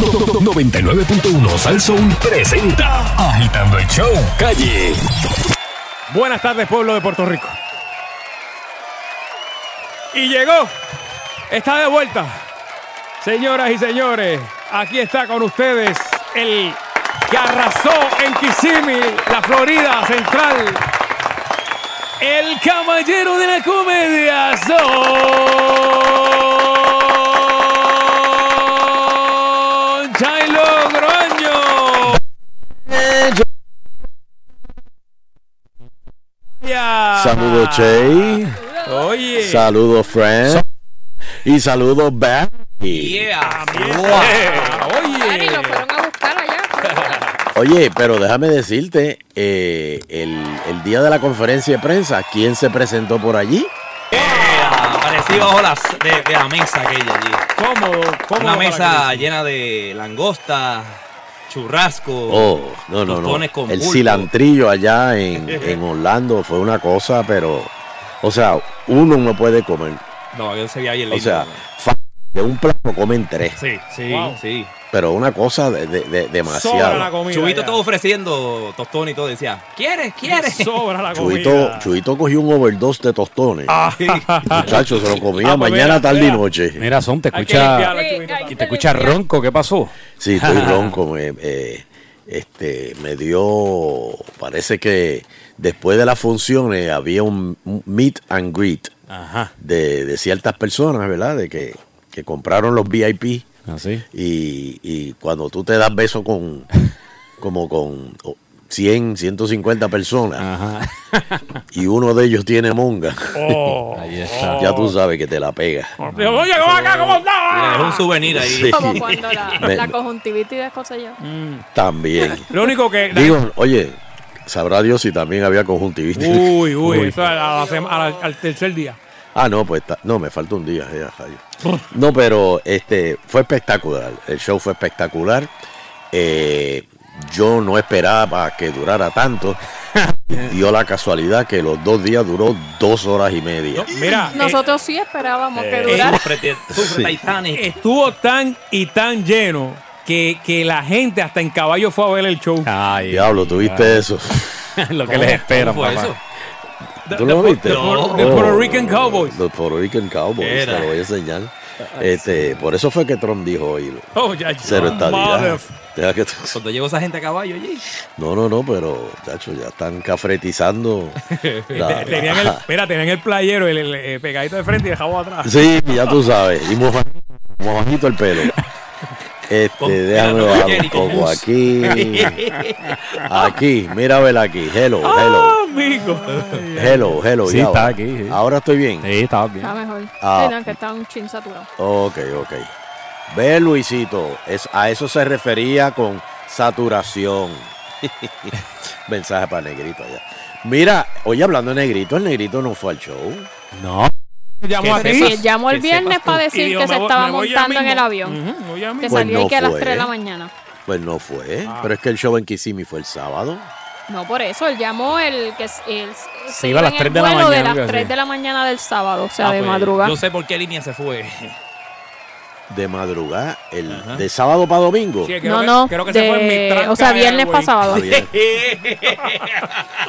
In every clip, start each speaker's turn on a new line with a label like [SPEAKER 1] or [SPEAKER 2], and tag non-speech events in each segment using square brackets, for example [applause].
[SPEAKER 1] 99.1 Sal Soul presenta Agitando el Show Calle.
[SPEAKER 2] Buenas tardes, pueblo de Puerto Rico. Y llegó, está de vuelta. Señoras y señores, aquí está con ustedes el que arrasó en Kissimmee, la Florida Central. El caballero de la comedia, Son
[SPEAKER 3] Saludos, Che.
[SPEAKER 2] Oye.
[SPEAKER 3] Saludos, Friend. Y saludos, Barry.
[SPEAKER 2] Yeah,
[SPEAKER 4] Ari,
[SPEAKER 2] Oye.
[SPEAKER 4] lo fueron a buscar allá.
[SPEAKER 3] Oye, pero déjame decirte, eh, el, el día de la conferencia de prensa, ¿quién se presentó por allí?
[SPEAKER 5] Aparecí bajo las, de, de la mesa aquella allí.
[SPEAKER 2] Cómodo.
[SPEAKER 5] Una mesa llena de langosta, churrasco.
[SPEAKER 3] Oh, no, no, no.
[SPEAKER 5] tostones con
[SPEAKER 3] El
[SPEAKER 5] pulpo.
[SPEAKER 3] cilantrillo allá [laughs] en, en Orlando fue una cosa, pero, o sea, uno no puede comer.
[SPEAKER 5] No, aquello se veía bien
[SPEAKER 3] O
[SPEAKER 5] lindo.
[SPEAKER 3] sea, fa- de un plato comen tres,
[SPEAKER 5] sí, sí,
[SPEAKER 2] Wow.
[SPEAKER 5] sí.
[SPEAKER 3] Pero una cosa de, de- de-
[SPEAKER 2] Sobra la
[SPEAKER 3] demasiado.
[SPEAKER 2] comida.
[SPEAKER 5] Chubito todo ofreciendo tostón y todo. Decía, ¿quieres? ¿Quieres?
[SPEAKER 2] Sobra la comida.
[SPEAKER 3] Chuito cogió un overdose de tostones. Muchachos, se lo comía
[SPEAKER 2] Ah, pues
[SPEAKER 3] mañana,
[SPEAKER 2] mira,
[SPEAKER 3] tarde y noche.
[SPEAKER 6] Mira, Son, te escucha,
[SPEAKER 4] Sí,
[SPEAKER 2] Chubito.
[SPEAKER 6] te escucha ronco. ¿Qué pasó?
[SPEAKER 3] Sí, estoy [laughs] ronco. Me, eh, este, me dio. Parece que después de las funciones había un, un meet and greet
[SPEAKER 6] Ajá.
[SPEAKER 3] de, de ciertas personas, ¿verdad? De que, que compraron los VIP
[SPEAKER 6] Así.
[SPEAKER 3] y, y cuando tú te das beso con. [laughs] como con 100, 150 personas
[SPEAKER 6] Ajá.
[SPEAKER 3] y uno de ellos tiene monga,
[SPEAKER 2] Oh.
[SPEAKER 6] Ahí [laughs] está.
[SPEAKER 3] ya tú sabes que te la pega.
[SPEAKER 2] Digo, Oye, ¿cómo acá? ¿Cómo
[SPEAKER 5] dejó un souvenir ahí.
[SPEAKER 3] Sí.
[SPEAKER 4] Como cuando la, [laughs] la conjuntivitis de yo.
[SPEAKER 3] También.
[SPEAKER 2] Lo único que.
[SPEAKER 3] Digo, oye, sabrá Dios si también había conjuntivitis.
[SPEAKER 2] Uy, uy, eso a la sema- a la- al tercer día.
[SPEAKER 3] Ah, no, pues no, me falta un día. ya. No, pero este fue espectacular. El show fue espectacular. Eh, yo no esperaba que durara tanto. [laughs] Dio la casualidad que los dos días duró dos horas y media.
[SPEAKER 2] No, mira,
[SPEAKER 4] Nosotros sí esperábamos que
[SPEAKER 5] Eh,
[SPEAKER 4] durara.
[SPEAKER 5] Sufre, sufre
[SPEAKER 3] Sí.
[SPEAKER 5] Titanic.
[SPEAKER 2] eh, estuvo tan y tan lleno que, que la gente hasta en caballo fue a ver el show.
[SPEAKER 6] Ay,
[SPEAKER 3] Diablo, ¿tuviste eso? [laughs]
[SPEAKER 6] Lo que les espera,
[SPEAKER 5] ¿Cómo fue
[SPEAKER 6] papá.
[SPEAKER 5] eso?
[SPEAKER 2] De-
[SPEAKER 3] ¿Tú lo viste?
[SPEAKER 2] Puerto-
[SPEAKER 3] Oh,
[SPEAKER 2] Rican Cowboys.
[SPEAKER 3] Los Puerto Rican Cowboys,
[SPEAKER 5] Era.
[SPEAKER 3] te lo voy a enseñar. Este, por eso fue que Trump dijo hoy,
[SPEAKER 2] Oh, ya, ya.
[SPEAKER 3] cero estadidad.
[SPEAKER 5] Cuando llegó esa gente a caballo allí.
[SPEAKER 3] No, no, no, pero, chacho, ya están cafretizando. [laughs] la-
[SPEAKER 2] Tenían el, [laughs] mira, tenían el playero, el, el, eh, pegadito de frente y dejado atrás.
[SPEAKER 3] Sí, ya tú sabes. Y mojadito, mojadito el pelo. [laughs] Este,
[SPEAKER 5] Con-
[SPEAKER 3] déjame bajar un poco aquí. Aquí, mira a ver aquí. Hello,
[SPEAKER 2] Ah,
[SPEAKER 3] hello.
[SPEAKER 2] Amigo.
[SPEAKER 3] Hello, hello.
[SPEAKER 6] Sí,
[SPEAKER 3] ya
[SPEAKER 6] está
[SPEAKER 3] ahora.
[SPEAKER 6] aquí, sí.
[SPEAKER 3] Ahora estoy bien.
[SPEAKER 6] Sí, estaba bien.
[SPEAKER 4] Está mejor.
[SPEAKER 3] Ah.
[SPEAKER 4] Sí, no, que está un chin saturado.
[SPEAKER 3] Ok, ok. Ve, Luisito, es, a eso se refería con saturación. [laughs] Mensaje para Negrito allá. Mira, oye, hablando de Negrito, el Negrito no fue al show.
[SPEAKER 6] No.
[SPEAKER 2] Llamó
[SPEAKER 5] Que
[SPEAKER 2] aquí.
[SPEAKER 4] Sí, llamó el
[SPEAKER 5] que
[SPEAKER 4] viernes para
[SPEAKER 2] Y
[SPEAKER 4] decir que
[SPEAKER 2] me
[SPEAKER 4] se
[SPEAKER 2] voy-
[SPEAKER 4] estaba
[SPEAKER 2] me voy ya
[SPEAKER 4] montando en
[SPEAKER 2] mismo.
[SPEAKER 4] el avión.
[SPEAKER 2] Ujú, me voy ya
[SPEAKER 4] Que
[SPEAKER 2] mismo.
[SPEAKER 3] Pues
[SPEAKER 4] salía
[SPEAKER 3] no
[SPEAKER 4] aquí a las
[SPEAKER 3] fue.
[SPEAKER 4] 3 de la mañana.
[SPEAKER 3] Pues no fue.
[SPEAKER 2] Ah.
[SPEAKER 3] Pero es que el show en Kissimmee fue el sábado.
[SPEAKER 4] No, por eso, él llamó el que es- él,
[SPEAKER 6] Se iba a las
[SPEAKER 4] en el
[SPEAKER 6] 3 de la mañana,
[SPEAKER 4] de las 3
[SPEAKER 6] así.
[SPEAKER 4] de la mañana del sábado, o sea,
[SPEAKER 5] Ah,
[SPEAKER 4] de
[SPEAKER 5] pues,
[SPEAKER 4] madrugada.
[SPEAKER 5] Yo sé por qué línea se fue. [laughs]
[SPEAKER 3] De madrugada, el,
[SPEAKER 5] Ajá.
[SPEAKER 3] de sábado para domingo.
[SPEAKER 2] Sí, creo
[SPEAKER 4] No,
[SPEAKER 2] que-
[SPEAKER 4] no,
[SPEAKER 2] creo que se fue en Mitranca
[SPEAKER 4] o sea, viernes para sábado. [laughs]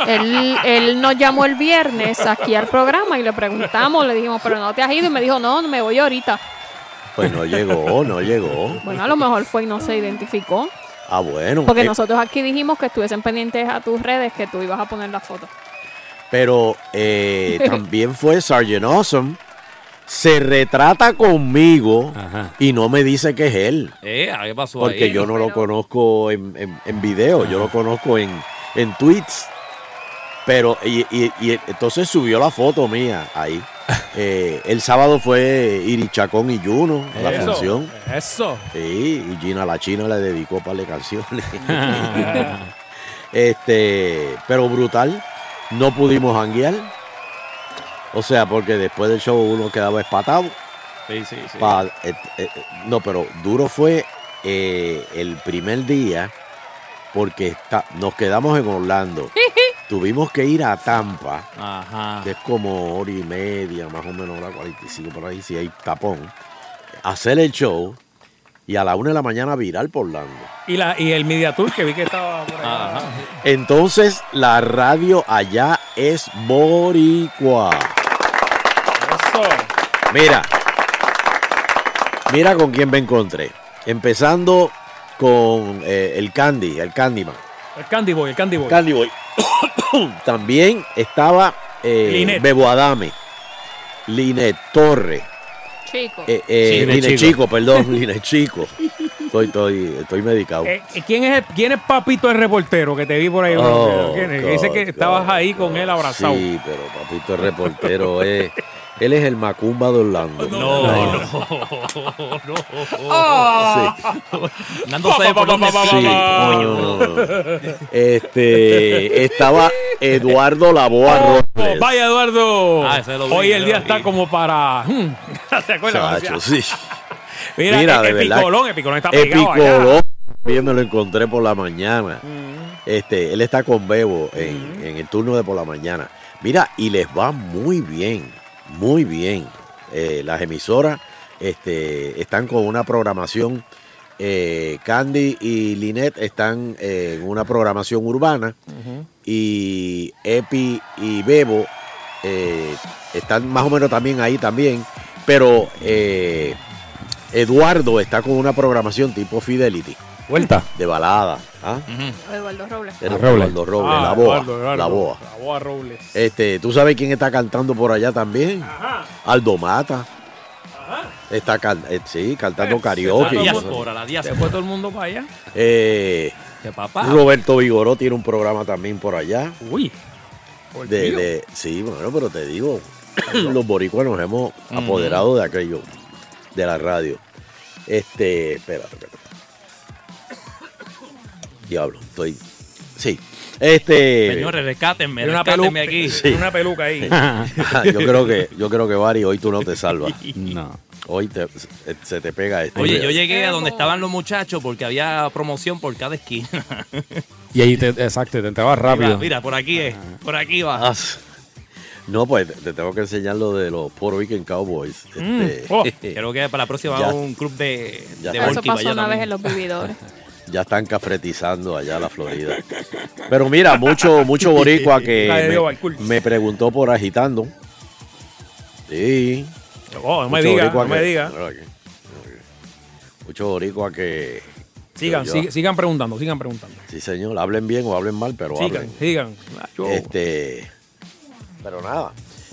[SPEAKER 4] Él, él nos llamó el viernes aquí al programa y le preguntamos, le dijimos, pero no te has ido. Y me dijo, no, me voy ahorita.
[SPEAKER 3] Pues no llegó, no llegó.
[SPEAKER 4] Bueno, a lo mejor fue y no se identificó.
[SPEAKER 3] Ah, bueno.
[SPEAKER 4] Porque
[SPEAKER 3] eh,
[SPEAKER 4] nosotros aquí dijimos que estuviesen pendientes a tus redes, que tú ibas a poner la foto.
[SPEAKER 3] Pero eh, [laughs] también fue Sargent Awesome. Se retrata conmigo
[SPEAKER 6] Ajá.
[SPEAKER 3] y no me dice que es él.
[SPEAKER 5] Eh, ¿qué pasó
[SPEAKER 3] Porque
[SPEAKER 5] ahí?
[SPEAKER 3] yo no lo conozco en, en- en video, yo lo conozco en, en tweets. Pero, y, y- y entonces subió la foto mía ahí. [laughs] Eh, el sábado fue Irichacón y Juno a la
[SPEAKER 2] Eso,
[SPEAKER 3] función.
[SPEAKER 2] Eso.
[SPEAKER 3] Sí, y Gina la China le dedicó para de canciones. [laughs] [laughs] este, pero brutal. No pudimos hanguear. O sea, porque después del show uno quedaba espatado.
[SPEAKER 5] Sí, sí, sí.
[SPEAKER 3] Pa- eh, eh, no, pero duro fue el primer día porque está- nos quedamos en Orlando. [laughs] Tuvimos que ir a Tampa,
[SPEAKER 5] Ajá.
[SPEAKER 3] que es como hora y media, más o menos hora 45 por ahí, si hay tapón, hacer el show. y a la una de la mañana viral por Orlando.
[SPEAKER 2] Y, la, y el Media Tour que vi que estaba por
[SPEAKER 5] Ajá.
[SPEAKER 2] allá.
[SPEAKER 3] Entonces, la radio allá es boricua.
[SPEAKER 2] Eso.
[SPEAKER 3] Mira, mira con quién me encontré. Empezando con eh, el Candy, el Candyman.
[SPEAKER 2] El Candy Boy, el Candy Boy.
[SPEAKER 3] Candy Boy. [coughs] También estaba eh. Bebo Adame, Linet Torre,
[SPEAKER 4] Chico.
[SPEAKER 3] eh, eh,
[SPEAKER 6] Sí, Linet
[SPEAKER 3] Linet
[SPEAKER 6] Chico.
[SPEAKER 3] Chico, perdón, [laughs] Linet Chico. Estoy, estoy, estoy medicado.
[SPEAKER 2] Eh, ¿quién, es, ¿Quién es Papito el reportero que te vi por ahí?
[SPEAKER 3] Oh,
[SPEAKER 2] ¿Quién es? Dice que estabas
[SPEAKER 3] God.
[SPEAKER 2] ahí con él abrazado.
[SPEAKER 3] Sí, pero papito el reportero es. [laughs] Él es el Macumba de Orlando.
[SPEAKER 5] No, no, no.
[SPEAKER 3] Sí.
[SPEAKER 5] Nando sabe por dónde
[SPEAKER 3] Sí,
[SPEAKER 5] sigue,
[SPEAKER 3] no,
[SPEAKER 5] coño.
[SPEAKER 3] no, no. Este estaba Eduardo Laboa
[SPEAKER 2] Oh,
[SPEAKER 3] Robles.
[SPEAKER 2] vaya Eduardo.
[SPEAKER 5] Ah, vi,
[SPEAKER 2] Hoy el día está
[SPEAKER 5] vi.
[SPEAKER 2] como para. hmm, [laughs] ¿Se acuerdan?
[SPEAKER 3] Chacho, sí. [laughs]
[SPEAKER 2] Mira,
[SPEAKER 3] Mira,
[SPEAKER 2] el,
[SPEAKER 3] de
[SPEAKER 2] el
[SPEAKER 3] verdad.
[SPEAKER 2] picolón, el picolón está pegado allá.
[SPEAKER 3] Epicolón. Bien me lo encontré por la mañana. Este, él está con Bebo en, en el turno de por la mañana. Mira, y les va muy bien, muy bien. Eh, las emisoras este, están con una programación. eh, Candy y Linet están eh, en una programación urbana. Y Epi y Bebo eh, están más o menos también ahí también. Pero Eduardo está con una programación tipo Fidelity,
[SPEAKER 6] Vuelta.
[SPEAKER 3] de balada. ¿Ah?
[SPEAKER 4] Eduardo Robles.
[SPEAKER 3] Era
[SPEAKER 6] Robles.
[SPEAKER 3] Eduardo Robles,
[SPEAKER 2] Ah,
[SPEAKER 3] la boa.
[SPEAKER 2] Eduardo, Eduardo.
[SPEAKER 3] La boa.
[SPEAKER 2] La boa Robles.
[SPEAKER 3] Este, ¿Tú sabes quién está cantando por allá también?
[SPEAKER 2] Ajá.
[SPEAKER 3] Aldo Mata. Está can- eh, sí, cantando
[SPEAKER 2] Eh,
[SPEAKER 3] karaoke.
[SPEAKER 5] La
[SPEAKER 2] se
[SPEAKER 5] diáspora, la
[SPEAKER 2] Se
[SPEAKER 5] diáspora.
[SPEAKER 2] fue todo el mundo para allá.
[SPEAKER 3] Eh,
[SPEAKER 5] De papá.
[SPEAKER 3] Roberto Vigoró tiene un programa también por allá.
[SPEAKER 2] Uy. por
[SPEAKER 3] De, de- sí, bueno, pero te digo, los boricuas nos hemos apoderado de aquello, de la radio. Este, espérate, espérate. Diablo, estoy. Sí. Este.
[SPEAKER 5] Señores, rescátenme,
[SPEAKER 2] una,
[SPEAKER 5] rescátenme
[SPEAKER 2] peluca,
[SPEAKER 5] aquí.
[SPEAKER 2] una peluca ahí. [laughs]
[SPEAKER 3] yo creo que, yo creo que Bari, hoy tú no te salvas. [laughs]
[SPEAKER 6] No.
[SPEAKER 3] Hoy te- se te pega esto.
[SPEAKER 5] Oye, yo llegué a donde estaban los muchachos porque había promoción por cada esquina.
[SPEAKER 6] Y ahí te, exacto, te entrabas rápido.
[SPEAKER 5] Mira, mira, por aquí es, por aquí va.
[SPEAKER 3] Ah, no, pues te- te tengo que enseñar lo de los Puerto Rican Cowboys.
[SPEAKER 2] Mm,
[SPEAKER 3] Este,
[SPEAKER 2] oh.
[SPEAKER 5] Creo que para la próxima [laughs]
[SPEAKER 3] Ya.
[SPEAKER 5] va un club de,
[SPEAKER 3] Ya
[SPEAKER 5] de.
[SPEAKER 4] Eso pasó una vez en los vividores.
[SPEAKER 3] Ya están cafretizando allá la Florida. Pero mira, mucho, mucho boricua que [laughs] me, me preguntó por agitando. Sí.
[SPEAKER 2] Oh, no me diga, no me
[SPEAKER 3] que-
[SPEAKER 2] diga.
[SPEAKER 3] mira aquí. Mucho boricua que.
[SPEAKER 2] Sigan,
[SPEAKER 3] yo-
[SPEAKER 2] sig- sigan preguntando, sigan preguntando.
[SPEAKER 3] Sí, señor. Hablen bien o hablen mal, pero
[SPEAKER 2] Sigan,
[SPEAKER 3] hablen.
[SPEAKER 2] sigan. Ah, yo-
[SPEAKER 3] Este. Pero nada.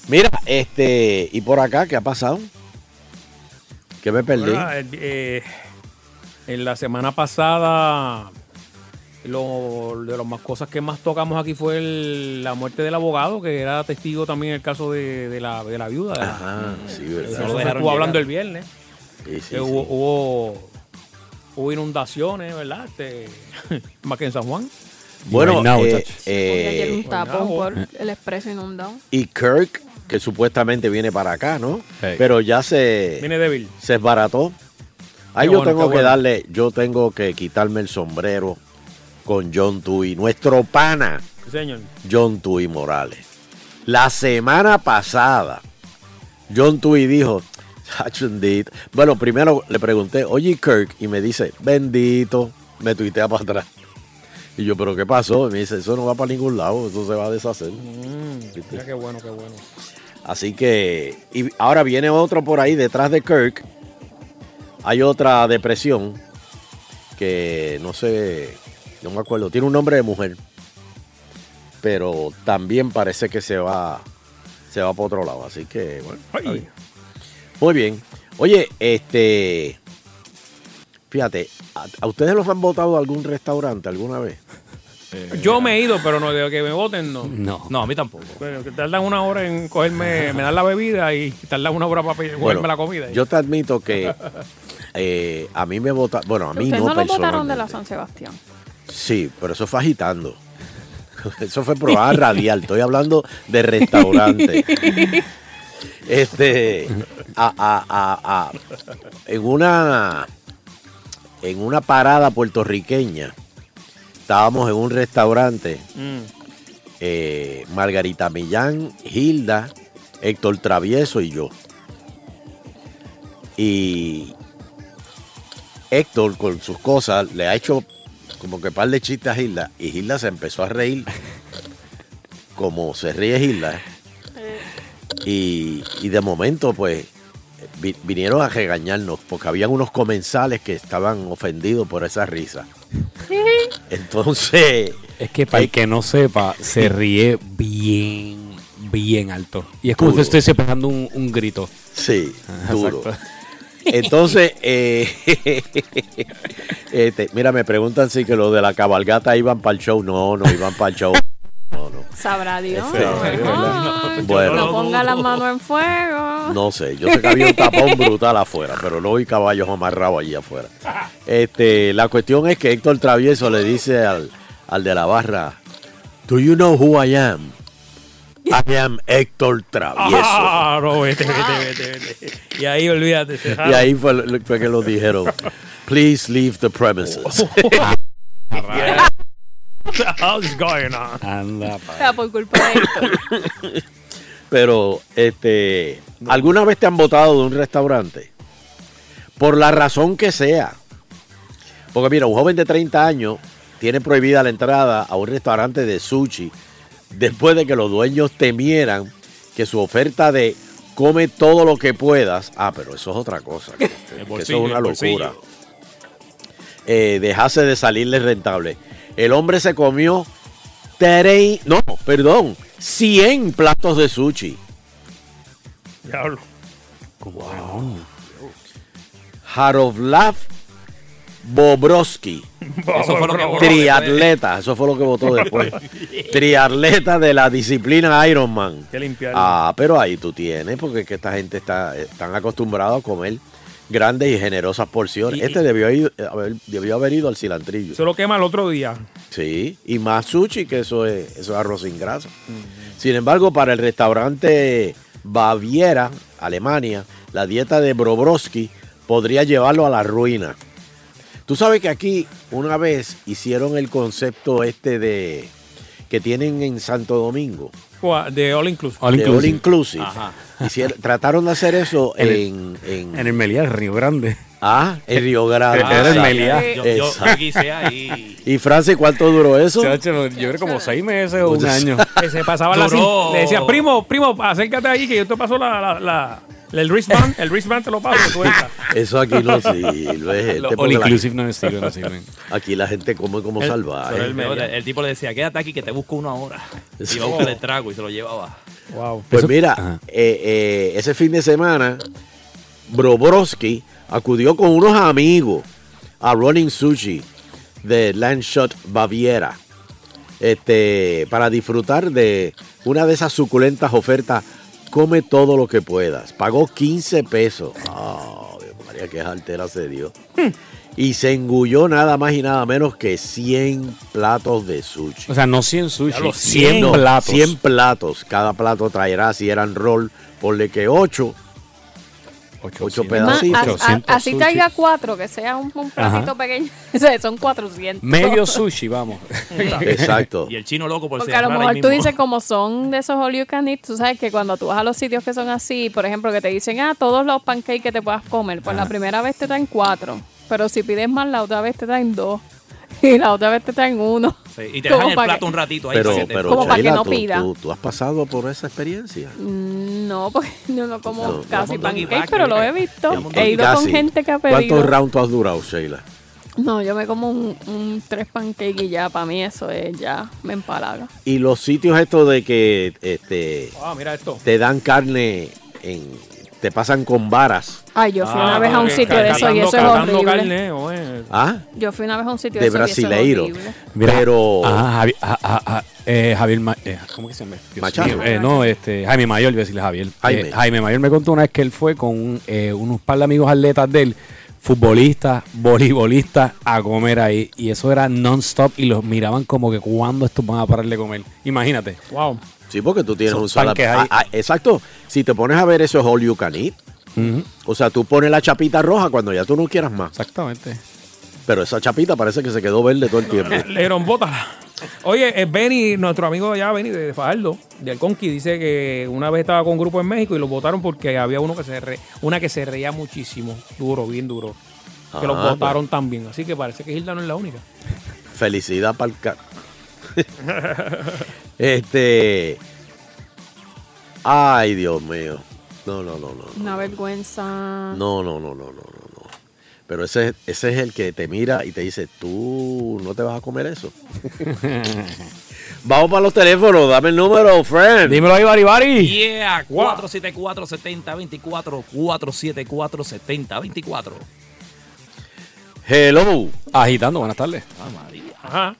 [SPEAKER 3] Mira, este. ¿Y por acá qué ha pasado? ¿Qué me perdí?
[SPEAKER 2] Bueno, eh, en la semana pasada, lo, de las más cosas que más tocamos aquí fue el- la muerte del abogado, que era testigo también en el caso de, de la, de la viuda. la-
[SPEAKER 3] Ajá, sí,
[SPEAKER 2] Eso
[SPEAKER 3] verdad.
[SPEAKER 5] lo
[SPEAKER 2] se
[SPEAKER 5] dejaron
[SPEAKER 2] estuvo hablando el viernes.
[SPEAKER 3] Sí, sí,
[SPEAKER 2] que
[SPEAKER 3] sí.
[SPEAKER 2] hubo, hubo, hubo inundaciones, ¿verdad? Este, [laughs] más que en San Juan.
[SPEAKER 3] Bueno,
[SPEAKER 6] Right
[SPEAKER 3] eh, eh,
[SPEAKER 4] ayer un tapón por el expreso inundado.
[SPEAKER 3] y Kirk, que supuestamente viene para acá, ¿no?
[SPEAKER 6] Hey.
[SPEAKER 3] Pero ya se,
[SPEAKER 2] Viene débil.
[SPEAKER 3] se esbarató. Ahí yo
[SPEAKER 2] bueno,
[SPEAKER 3] tengo que
[SPEAKER 2] bueno.
[SPEAKER 3] darle, yo tengo que quitarme el sombrero con John Tui, nuestro pana
[SPEAKER 2] señor.
[SPEAKER 3] John Tui Morales. La semana pasada, John Tui dijo, bueno, primero le pregunté, oye Kirk, y me dice, bendito, me tuitea para atrás. Y yo, ¿pero qué pasó? Y me dice, eso no va para ningún lado, eso se va a deshacer.
[SPEAKER 2] Mm, mira qué bueno, qué bueno.
[SPEAKER 3] Así que, y ahora viene otro por ahí detrás de Kirk. Hay otra depresión que no sé, no me acuerdo, tiene un nombre de mujer, pero también parece que se va, se va para otro lado. Así que, bueno, está
[SPEAKER 2] Ay.
[SPEAKER 3] bien. muy bien. Oye, este, fíjate, ¿a, a ustedes los han votado a algún restaurante alguna vez?
[SPEAKER 2] Yo me he ido, pero no de que me voten, no.
[SPEAKER 6] No.
[SPEAKER 5] No, a mí tampoco.
[SPEAKER 2] Bueno, que tardan una hora en cogerme, me dan la bebida y tardan una hora para cogerme
[SPEAKER 3] Bueno,
[SPEAKER 2] la comida.
[SPEAKER 3] yo te admito que [laughs] eh, a mí me votaron, bueno, a mí no,
[SPEAKER 4] no, lo votaron de la. San Sebastián.
[SPEAKER 3] Sí, pero eso fue agitando. [laughs] Eso fue programa radial. Estoy hablando de restaurante. [laughs] Este, a- a- a- a- en una, en una parada puertorriqueña, estábamos en un restaurante.
[SPEAKER 2] Mm.
[SPEAKER 3] eh, Margarita Millán, Hilda, Héctor Travieso y yo. Y Héctor con sus cosas le ha hecho como que par de chistes a Gilda y Gilda se empezó a reír como se ríe Gilda. Y, y de momento pues vi- vinieron a regañarnos porque habían unos comensales que estaban ofendidos por esa risa. Entonces,
[SPEAKER 6] Es que para el que no sepa, se ríe bien, bien alto. Y es como
[SPEAKER 3] Duro.
[SPEAKER 6] si estoy separando un, un grito.
[SPEAKER 3] sí, [laughs] duro. Entonces, eh, [laughs] este, mira, me preguntan si que los de la cabalgata iban para el show. No, no iban para el show. No, no.
[SPEAKER 4] Sabrá Dios.
[SPEAKER 3] Sí,
[SPEAKER 4] Ay,
[SPEAKER 3] Bueno.
[SPEAKER 4] No ponga las manos en fuego.
[SPEAKER 3] No sé, yo sé que había un tapón brutal afuera, pero no vi caballos amarrados allí afuera. Este, la cuestión es que Héctor Travieso le dice al, al de la barra, ¿Do you know who I am? I am Héctor Travieso.
[SPEAKER 2] Ah, no, vete, vete, vete, vete. Y ahí olvídate.
[SPEAKER 3] Y ahí fue, que lo dijeron, please leave the premises. [laughs] [laughs]
[SPEAKER 2] How's going on?
[SPEAKER 6] Anda, pa.
[SPEAKER 4] O sea, por culpa de esto.
[SPEAKER 3] Pero, este, ¿alguna vez te han votado de un restaurante? Por la razón que sea. Porque mira, un joven de 30 años tiene prohibida la entrada a un restaurante de sushi después de que los dueños temieran que su oferta de come todo lo que puedas, ah, pero eso es otra cosa, que, [laughs] eso es una locura, eh, dejase de salirle rentable. El hombre se comió 30, no, perdón, 100 platos de sushi.
[SPEAKER 2] Diablo.
[SPEAKER 3] Jarovlav Bobrovsky,
[SPEAKER 5] Eso fue lo que votó
[SPEAKER 3] triatleta, eso fue lo que votó después. [laughs] triatleta de la disciplina Ironman. Ah, pero ahí tú tienes, porque es que esta gente está están acostumbrados a comer grandes y generosas porciones.
[SPEAKER 2] Y-
[SPEAKER 3] este debió, ir- haber, debió haber ido al cilantrillo.
[SPEAKER 2] Se lo quema el otro día.
[SPEAKER 3] Sí, y más sushi, que eso es, eso es arroz sin grasa. Sin embargo, para el restaurante Baviera, Alemania, la dieta de Bobrovsky podría llevarlo a la ruina. Tú sabes que aquí una vez hicieron el concepto este de que tienen en Santo Domingo,
[SPEAKER 2] De All Inclusive.
[SPEAKER 6] All
[SPEAKER 3] de All
[SPEAKER 6] inclusive.
[SPEAKER 5] Ajá.
[SPEAKER 3] Hicieron- trataron de hacer eso [laughs]
[SPEAKER 6] En el-
[SPEAKER 3] en, en,
[SPEAKER 6] En el Meliá, Río Grande.
[SPEAKER 3] ah, en Río Grande.
[SPEAKER 6] Era el. Meliá.
[SPEAKER 5] Yo, yo, yo quise ahí. [laughs]
[SPEAKER 3] ¿Y Francis cuánto duró eso?
[SPEAKER 6] Chacho, yo creo como seis meses o un año. [laughs]
[SPEAKER 2] Que se pasaba la Le decía, primo, primo, acércate ahí que yo te paso la, la, la- el wristband. El wristband te lo paso. tú.
[SPEAKER 3] Eso aquí [laughs] no sirve, porque
[SPEAKER 6] All
[SPEAKER 3] la-
[SPEAKER 6] inclusive no sirven, no sirven.
[SPEAKER 3] Aquí la gente come como
[SPEAKER 2] El-
[SPEAKER 3] salvaje.
[SPEAKER 2] el
[SPEAKER 5] El, tipo le decía, quédate aquí que te busco una hora. Y iba a buscar el trago y se lo llevaba.
[SPEAKER 2] Wow.
[SPEAKER 3] Pues
[SPEAKER 6] Eso-
[SPEAKER 3] mira, eh, eh, ese fin de semana, Bobrovsky acudió con unos amigos a Running Sushi de Landshot Baviera este, para disfrutar de una de esas suculentas ofertas. Come todo lo que puedas. Pagó 15 pesos. Oh, Dios María, qué altera se dio. Y se engulló nada más y nada menos que 100 platos de sushi.
[SPEAKER 6] O sea, no 100 sushi,
[SPEAKER 2] los
[SPEAKER 6] 100
[SPEAKER 2] 100.
[SPEAKER 3] No,
[SPEAKER 6] platos.
[SPEAKER 3] 100 platos. Cada plato traerá, si eran roll, ponle que 8. Ocho
[SPEAKER 6] 800.
[SPEAKER 4] Ma-
[SPEAKER 3] pedacitos.
[SPEAKER 4] a- a-
[SPEAKER 6] 800
[SPEAKER 4] así
[SPEAKER 6] sushi.
[SPEAKER 4] traiga cuatro, que sea un, un platito
[SPEAKER 6] Ajá.
[SPEAKER 4] pequeño. [laughs] O sea, son 400.
[SPEAKER 6] Medio sushi, vamos. [laughs]
[SPEAKER 3] Exacto.
[SPEAKER 5] Y el chino loco por
[SPEAKER 4] Porque a lo mejor tú
[SPEAKER 5] mismo.
[SPEAKER 4] dices, como son de esos all you can eat, tú sabes que cuando tú vas a los sitios que son así, por ejemplo, que te dicen, ah, todos los pancakes que te puedas comer, pues la primera vez te traen cuatro. Pero si pides más, la otra vez te traen dos. [laughs] Y la otra vez te traen uno.
[SPEAKER 5] Sí, y te dejan el plato
[SPEAKER 4] que-
[SPEAKER 5] un ratito ahí.
[SPEAKER 3] Pero,
[SPEAKER 5] para que te-
[SPEAKER 3] pero
[SPEAKER 4] Como para que no pida.
[SPEAKER 3] tú- tú has pasado por esa experiencia.
[SPEAKER 4] Mm, No, porque [laughs] yo no como
[SPEAKER 3] No,
[SPEAKER 4] casi pancakes, pero lo he visto. He ido con gente que ha
[SPEAKER 3] ¿Cuántos
[SPEAKER 4] pedido.
[SPEAKER 3] rounds tú has durado, Sheila?
[SPEAKER 4] No, yo me como un, un tres pancakes y ya, para mí eso es ya, me empalaga.
[SPEAKER 3] Y los sitios estos de que este,
[SPEAKER 2] Ah, mira esto.
[SPEAKER 3] te dan carne, en, te pasan con varas.
[SPEAKER 4] Ay, yo fui
[SPEAKER 2] Ah,
[SPEAKER 4] una vez a un sitio de eso y eso es horrible.
[SPEAKER 2] carne.
[SPEAKER 3] ¿Ah?
[SPEAKER 4] Yo fui una vez a un sitio
[SPEAKER 3] De
[SPEAKER 4] de, eso y eso es
[SPEAKER 3] brasileiro.
[SPEAKER 4] horrible.
[SPEAKER 3] Pero
[SPEAKER 6] Ah, Javi- ah, ah, ah, eh, Javier Ma- eh, ¿Cómo que se llama? Dios
[SPEAKER 3] Machado.
[SPEAKER 6] eh, no, este, Jaime Mayor, voy a decirle Javier.
[SPEAKER 3] Jaime.
[SPEAKER 6] Eh, Jaime Mayor me contó una vez que él fue con un, eh, unos par de amigos atletas de él, futbolistas, voleibolistas, a comer ahí. Y eso era non-stop y los miraban como que cuando estos van a parar de comer. Imagínate.
[SPEAKER 2] Wow.
[SPEAKER 3] Sí, porque tú tienes
[SPEAKER 6] Esos
[SPEAKER 3] un sala.
[SPEAKER 6] panques ahí.
[SPEAKER 3] Ah, ah, exacto. Si te pones a ver eso es all you can eat. O sea, tú pones la chapita roja cuando ya tú no quieras más.
[SPEAKER 6] Exactamente.
[SPEAKER 3] Pero esa chapita parece que se quedó verde todo el tiempo.
[SPEAKER 2] Le dieron bota. Oye, eh, Benny, nuestro amigo allá, Benny de Fajardo, del Conqui, dice que una vez estaba con un grupo en México y lo votaron porque había uno que se re- una que se reía muchísimo, duro, bien duro. que los
[SPEAKER 3] Ah,
[SPEAKER 2] votaron también. Así que parece que Hilda no es la única.
[SPEAKER 3] Felicidad para el [laughs] Este. Ay, Dios mío. No, no, no, no.
[SPEAKER 4] Una vergüenza.
[SPEAKER 3] No, no, no, no, no, no, no. Pero ese, ese es el que te mira y te dice, tú no te vas a comer eso. [laughs] Vamos para los teléfonos, dame el número, friend.
[SPEAKER 6] Dímelo ahí, Bari Bari.
[SPEAKER 5] Yeah, 474-7024, 474-7024.
[SPEAKER 3] Hello.
[SPEAKER 6] Agitando, buenas tardes.
[SPEAKER 5] Ah, María.
[SPEAKER 2] Ajá.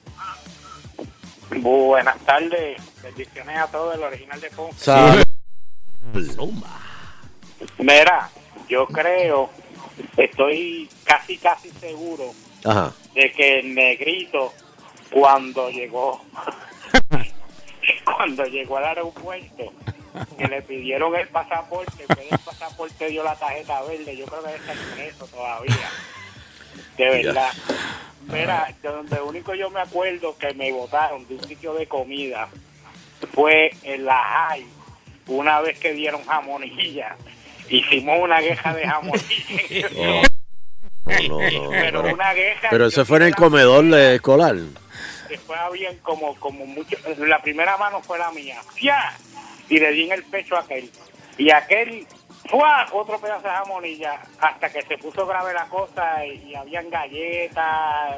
[SPEAKER 7] Buenas tardes, bendiciones a todos, el original de Ponce.
[SPEAKER 3] Sal-.
[SPEAKER 7] Mira, yo creo, estoy casi, casi seguro
[SPEAKER 3] Ajá.
[SPEAKER 7] de que el negrito, cuando llegó, [laughs] cuando llegó al aeropuerto, que le pidieron el pasaporte, en vez del pasaporte dio la tarjeta verde, yo creo que está en eso todavía. De verdad. Mira, de donde único yo me acuerdo que me votaron de un sitio de comida fue en la High, una vez que dieron jamonilla. [laughs] Hicimos una queja de jamonilla. [laughs]
[SPEAKER 3] No, no, no,
[SPEAKER 7] pero
[SPEAKER 3] pero,
[SPEAKER 7] una queja.
[SPEAKER 3] pero eso fue en el comedor de escolar.
[SPEAKER 7] Después habían como, como mucho. La primera mano fue la mía. ¡Fia! Y le di en el pecho a aquel. Y aquel. ¡Fua! Otro pedazo de jamonilla. Hasta que se puso grave la cosa y, y habían galletas.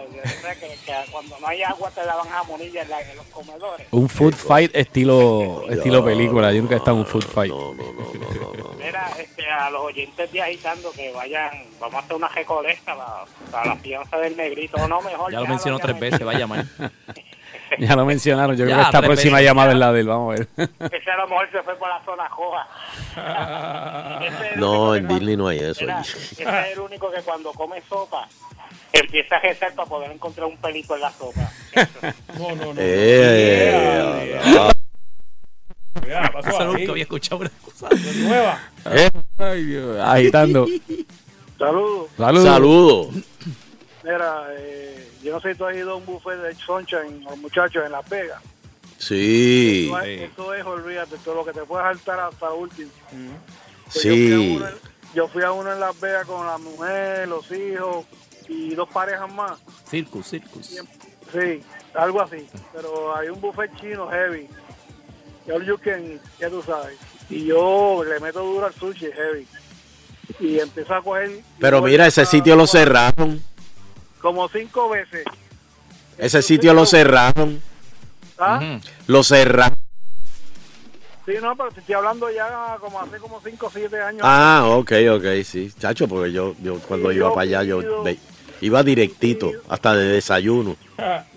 [SPEAKER 7] que, que cuando no hay agua te daban jamonilla en, la- en los comedores.
[SPEAKER 6] Un food fight estilo, estilo película. Yo nunca he estado en un food fight.
[SPEAKER 3] No, no, no, no, no, no.
[SPEAKER 7] Mira, este, a los oyentes de agitando que vayan, vamos a hacer una recolecta para, para la fianza del negrito, o no mejor.
[SPEAKER 5] Ya lo mencionó
[SPEAKER 7] ya
[SPEAKER 5] tres veces, va a llamar. [laughs]
[SPEAKER 6] Ya lo mencionaron. Yo creo que esta próxima llamada es la de él. Vamos a ver. [laughs]
[SPEAKER 7] Ese a lo mejor se fue por la zona [laughs] el
[SPEAKER 3] No, en Disney no hay eso.
[SPEAKER 7] Mira, ese es el único que cuando come sopa empieza a rezar para poder encontrar un pelito en la sopa.
[SPEAKER 2] No, no, no.
[SPEAKER 3] Eh, ah,
[SPEAKER 2] Cuidado, pasó
[SPEAKER 5] Eso nunca había escuchado una cosa.
[SPEAKER 2] Nueva.
[SPEAKER 6] Ay, Dios. Agitando.
[SPEAKER 8] Saludos.
[SPEAKER 6] Saludos.
[SPEAKER 3] Saludos.
[SPEAKER 8] Mira, eh, yo no sé si tú has ido a un buffet de Sunshine, los muchachos en Las Vegas.
[SPEAKER 3] Sí,
[SPEAKER 8] Eso es, eso es, olvídate, todo lo que te puedes saltar hasta último. Pues
[SPEAKER 3] sí.
[SPEAKER 8] Yo fui, a uno, en- yo fui a uno en Las Vegas con la mujer, los hijos y dos parejas más.
[SPEAKER 5] Circus, circus.
[SPEAKER 8] Sí, algo así. Pero hay un buffet chino heavy. All you can ya tú sabes. Y yo le meto duro al sushi heavy. Y empiezo a coger.
[SPEAKER 3] Pero
[SPEAKER 8] y
[SPEAKER 3] mira, ese sitio lo cerraron.
[SPEAKER 8] Como cinco veces.
[SPEAKER 3] Ese sitio lo cerraron.
[SPEAKER 8] ¿Ah?
[SPEAKER 3] Lo cerraron.
[SPEAKER 8] Sí, no, pero te estoy hablando ya como hace como 5 o 7 años.
[SPEAKER 3] Ah, ok, ok, sí. Chacho, porque yo, yo cuando
[SPEAKER 8] Sí,
[SPEAKER 3] iba
[SPEAKER 8] yo
[SPEAKER 3] para allá, yo ve- iba directito, hasta de desayuno.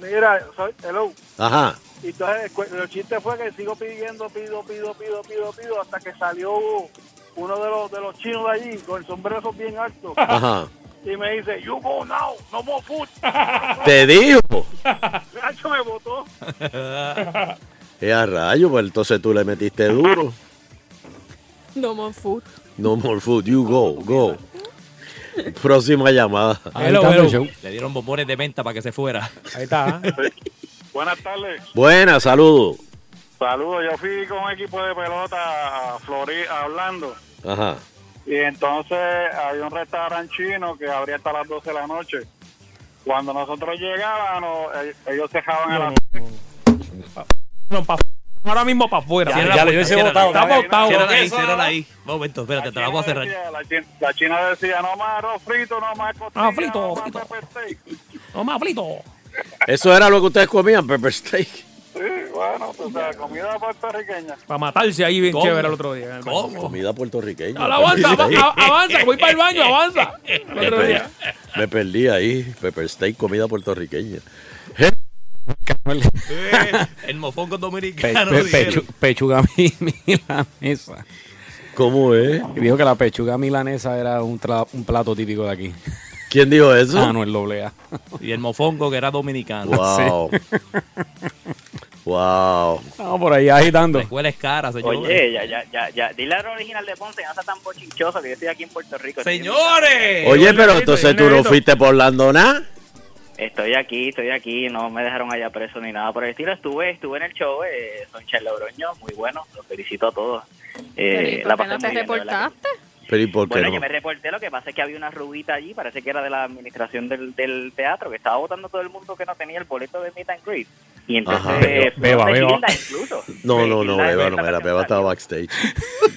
[SPEAKER 8] Mira, soy, hello.
[SPEAKER 3] Ajá.
[SPEAKER 8] Y entonces el, chiste fue que sigo pidiendo, pido, pido, pido, pido, pido, hasta que salió uno de los de los chinos de allí con el sombrero bien alto
[SPEAKER 3] Ajá.
[SPEAKER 8] Y me dice, you go now, no more food. [laughs]
[SPEAKER 3] Te dijo.
[SPEAKER 8] Nacho me votó. [laughs]
[SPEAKER 3] Eh, a rayo, pues entonces tú le metiste duro.
[SPEAKER 4] No more food.
[SPEAKER 3] No more food, you go, go. Próxima llamada.
[SPEAKER 2] Hello, hello.
[SPEAKER 5] Le dieron bombones de venta para que se fuera.
[SPEAKER 2] Ahí está. [laughs]
[SPEAKER 8] Buenas tardes.
[SPEAKER 3] Buenas, saludos.
[SPEAKER 8] Saludos, yo fui con un equipo de pelota a Florida, a Orlando.
[SPEAKER 3] Ajá.
[SPEAKER 8] Y entonces había un restaurante chino que abría hasta las 12 de la noche. Cuando nosotros llegábamos, eh, ellos cejaban a las
[SPEAKER 2] No, pa- ahora mismo para afuera. Ya, hubiese
[SPEAKER 5] cierra
[SPEAKER 2] votado. Está votado.
[SPEAKER 5] Ahí, ahí. Momento, espérate, te la voy a cerrar.
[SPEAKER 8] Decía, la, china, la china decía, no más arroz frito, no más costilla,
[SPEAKER 2] Ah, frito,
[SPEAKER 8] no más
[SPEAKER 2] frito.
[SPEAKER 8] pepper steak.
[SPEAKER 2] No más frito.
[SPEAKER 3] Eso era lo que ustedes comían, pepper steak.
[SPEAKER 8] Sí, bueno, tú sabes, comida puertorriqueña.
[SPEAKER 2] Para matarse ahí bien
[SPEAKER 5] ¿Cómo?
[SPEAKER 2] chévere el otro día.
[SPEAKER 5] ¿Cómo?
[SPEAKER 3] Comida puertorriqueña.
[SPEAKER 2] Avanza, avanza, voy para el baño, [laughs] avanza. El
[SPEAKER 3] Me
[SPEAKER 2] otro
[SPEAKER 3] perdí,
[SPEAKER 2] día.
[SPEAKER 3] me perdí ahí. Pepper steak, comida puertorriqueña.
[SPEAKER 5] Eh, [laughs] El mofongo dominicano.
[SPEAKER 6] pe-
[SPEAKER 5] dijeron.
[SPEAKER 6] pechu- pechuga mi- milanesa.
[SPEAKER 3] ¿Cómo es?
[SPEAKER 6] Y dijo que la pechuga milanesa era un, tra- un plato típico de aquí.
[SPEAKER 3] ¿Quién dijo eso?
[SPEAKER 6] Ah, no, el doble A. [laughs]
[SPEAKER 5] Y el mofongo que era dominicano.
[SPEAKER 3] Wow. [laughs] wow.
[SPEAKER 6] Estamos por ahí agitando.
[SPEAKER 5] La escuela es cara, señores.
[SPEAKER 7] Oye, ya, ya, ya, ya. Dile al original de Ponce, no está tan bochinchoso que yo estoy aquí en Puerto Rico.
[SPEAKER 5] ¡Señores!
[SPEAKER 3] Oye, pero entonces tú no fuiste por Landona.
[SPEAKER 7] Estoy aquí, estoy aquí, no me dejaron allá preso ni nada por el estilo. Estuve, estuve en el show, eh, Soncha Logroño, muy bueno, los felicito a todos. Eh,
[SPEAKER 4] ¿Por
[SPEAKER 7] la
[SPEAKER 4] qué
[SPEAKER 7] pasé
[SPEAKER 4] no te
[SPEAKER 7] verdad
[SPEAKER 4] reportaste?
[SPEAKER 3] Pero ¿y por qué
[SPEAKER 9] Bueno,
[SPEAKER 3] no?
[SPEAKER 9] yo me reporté, lo que pasa es que había una rubita allí, parece que era de la administración del, del teatro, que estaba votando todo el mundo que no tenía el boleto de meet and greet. Y entonces...
[SPEAKER 2] Beba,
[SPEAKER 9] donde
[SPEAKER 2] beba.
[SPEAKER 9] Incluso.
[SPEAKER 3] No, no, no, Beba, no era, Beba estaba backstage.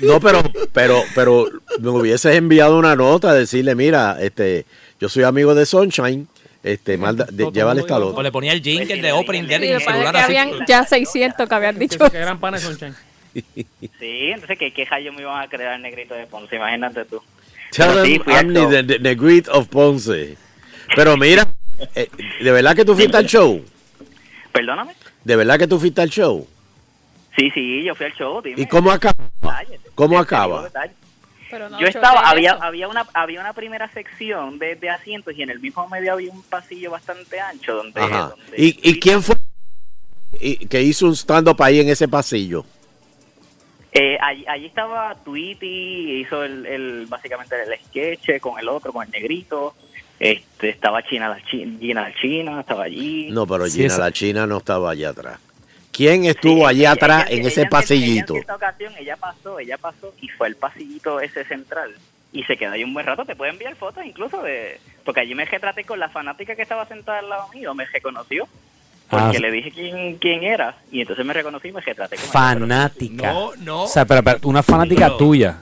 [SPEAKER 3] No, pero, pero, pero me hubieses enviado una nota a decirle, mira, este, yo soy amigo de Sunshine, este, manda, de- llévale
[SPEAKER 2] el
[SPEAKER 3] esta
[SPEAKER 2] mundo
[SPEAKER 5] O
[SPEAKER 3] nota.
[SPEAKER 5] le ponía el jingle
[SPEAKER 9] Pues
[SPEAKER 5] de opening
[SPEAKER 4] es
[SPEAKER 5] celular así.
[SPEAKER 4] habían ya 600 que habían dicho.
[SPEAKER 2] Que eran panes Sunshine.
[SPEAKER 9] Sí, entonces, ¿qué queja yo me iban a crear el negrito de Ponce? Imagínate tú.
[SPEAKER 3] Tell
[SPEAKER 9] sí,
[SPEAKER 3] I'm
[SPEAKER 9] show.
[SPEAKER 3] the, the, the great of Ponce. Pero mira, eh, ¿de verdad que tú fuiste al show?
[SPEAKER 9] Perdóname.
[SPEAKER 3] ¿De verdad que tú fuiste al show?
[SPEAKER 9] Sí, sí, yo fui al show. Dime.
[SPEAKER 3] ¿Y cómo acaba?
[SPEAKER 9] Detalles.
[SPEAKER 3] ¿Cómo acaba?
[SPEAKER 9] detalles.
[SPEAKER 4] Pero no
[SPEAKER 9] Yo estaba, había,
[SPEAKER 4] eso.
[SPEAKER 9] había una había una primera sección de, de asientos y en el mismo medio había un pasillo bastante ancho donde...
[SPEAKER 3] Ajá.
[SPEAKER 9] donde-
[SPEAKER 3] ¿Y, y quién fue y- que hizo un stand-up ahí en ese pasillo?
[SPEAKER 9] Eh, allí, allí estaba Tweety, hizo el, el básicamente el sketch con el otro, con el negrito. Este, estaba China la China, Gina la China, estaba allí.
[SPEAKER 3] No, pero
[SPEAKER 6] Sí,
[SPEAKER 3] Gina
[SPEAKER 6] esa-
[SPEAKER 3] la China no estaba allá atrás. ¿Quién
[SPEAKER 9] Sí,
[SPEAKER 3] estuvo
[SPEAKER 9] ella-
[SPEAKER 3] atrás
[SPEAKER 9] ella-
[SPEAKER 3] en
[SPEAKER 9] ella
[SPEAKER 3] ese pasillito?
[SPEAKER 9] Ella en cierta ocasión, ella pasó, ella pasó y fue al pasillito ese central. Y se quedó ahí un buen rato. Te puedo enviar fotos incluso de... Porque allí me retraté con la fanática que estaba sentada al lado mío. Me reconoció. Porque
[SPEAKER 6] Ah.
[SPEAKER 9] le dije quién, quién era. Y entonces me reconocí y me retraté con ella.
[SPEAKER 6] Fanática.
[SPEAKER 5] No, no.
[SPEAKER 6] O sea, pero, pero una fanática
[SPEAKER 5] Pero-
[SPEAKER 6] tuya.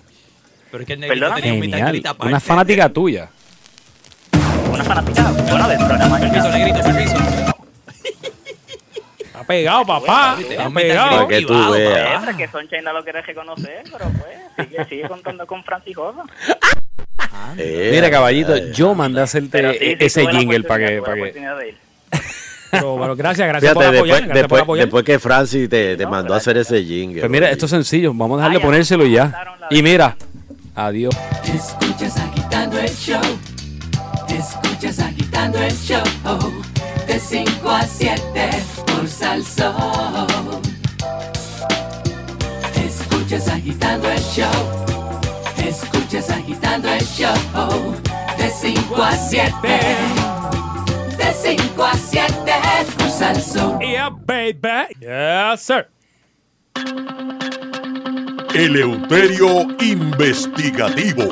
[SPEAKER 5] Pero es que el negrito
[SPEAKER 9] Perdóname.
[SPEAKER 5] tenía
[SPEAKER 6] Genial.
[SPEAKER 5] aparte.
[SPEAKER 6] Una fanática tuya.
[SPEAKER 9] Pero Una fanática, bueno, dentro de la
[SPEAKER 5] Permiso, negrito, permiso. [laughs]
[SPEAKER 2] Está pegado, papá. Está pegado.
[SPEAKER 3] Para que tú veas.
[SPEAKER 9] que Sunshine no lo quiere reconocer, pero pues sigue, sigue contando con Francijosa.
[SPEAKER 3] Eh,
[SPEAKER 6] Mira, caballito,
[SPEAKER 3] eh,
[SPEAKER 6] yo mandé a hacerte
[SPEAKER 9] sí, sí,
[SPEAKER 6] ese jingle para que,
[SPEAKER 2] Pero, pero [laughs] gracias, gracias
[SPEAKER 3] Fíjate,
[SPEAKER 2] por apoyar.
[SPEAKER 3] después,
[SPEAKER 2] Gracias por
[SPEAKER 3] después,
[SPEAKER 2] apoyar.
[SPEAKER 3] después que Francis te, te
[SPEAKER 9] No,
[SPEAKER 3] mandó a hacer ese jingle.
[SPEAKER 6] Pues mira, esto es sencillo. Vamos a dejarle
[SPEAKER 9] ya.
[SPEAKER 6] ponérselo ya. Y mira, adiós.
[SPEAKER 10] Escuchas agitando el show. Escuchas agitando el show. De 5 a 7 por Salsón. Escuchas agitando el show. Escuchas agitando el show. De 5 a 7. De 5 a 7 por Salsón.
[SPEAKER 2] Yeah, baby. Yes, sir.
[SPEAKER 1] Eleuterio Investigativo.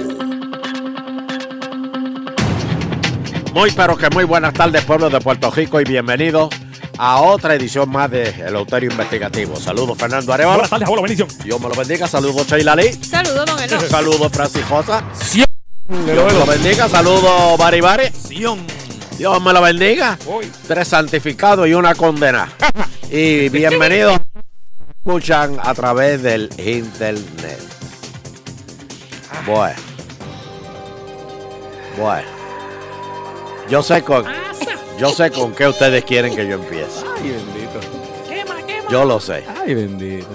[SPEAKER 3] Muy pero que muy buenas tardes pueblo de Puerto Rico y bienvenidos a otra edición más de El Autorio Investigativo. Saludos Fernando Arevalo.
[SPEAKER 2] Buenas tardes, abuelo, bendición.
[SPEAKER 3] Dios me lo bendiga. Saludos Sheila Lee.
[SPEAKER 4] Saludos, don Elo.
[SPEAKER 3] Saludos Francis Josa. Dios me lo bendiga. Saludos Bari Bari. Dios me lo bendiga. Tres santificados y una condena. [laughs] y bienvenidos. Escuchan a través del internet. Bueno. Bueno. Yo sé con, yo sé con qué ustedes quieren que yo empiece.
[SPEAKER 6] Ay, bendito.
[SPEAKER 3] Yo lo sé.
[SPEAKER 6] Ay, bendito.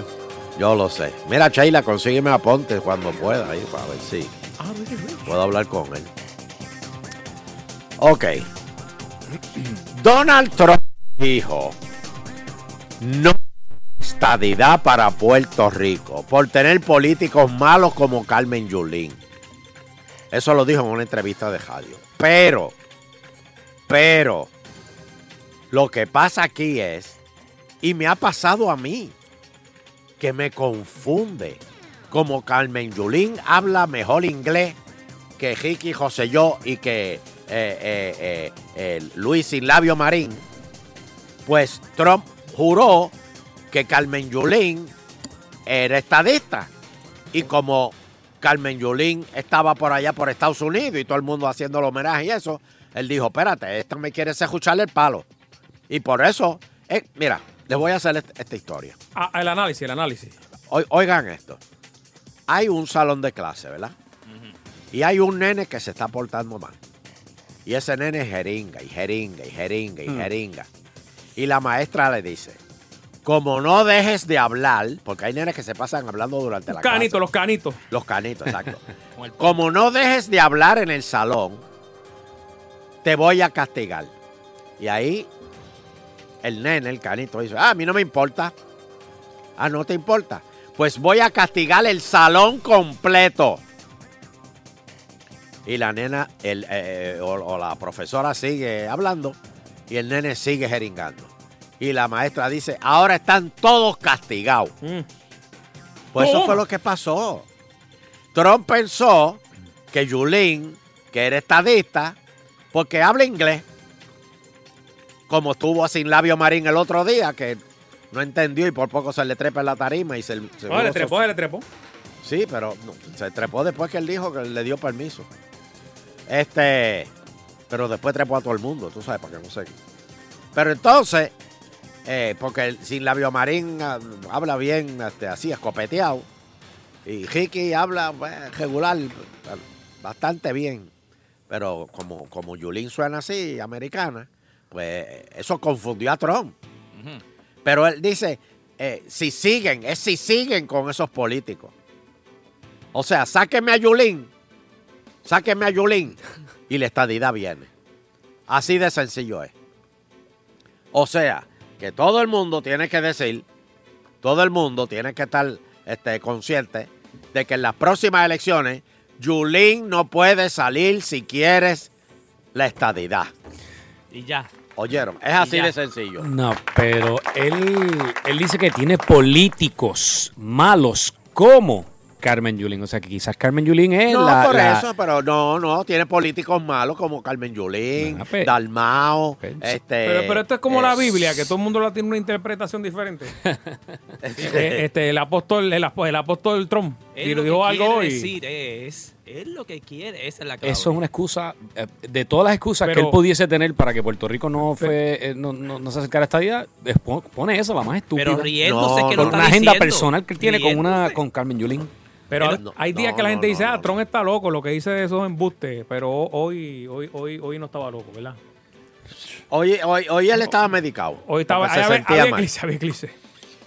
[SPEAKER 3] Yo lo sé. Mira, Sheila, consígueme a Ponte cuando pueda ahí para ver si puedo hablar con él. Ok. [clears throat] Donald Trump dijo no estadidad para Puerto Rico por tener políticos malos como Carmen Yulín. Eso lo dijo en una entrevista de radio. Pero, pero, lo que pasa aquí es, y me ha pasado a mí, que me confunde. Como Carmen Yulín habla mejor inglés que Ricky José yo y que eh, eh, eh, Luis Sin Labio Marín, pues Trump juró que Carmen Yulín era estadista. Y como Carmen Yulín estaba por allá por Estados Unidos y todo el mundo haciendo el homenaje y eso, él dijo, espérate, esta me quiere escucharle el palo. Y por eso, eh, mira, les voy a hacer est- esta historia.
[SPEAKER 2] Ah, el análisis, el análisis.
[SPEAKER 3] Oi- Oigan esto. Hay un salón de clase, ¿verdad? Y hay un nene que se está portando mal. Y ese nene jeringa y jeringa y jeringa y jeringa. Y la maestra le dice, como no dejes de hablar, porque hay nenes que se pasan hablando durante la
[SPEAKER 2] Canitos,
[SPEAKER 3] clase.
[SPEAKER 2] los canitos.
[SPEAKER 3] Los canitos, exacto. [laughs] como no dejes de hablar en el salón, te voy a castigar. Y ahí el nene, el canito, dice, ah, a mí no me importa. Ah, no te importa. Pues voy a castigar el salón completo. Y la nena el, eh, o, o la profesora sigue hablando y el nene sigue jeringando. Y la maestra dice, ahora están todos castigados.
[SPEAKER 2] Mm.
[SPEAKER 3] Pues eso
[SPEAKER 2] Toma.
[SPEAKER 3] fue lo que pasó. Trump pensó que Yulín, que era estadista, porque habla inglés, como estuvo sin labio marín el otro día, que no entendió y por poco se le trepa en la tarima y se, seguro
[SPEAKER 2] No, le
[SPEAKER 3] se-
[SPEAKER 2] trepó, le trepó.
[SPEAKER 3] Sí, pero no, se trepó después que él dijo que le dio permiso. Este, pero después trepó a todo el mundo, tú sabes, para que no sé. Pero entonces, eh, porque sin labio marín ah, habla bien, este, así, escopeteado. Y Ricky habla pues, regular, bastante bien. Pero como, como Yulín suena así, americana, pues eso confundió a Trump. Pero él dice, eh, si siguen, es si siguen con esos políticos. O sea, sáquenme a Yulín, sáquenme a Yulín y la estadidad viene. Así de sencillo es. O sea, que todo el mundo tiene que decir, todo el mundo tiene que estar este, consciente de que en las próximas elecciones Yulín no puede salir si quieres la estadidad.
[SPEAKER 5] Y ya.
[SPEAKER 3] ¿Oyeron? Es así de sencillo.
[SPEAKER 6] No, pero él, él dice que tiene políticos malos como Carmen Yulín. O sea, que quizás Carmen Yulín es
[SPEAKER 3] No,
[SPEAKER 6] la...
[SPEAKER 3] por
[SPEAKER 6] la-
[SPEAKER 3] eso, pero no, no, tiene políticos malos como Carmen Yulín,
[SPEAKER 6] Ah, pe-
[SPEAKER 3] Dalmao, este...
[SPEAKER 2] Pero, pero esto es como
[SPEAKER 3] eh,
[SPEAKER 2] la Biblia, que todo el mundo la tiene una interpretación diferente. [laughs] Eh, este, el apóstol, el, apó- el apóstol Trump
[SPEAKER 5] Él
[SPEAKER 2] y
[SPEAKER 5] lo
[SPEAKER 2] lo dijo
[SPEAKER 5] que
[SPEAKER 2] algo
[SPEAKER 5] quiere
[SPEAKER 2] hoy.
[SPEAKER 5] decir es, él lo que quiere, esa es la clave.
[SPEAKER 6] Eso es una excusa, eh, de todas las excusas que él pudiese tener para que Puerto Rico no fue eh, no, no, no se acercara a esta idea, pone eso, la más estúpida.
[SPEAKER 5] Pero riéndose que lo
[SPEAKER 6] Por
[SPEAKER 5] está
[SPEAKER 6] una agenda personal que él tiene con una con Carmen Yulín.
[SPEAKER 2] Pero
[SPEAKER 3] No,
[SPEAKER 2] hay días
[SPEAKER 3] no,
[SPEAKER 2] que la gente
[SPEAKER 3] no,
[SPEAKER 2] dice,
[SPEAKER 3] no,
[SPEAKER 2] ah, Trump está loco, lo que dice de esos embustes, pero hoy, hoy, hoy, hoy no estaba loco, ¿verdad?
[SPEAKER 3] Hoy, hoy, hoy él estaba medicado.
[SPEAKER 2] Hoy estaba,
[SPEAKER 3] se
[SPEAKER 2] había,
[SPEAKER 3] sentía
[SPEAKER 2] había
[SPEAKER 3] mal.
[SPEAKER 2] eclipse, había eclipse.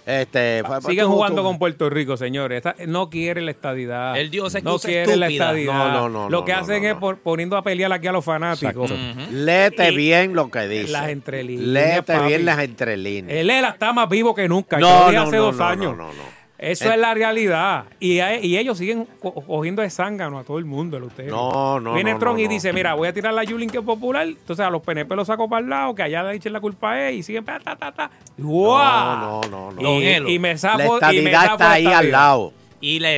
[SPEAKER 3] Este, fue- fue-
[SPEAKER 2] Siguen jugando con Puerto Rico, señores. Esta- no quiere la estadidad.
[SPEAKER 5] Él dio esa
[SPEAKER 2] no quiere la
[SPEAKER 5] estúpida.
[SPEAKER 2] estadidad.
[SPEAKER 3] No, no, no,
[SPEAKER 2] Lo que
[SPEAKER 3] no,
[SPEAKER 2] hacen
[SPEAKER 3] no,
[SPEAKER 2] es por- poniendo a pelear aquí a los fanáticos.
[SPEAKER 3] Léete
[SPEAKER 2] Y-
[SPEAKER 3] bien lo que dice.
[SPEAKER 2] Las entrelíneas,
[SPEAKER 3] Léete
[SPEAKER 2] papi.
[SPEAKER 3] bien las entrelíneas.
[SPEAKER 2] Él era- está más vivo que nunca.
[SPEAKER 3] No,
[SPEAKER 2] Yo lo dije
[SPEAKER 3] no,
[SPEAKER 2] hace
[SPEAKER 3] no,
[SPEAKER 2] dos
[SPEAKER 3] no,
[SPEAKER 2] años.
[SPEAKER 3] no, no, no.
[SPEAKER 2] Eso
[SPEAKER 3] Eh,
[SPEAKER 2] es la realidad. Y, ellos siguen co- cogiendo de zángano a todo el mundo. a ustedes.
[SPEAKER 3] No, no,
[SPEAKER 2] Viene
[SPEAKER 3] no,
[SPEAKER 2] Trump
[SPEAKER 3] no,
[SPEAKER 2] y
[SPEAKER 3] no.
[SPEAKER 2] dice, mira, voy a tirar la Yulín que es popular. Entonces a los PNP los saco para el lado, que allá le echen la culpa a él y siguen ta, ta, ta, ta. ¡Guau!
[SPEAKER 3] No, no, no,
[SPEAKER 2] Y, me
[SPEAKER 3] La
[SPEAKER 2] zafo, y me
[SPEAKER 3] estadidad
[SPEAKER 2] zafo
[SPEAKER 3] está
[SPEAKER 2] la
[SPEAKER 3] ahí al lado.
[SPEAKER 5] Y la,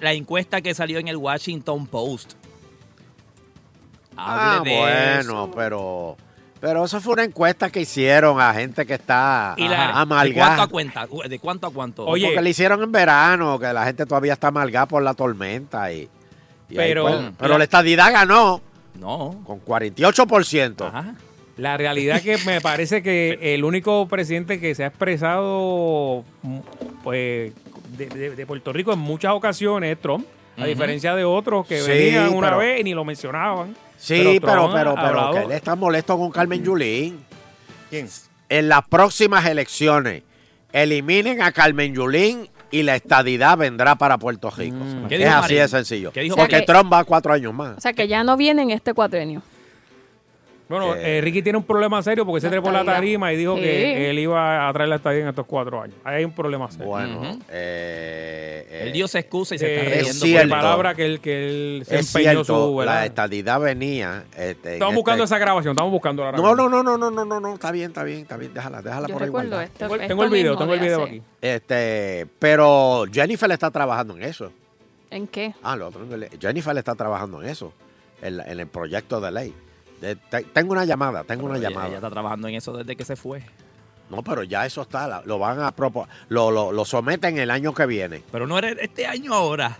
[SPEAKER 5] la encuesta que salió en el Washington Post.
[SPEAKER 3] Ah,
[SPEAKER 5] de
[SPEAKER 3] bueno,
[SPEAKER 5] eso.
[SPEAKER 3] pero pero eso fue una encuesta que hicieron a gente que está
[SPEAKER 5] ¿Y la, ¿De cuánto a
[SPEAKER 3] amargada.
[SPEAKER 5] cuenta? ¿De cuánto a cuánto?
[SPEAKER 2] Oye,
[SPEAKER 3] Porque le hicieron en verano, que la gente todavía está amargada por la tormenta. Y,
[SPEAKER 2] Pero-
[SPEAKER 3] pues, pero
[SPEAKER 2] la-
[SPEAKER 3] la estadidad ganó
[SPEAKER 5] No.
[SPEAKER 3] con 48%.
[SPEAKER 5] Ajá.
[SPEAKER 2] La realidad que me parece que [laughs] el único presidente que se ha expresado mm, pues de, de- de Puerto Rico en muchas ocasiones es Trump, a diferencia de otros que
[SPEAKER 3] Sí,
[SPEAKER 2] venían una
[SPEAKER 3] pero-
[SPEAKER 2] vez y ni lo mencionaban.
[SPEAKER 3] Sí, pero,
[SPEAKER 2] Trump
[SPEAKER 3] pero, pero, que él está molesto con Carmen Yulín.
[SPEAKER 11] ¿Quién?
[SPEAKER 3] En las próximas elecciones, eliminen a Carmen Yulín y la estadidad vendrá para Puerto Rico.
[SPEAKER 5] ¿Qué
[SPEAKER 3] es
[SPEAKER 5] dijo
[SPEAKER 3] así
[SPEAKER 5] Marín?
[SPEAKER 3] de sencillo.
[SPEAKER 5] ¿Qué dijo
[SPEAKER 3] Porque? Trump va cuatro años más.
[SPEAKER 4] O sea que ya no viene en este cuatrenio.
[SPEAKER 2] Bueno,
[SPEAKER 3] Eh,
[SPEAKER 2] eh, Ricky tiene un problema serio porque se trepó la tarima y dijo
[SPEAKER 4] Sí.
[SPEAKER 2] que él iba a traer la estadía en estos cuatro años. Ahí hay un problema serio.
[SPEAKER 3] Bueno,
[SPEAKER 5] Ujú.
[SPEAKER 3] eh, eh,
[SPEAKER 5] Él dio esa excusa y se está
[SPEAKER 2] Eh,
[SPEAKER 5] riendo.
[SPEAKER 3] es
[SPEAKER 5] por
[SPEAKER 2] palabra que él, que él se
[SPEAKER 3] es
[SPEAKER 2] empeñó
[SPEAKER 3] cierto,
[SPEAKER 2] su... ¿verdad?
[SPEAKER 3] la estadidad venía. Este,
[SPEAKER 2] Estamos buscando
[SPEAKER 3] este-
[SPEAKER 2] esa grabación, estamos buscando la
[SPEAKER 3] No,
[SPEAKER 2] grabación.
[SPEAKER 3] no, no, no, no, no, no, no, está bien, está bien, está bien, déjala, déjala
[SPEAKER 4] Yo
[SPEAKER 3] por ahí
[SPEAKER 4] esto.
[SPEAKER 2] Tengo, el-
[SPEAKER 4] esto
[SPEAKER 2] tengo el video, tengo el
[SPEAKER 4] de
[SPEAKER 2] video
[SPEAKER 4] hace-
[SPEAKER 2] aquí.
[SPEAKER 3] Este, pero Jennifer está trabajando en eso.
[SPEAKER 4] ¿En qué?
[SPEAKER 3] Ah, lo otro, Jennifer está trabajando en eso, en, en el proyecto de ley. De- te- tengo una llamada, tengo una
[SPEAKER 5] Ella-
[SPEAKER 3] llamada.
[SPEAKER 5] Ella está trabajando en eso desde que se fue.
[SPEAKER 3] No, pero ya eso está, lo van a lo, lo, lo someten el año que viene.
[SPEAKER 5] Pero no era este año ahora.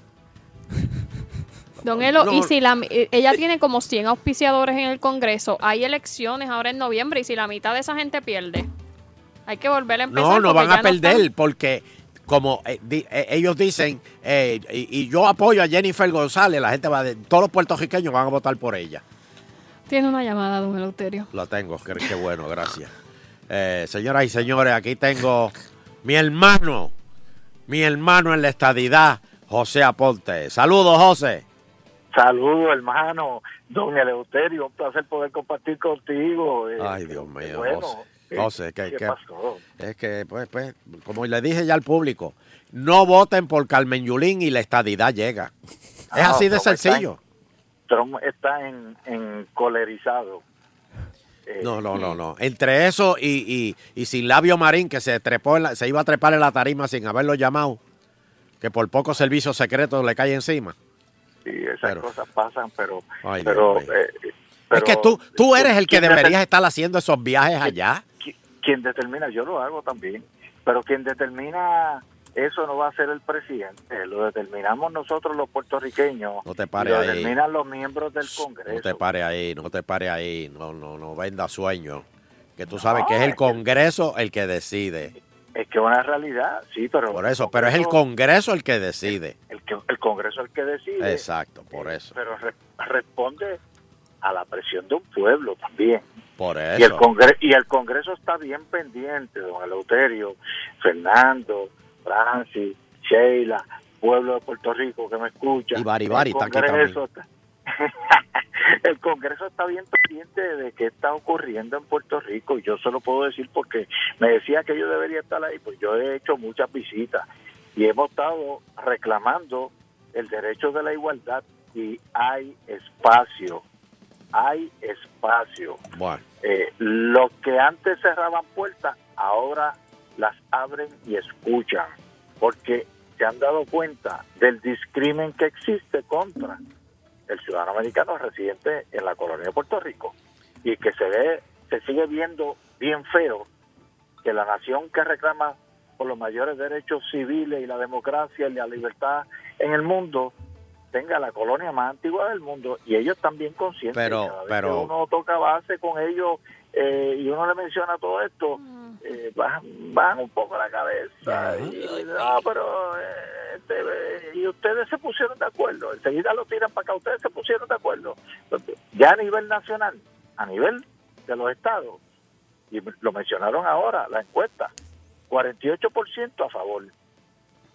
[SPEAKER 4] Don Elo,
[SPEAKER 3] No.
[SPEAKER 4] y si la, eh, ella tiene como 100 auspiciadores en el Congreso, hay elecciones ahora en noviembre y si la mitad de esa gente pierde, hay que volver a empezar.
[SPEAKER 3] No, no van a perder
[SPEAKER 4] están-
[SPEAKER 3] porque como eh, di- eh, ellos dicen, eh, y, y yo apoyo a Jennifer González, la gente va de, todos los puertorriqueños van a votar por ella.
[SPEAKER 4] Tiene una llamada, don Eleuterio.
[SPEAKER 3] Lo tengo, qué, qué bueno, gracias. Eh, señoras y señores, aquí tengo mi hermano, mi hermano en la estadidad, José Aponte. Saludos, José.
[SPEAKER 8] Saludos, hermano. Don Eleuterio, un placer poder compartir contigo. eh,
[SPEAKER 3] Ay, Dios mío,
[SPEAKER 8] bueno.
[SPEAKER 3] José. José, ¿qué-
[SPEAKER 8] ¿qué
[SPEAKER 3] qué-
[SPEAKER 8] pasó?
[SPEAKER 3] Es que, pues, pues, como le dije ya al público, no voten por Carmen Yulín y la estadidad llega. Es
[SPEAKER 8] Ah,
[SPEAKER 3] así de
[SPEAKER 8] no,
[SPEAKER 3] sencillo.
[SPEAKER 8] Trump está en, en colerizado. Eh,
[SPEAKER 3] No, no, no, no. Entre eso y, y, y sin labio marín, que se trepó en la- se iba a trepar en la tarima sin haberlo llamado, que por pocos servicios secretos le cae encima.
[SPEAKER 11] sí, esas
[SPEAKER 3] Pero-
[SPEAKER 11] cosas pasan, pero,
[SPEAKER 3] Ay,
[SPEAKER 11] pero,
[SPEAKER 3] Dios mío.
[SPEAKER 11] eh,
[SPEAKER 3] es que tú, tú eres el que
[SPEAKER 11] ¿quién deter-
[SPEAKER 3] deberías estar haciendo esos viajes allá.
[SPEAKER 11] quien determina, yo lo hago también, pero quien determina eso no va a ser el presidente, lo determinamos nosotros los puertorriqueños,
[SPEAKER 3] No te
[SPEAKER 11] y
[SPEAKER 3] pares
[SPEAKER 11] lo
[SPEAKER 3] ahí.
[SPEAKER 11] determinan los miembros del
[SPEAKER 3] No
[SPEAKER 11] Congreso.
[SPEAKER 3] te pares ahí, no te pares ahí, no, no, no venda sueño. Que tú sabes que es
[SPEAKER 11] No,
[SPEAKER 3] el Congreso el que decide.
[SPEAKER 11] Es que es una realidad, sí, pero
[SPEAKER 3] Por eso, pero es el Congreso el que decide.
[SPEAKER 11] el, que, el Congreso es el que decide,
[SPEAKER 3] Exacto, por eso.
[SPEAKER 11] pero re- responde a la presión de un pueblo también.
[SPEAKER 3] Por
[SPEAKER 11] Y el,
[SPEAKER 3] eso.
[SPEAKER 11] Congreso, y el Congreso está bien pendiente, don Eleuterio, Fernando, Francis, Sheila, pueblo de Puerto Rico que me escucha.
[SPEAKER 3] Y Baribari
[SPEAKER 11] El
[SPEAKER 3] está aquí
[SPEAKER 11] Congreso está- [laughs] el Congreso está bien pendiente de qué está ocurriendo en Puerto Rico y yo se lo puedo decir porque me decía que yo debería estar ahí, pues yo he hecho muchas visitas y hemos estado reclamando el derecho de la igualdad y hay espacio, hay espacio.
[SPEAKER 3] Bueno,
[SPEAKER 11] Eh, los que antes cerraban puertas, ahora las abren y escuchan, porque se han dado cuenta del discrimen que existe contra el ciudadano americano residente en la colonia de Puerto Rico y que se ve, se sigue viendo bien feo que la nación que reclama por los mayores derechos civiles y la democracia y la libertad en el mundo tenga la colonia más antigua del mundo y ellos también conscientes
[SPEAKER 3] Pero-
[SPEAKER 11] cada vez
[SPEAKER 3] pero-
[SPEAKER 11] que uno toca base con ellos eh, y uno le menciona todo esto eh, bajan, bajan un poco la cabeza y, no pero eh, este, y ustedes se pusieron de acuerdo enseguida lo tiran para acá ustedes se pusieron de acuerdo ya a nivel nacional a nivel de los estados y lo mencionaron ahora la encuesta 48% a favor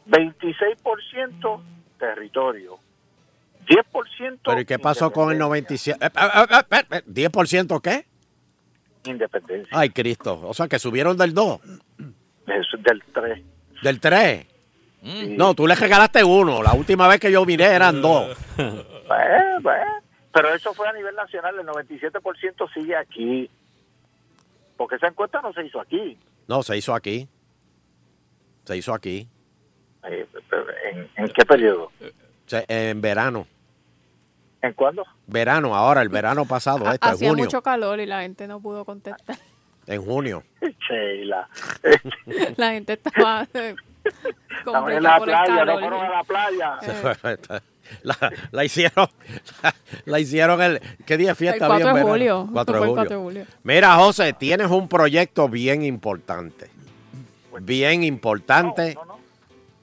[SPEAKER 11] 26% territorio 10%
[SPEAKER 3] pero ¿y qué pasó con el 97? Eh, eh, eh, ¿10% qué?
[SPEAKER 11] Independencia
[SPEAKER 3] Ay, Cristo. O sea, que subieron del 2.
[SPEAKER 11] es del 3
[SPEAKER 3] Del 3.
[SPEAKER 11] Sí.
[SPEAKER 3] No, tú le regalaste uno. La última vez que yo miré eran dos.
[SPEAKER 11] Bueno, bueno. Pero eso fue a nivel nacional, el 97% sigue aquí. Porque esa encuesta no se hizo aquí.
[SPEAKER 3] No, se hizo aquí. Se hizo aquí.
[SPEAKER 11] Eh, ¿En, en qué periodo?
[SPEAKER 3] Se- en verano.
[SPEAKER 11] ¿En cuándo?
[SPEAKER 3] Verano, ahora, el verano [laughs] pasado, este,
[SPEAKER 4] Hacía
[SPEAKER 3] junio.
[SPEAKER 4] mucho calor y la gente no pudo contestar.
[SPEAKER 3] En junio.
[SPEAKER 11] Sheila. [laughs]
[SPEAKER 4] La gente estaba eh,
[SPEAKER 11] Estamos en
[SPEAKER 4] completa
[SPEAKER 11] la
[SPEAKER 4] por el
[SPEAKER 11] playa, no fueron a la playa.
[SPEAKER 4] Eh. [laughs]
[SPEAKER 3] La, la hicieron, la, la hicieron el, ¿qué día de fiesta
[SPEAKER 4] El 4
[SPEAKER 3] había en
[SPEAKER 4] de
[SPEAKER 3] verano?
[SPEAKER 4] julio.
[SPEAKER 3] 4 de
[SPEAKER 4] Fue el
[SPEAKER 3] julio.
[SPEAKER 4] 4 de julio.
[SPEAKER 3] Mira, José, tienes un proyecto bien importante. Bien importante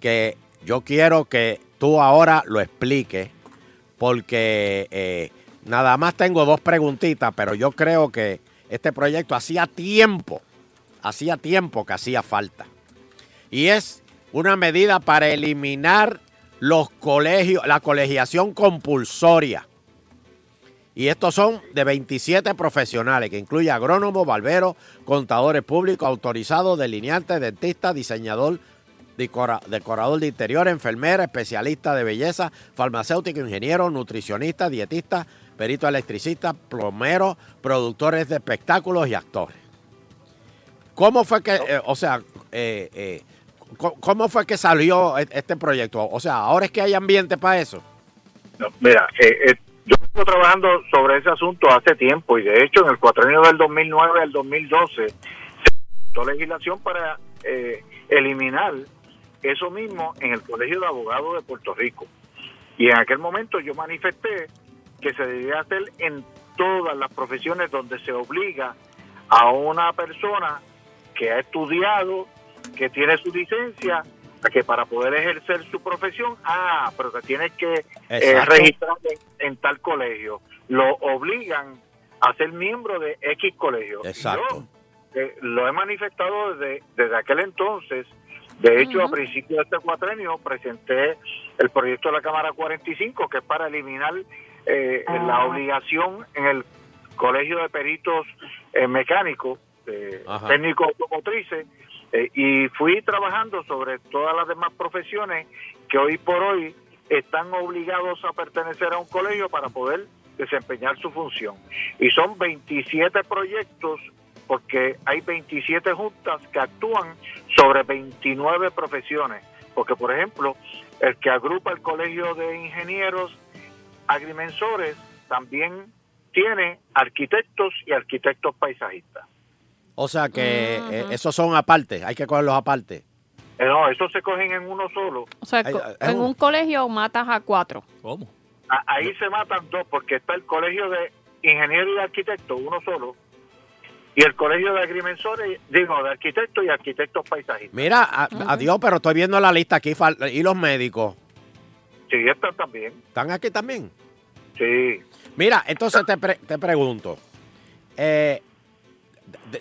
[SPEAKER 3] que yo quiero que tú ahora lo expliques porque eh, nada más tengo dos preguntitas, pero yo creo que este proyecto hacía tiempo, hacía tiempo que hacía falta. Y es una medida para eliminar los colegios, la colegiación compulsoria. Y estos son de 27 profesionales, que incluye agrónomos, barberos, contadores públicos, autorizados, delineantes, dentistas, diseñador, decora- decorador de interior, enfermera, especialista de belleza, farmacéutico, ingeniero, nutricionista, dietista, perito electricista, plomero, productores de espectáculos y actores. ¿Cómo fue que, eh, o sea, eh, eh, cómo fue que salió e- este proyecto? O sea, ahora es que hay ambiente para eso.
[SPEAKER 11] Mira, eh, yo estoy trabajando sobre ese asunto hace tiempo y de hecho en el cuatrienio del 2009 al 2012 se legislación para eh, eliminar eso mismo en el Colegio de Abogados de Puerto Rico. Y en aquel momento yo manifesté que se debía hacer en todas las profesiones donde se obliga a una persona que ha estudiado, que tiene su licencia, a que para poder ejercer su profesión, ah, pero que eh,
[SPEAKER 3] Exacto.
[SPEAKER 11] registrar en, en tal colegio. Lo obligan a ser miembro de X colegio.
[SPEAKER 3] Exacto.
[SPEAKER 11] Yo, eh, lo he manifestado desde, desde aquel entonces. De hecho, a principios de este cuatrenio presenté el proyecto de la Cámara 45, que es para eliminar eh, la obligación en el Colegio de Peritos eh, Mecánicos, eh, técnicos automotrices, eh, y fui trabajando sobre todas las demás profesiones que hoy por hoy están obligados a pertenecer a un colegio para poder desempeñar su función. Y son 27 proyectos porque hay 27 juntas que actúan sobre 29 profesiones. Porque, por ejemplo, el que agrupa el Colegio de Ingenieros agrimensores también tiene arquitectos y arquitectos paisajistas.
[SPEAKER 3] O sea que eh, esos son aparte, hay que cogerlos aparte.
[SPEAKER 11] Eh, no, esos se cogen en uno solo.
[SPEAKER 4] O sea,
[SPEAKER 3] ay,
[SPEAKER 4] en
[SPEAKER 3] ay.
[SPEAKER 4] un colegio matas a cuatro.
[SPEAKER 5] ¿Cómo?
[SPEAKER 11] A- ahí se matan dos, porque está el colegio de ingenieros y arquitectos, uno solo, y el colegio de agrimensores, digo, de arquitectos y arquitectos paisajistas.
[SPEAKER 3] Mira, a- adiós, pero estoy viendo la lista aquí. ¿Y los médicos?
[SPEAKER 11] Sí, están también.
[SPEAKER 3] ¿Están aquí también?
[SPEAKER 11] Sí.
[SPEAKER 3] Mira, entonces te, pre- te pregunto. eh,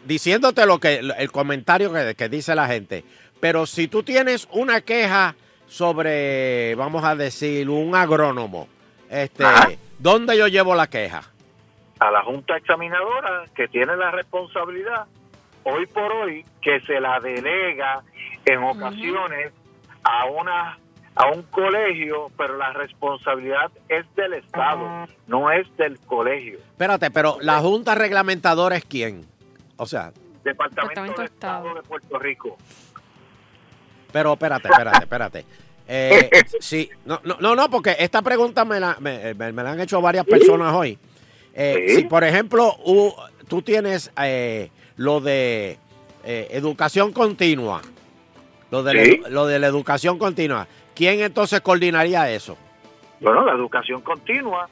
[SPEAKER 3] diciéndote lo que el comentario que, que dice la gente. Pero si tú tienes una queja sobre, vamos a decir, un agrónomo, este,
[SPEAKER 11] Ajá.
[SPEAKER 3] ¿dónde yo llevo la queja?
[SPEAKER 11] A la Junta Examinadora que tiene la responsabilidad hoy por hoy que se la delega en ocasiones a una a un colegio, pero la responsabilidad es del Estado, no es del colegio.
[SPEAKER 3] Espérate, pero la Junta Reglamentadora es quién? O sea,
[SPEAKER 11] Departamento,
[SPEAKER 4] Departamento
[SPEAKER 11] de
[SPEAKER 4] Estado.
[SPEAKER 11] Estado de Puerto Rico.
[SPEAKER 3] pero espérate, espérate, espérate. Eh, [laughs] sí, no, no, no, no, porque esta pregunta me la, me, me- me la han hecho varias personas hoy. Eh,
[SPEAKER 11] Sí.
[SPEAKER 3] Si, por ejemplo, u- tú tienes eh, lo de eh, educación continua, lo de, la
[SPEAKER 11] Sí.
[SPEAKER 3] lo de la educación continua, ¿quién entonces coordinaría eso?
[SPEAKER 11] Bueno, la educación continua,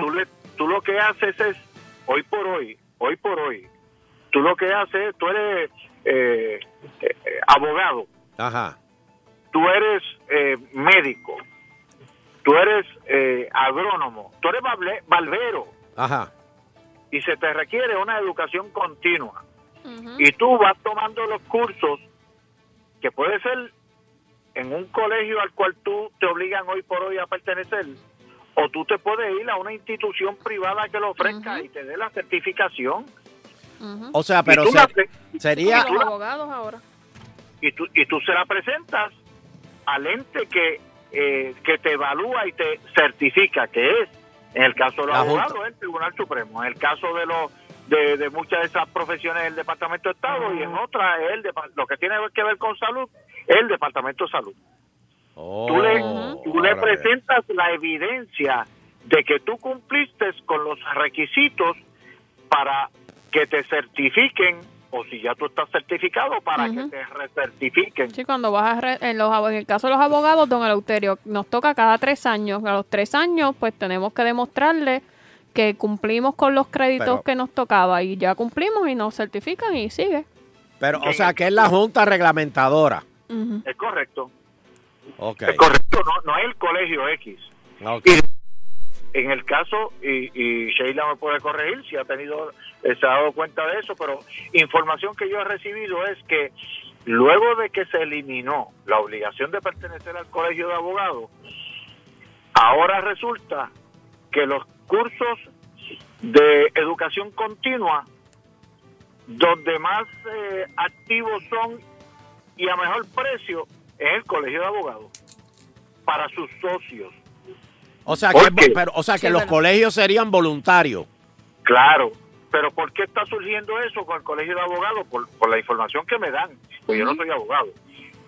[SPEAKER 11] tú, le, tú lo que haces es, hoy por hoy, hoy por hoy, tú lo que haces, tú eres eh, eh, abogado,
[SPEAKER 3] Ajá.
[SPEAKER 11] tú eres eh, médico, tú eres eh, agrónomo, tú eres barbe- barbero
[SPEAKER 3] Ajá.
[SPEAKER 11] y se te requiere una educación continua. Y tú vas tomando los cursos que puede ser en un colegio al cual tú te obligan hoy por hoy a pertenecer, o tú te puedes ir a una institución privada que lo ofrezca y te dé la certificación.
[SPEAKER 3] O sea, pero
[SPEAKER 11] y tú,
[SPEAKER 3] se-
[SPEAKER 11] la pre-
[SPEAKER 3] sería...
[SPEAKER 4] Los abogados ahora.
[SPEAKER 11] y, tú, y tú se la presentas al ente que, eh, que te evalúa y te certifica, que es, en el caso de los
[SPEAKER 3] La Junta.
[SPEAKER 11] abogados, el Tribunal Supremo, en el caso de los de, de muchas de esas profesiones el Departamento de Estado y en otras es el depa- lo que tiene que ver con salud es el Departamento de Salud. tú le, tú le presentas la evidencia de que tú cumpliste con los requisitos para que te certifiquen o si ya tú estás certificado para que te recertifiquen.
[SPEAKER 4] Sí, cuando vas a re- en, los, en el caso de los abogados, don Eleuterio, nos toca cada tres años. A los tres años, pues tenemos que demostrarle que cumplimos con los créditos
[SPEAKER 3] Pero-
[SPEAKER 4] que nos tocaba y ya cumplimos y nos certifican y sigue.
[SPEAKER 3] Pero, o sea, que es la Junta Reglamentadora.
[SPEAKER 11] Es correcto.
[SPEAKER 3] Ok.
[SPEAKER 11] Es correcto, no, no es el colegio X.
[SPEAKER 3] ok.
[SPEAKER 11] Y en el caso, y, y Sheila me puede corregir si ha tenido, se ha dado cuenta de eso, pero información que yo he recibido es que luego de que se eliminó la obligación de pertenecer al colegio de abogados, ahora resulta que los cursos de educación continua, donde más eh, activos son y a mejor precio, es el colegio de abogados para sus socios.
[SPEAKER 3] O sea,
[SPEAKER 11] ¿Por
[SPEAKER 3] que, pero, o sea, que los colegios serían voluntarios.
[SPEAKER 11] Claro, pero ¿por qué está surgiendo eso con el colegio de abogados? Por, por la información que me dan, pues yo no soy abogado.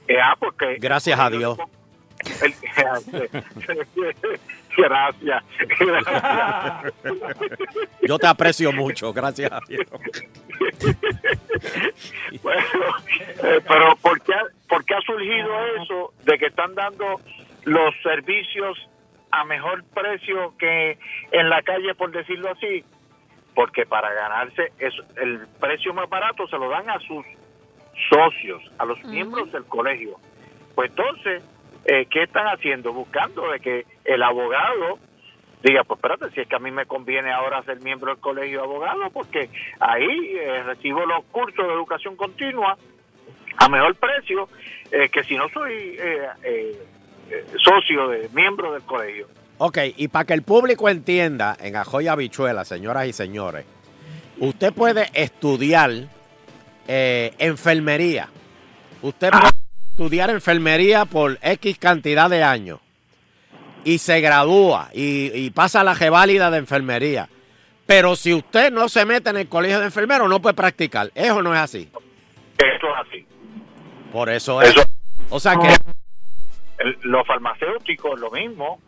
[SPEAKER 11] Eh, ah, porque...
[SPEAKER 3] Gracias a Dios.
[SPEAKER 11] El- [laughs] gracias, gracias.
[SPEAKER 3] Yo te aprecio mucho, gracias a Dios. [laughs]
[SPEAKER 11] Bueno, eh, pero ¿por qué, por qué ha surgido eso de que están dando los servicios a mejor precio que en la calle, por decirlo así? Porque para ganarse es- el precio más barato se lo dan a sus socios, a los miembros del colegio. Pues entonces, eh, ¿qué están haciendo? Buscando de que el abogado diga, pues espérate, si es que a mí me conviene ahora ser miembro del colegio de abogados, porque ahí eh, recibo los cursos de educación continua a mejor precio eh, que si no soy eh, eh, socio de miembro del colegio.
[SPEAKER 3] Ok, y para que el público entienda, en Ajoya Bichuela, señoras y señores, usted puede estudiar eh, enfermería. Usted puede estudiar enfermería por X cantidad de años y se gradúa y, y pasa la reválida de enfermería. Pero si usted no se mete en el colegio de enfermeros, no puede practicar. ¿Eso no es así?
[SPEAKER 11] Esto es así.
[SPEAKER 3] Por eso es.
[SPEAKER 11] Eso-
[SPEAKER 3] O sea que
[SPEAKER 11] El- los farmacéuticos, lo mismo.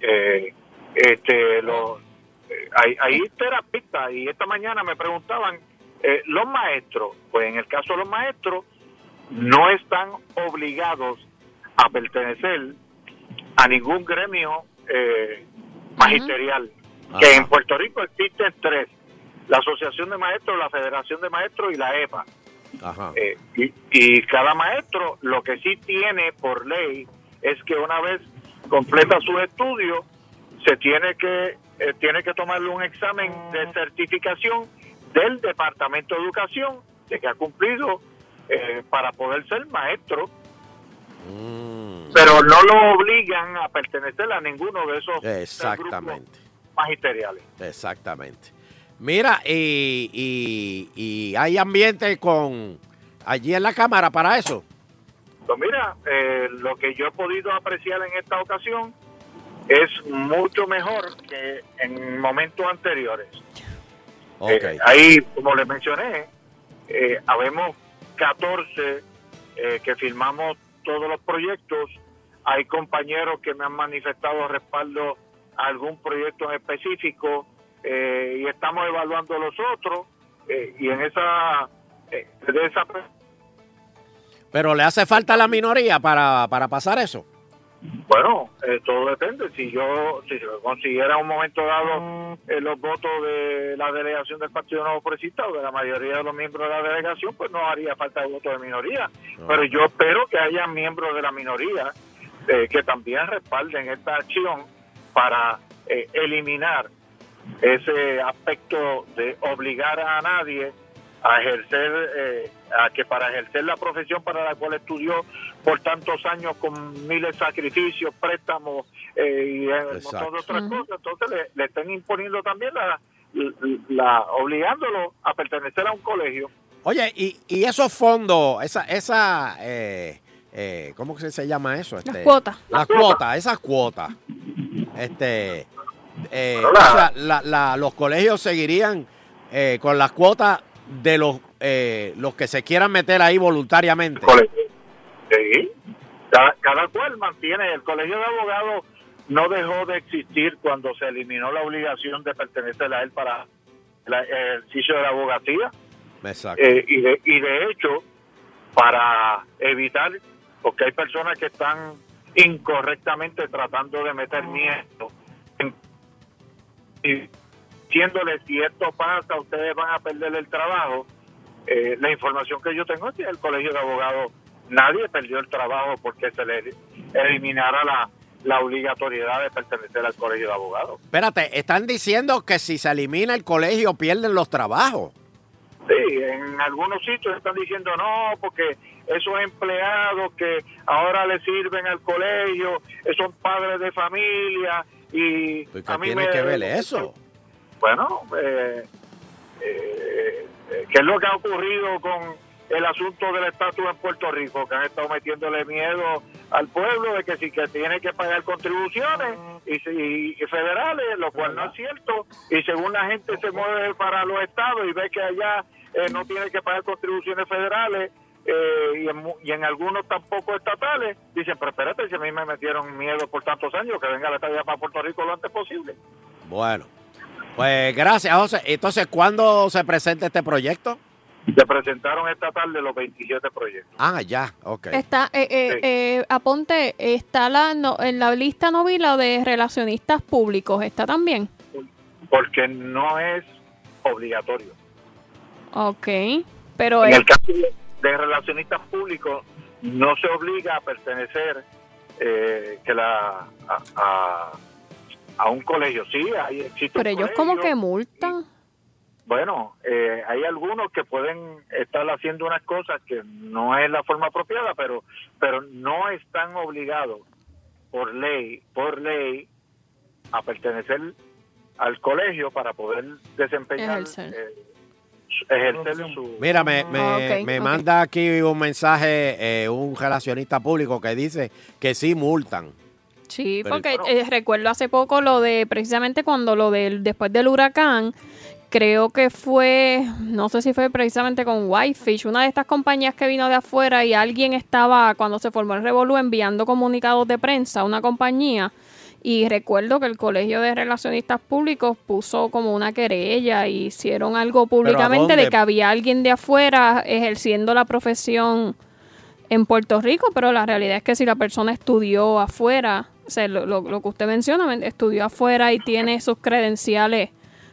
[SPEAKER 11] Eh, este, los, eh, hay, hay terapistas y esta mañana me preguntaban, eh, los maestros, pues en el caso de los maestros, no están obligados a pertenecer a ningún gremio eh, magisterial, que en Puerto Rico existen tres, la Asociación de Maestros, la Federación de Maestros y la EPA.
[SPEAKER 3] Ajá.
[SPEAKER 11] Eh, y, y cada maestro lo que sí tiene por ley es que una vez completa sus estudios se tiene que eh, tiene que tomarle un examen de certificación del Departamento de Educación de que ha cumplido eh, para poder ser maestro
[SPEAKER 3] Mm,
[SPEAKER 11] pero no lo obligan a pertenecer a ninguno de esos tres grupos
[SPEAKER 3] exactamente.
[SPEAKER 11] magisteriales
[SPEAKER 3] Exactamente. Mira, y, y, y hay ambiente con allí en la cámara para eso.
[SPEAKER 11] Pues mira, eh, lo que yo he podido apreciar en esta ocasión es mucho mejor que en momentos anteriores. Eh, ahí, como les mencioné, eh, habemos 14 eh, que firmamos todos los proyectos. Hay compañeros que me han manifestado respaldo a algún proyecto en específico y estamos evaluando los otros. y en esa, de esa
[SPEAKER 3] Pero le hace falta a la minoría para, para pasar eso.
[SPEAKER 11] Bueno, eh, todo depende. Si yo, si consiguiera en un momento dado eh, los votos de la delegación del Partido Nuevo Progresista o de la mayoría de los miembros de la delegación, pues no haría falta de votos de minoría. Pero yo espero que haya miembros de la minoría eh, que también respalden esta acción para eh, eliminar ese aspecto de obligar a nadie a ejercer, eh, a que para ejercer la profesión para la cual estudió por tantos años con miles de sacrificios, préstamos eh, y eh, un montón de otras cosas, entonces le, le estén imponiendo también la, la, obligándolo a pertenecer a un colegio.
[SPEAKER 3] Oye, y, y esos fondos, esa, esa eh, eh, ¿cómo que se llama eso?
[SPEAKER 4] Las
[SPEAKER 3] Este,
[SPEAKER 4] cuotas.
[SPEAKER 3] Las
[SPEAKER 4] Las cuotas.
[SPEAKER 3] esas cuotas. Este, eh,
[SPEAKER 11] Pero la-
[SPEAKER 3] o sea, la- la- los colegios seguirían eh, con las cuotas de los, eh, los que se quieran meter ahí voluntariamente.
[SPEAKER 11] Sí. Cada, cada cual mantiene, el colegio de abogados no dejó de existir cuando se eliminó la obligación de pertenecer a él para el ejercicio de la abogacía.
[SPEAKER 3] Exacto.
[SPEAKER 11] Eh, y, de, y de hecho, para evitar, porque hay personas que están incorrectamente tratando de meter miedo, en- y diciéndole si esto pasa, ustedes van a perder el trabajo. Eh, la información que yo tengo es que el colegio de abogados, nadie perdió el trabajo porque se le eliminara la, la obligatoriedad de pertenecer al colegio de abogados.
[SPEAKER 3] Espérate, están diciendo que si se elimina el colegio pierden los trabajos.
[SPEAKER 11] Sí, en algunos sitios están diciendo no, porque esos empleados que ahora le sirven al colegio son padres de familia y
[SPEAKER 3] ¿Qué
[SPEAKER 11] a mí
[SPEAKER 3] tiene
[SPEAKER 11] me-
[SPEAKER 3] que ver eso?
[SPEAKER 11] Bueno, eh, eh, eh, ¿qué es lo que ha ocurrido con el asunto del estatus en Puerto Rico? Que han estado metiéndole miedo al pueblo de que si que tiene que pagar contribuciones y, y federales, lo cual no es cierto. Y según la gente se mueve para los estados y ve que allá eh, no tiene que pagar contribuciones federales eh, y, en, y en algunos tampoco estatales, dicen, pero espérate, si a mí me metieron miedo por tantos años, que venga la estadía para Puerto Rico lo antes posible.
[SPEAKER 3] Bueno, pues gracias, José. Entonces, ¿cuándo se presenta este proyecto?
[SPEAKER 11] Se presentaron esta tarde los 27 proyectos.
[SPEAKER 3] Ah, ya, ok.
[SPEAKER 4] Está, eh, eh, eh, aponte, está la, no- en la lista novila de relacionistas públicos, ¿está también?
[SPEAKER 11] Porque no es obligatorio.
[SPEAKER 4] Ok, pero
[SPEAKER 11] En
[SPEAKER 4] es,
[SPEAKER 11] el caso de relacionistas públicos, no se obliga a pertenecer eh, que la, a, a, a un colegio. Sí, ahí existe
[SPEAKER 4] pero
[SPEAKER 11] un
[SPEAKER 4] ellos como
[SPEAKER 11] colegio.
[SPEAKER 4] que multan.
[SPEAKER 11] Bueno, eh, hay algunos que pueden estar haciendo unas cosas que no es la forma apropiada, pero pero no están obligados por ley, por ley, a pertenecer al colegio para poder desempeñar,
[SPEAKER 4] Ejercer.
[SPEAKER 11] eh, su- ejercer su...
[SPEAKER 3] Mira, me, me,
[SPEAKER 4] Ah,
[SPEAKER 3] me manda aquí un mensaje, eh, un relacionista público que dice que sí multan.
[SPEAKER 4] Sí,
[SPEAKER 3] Pero-
[SPEAKER 4] porque eh, recuerdo hace poco lo de, precisamente cuando lo del, después del huracán, creo que fue, no sé si fue precisamente con Whitefish, una de estas compañías que vino de afuera y alguien estaba, cuando se formó el revolú, enviando comunicados de prensa a una compañía Y recuerdo que el Colegio de Relacionistas Públicos puso como una querella y hicieron algo públicamente de que había alguien de afuera ejerciendo la profesión en Puerto Rico, pero la realidad es que si la persona estudió afuera, o sea, lo, lo- lo que usted menciona, men- estudió afuera y tiene sus credenciales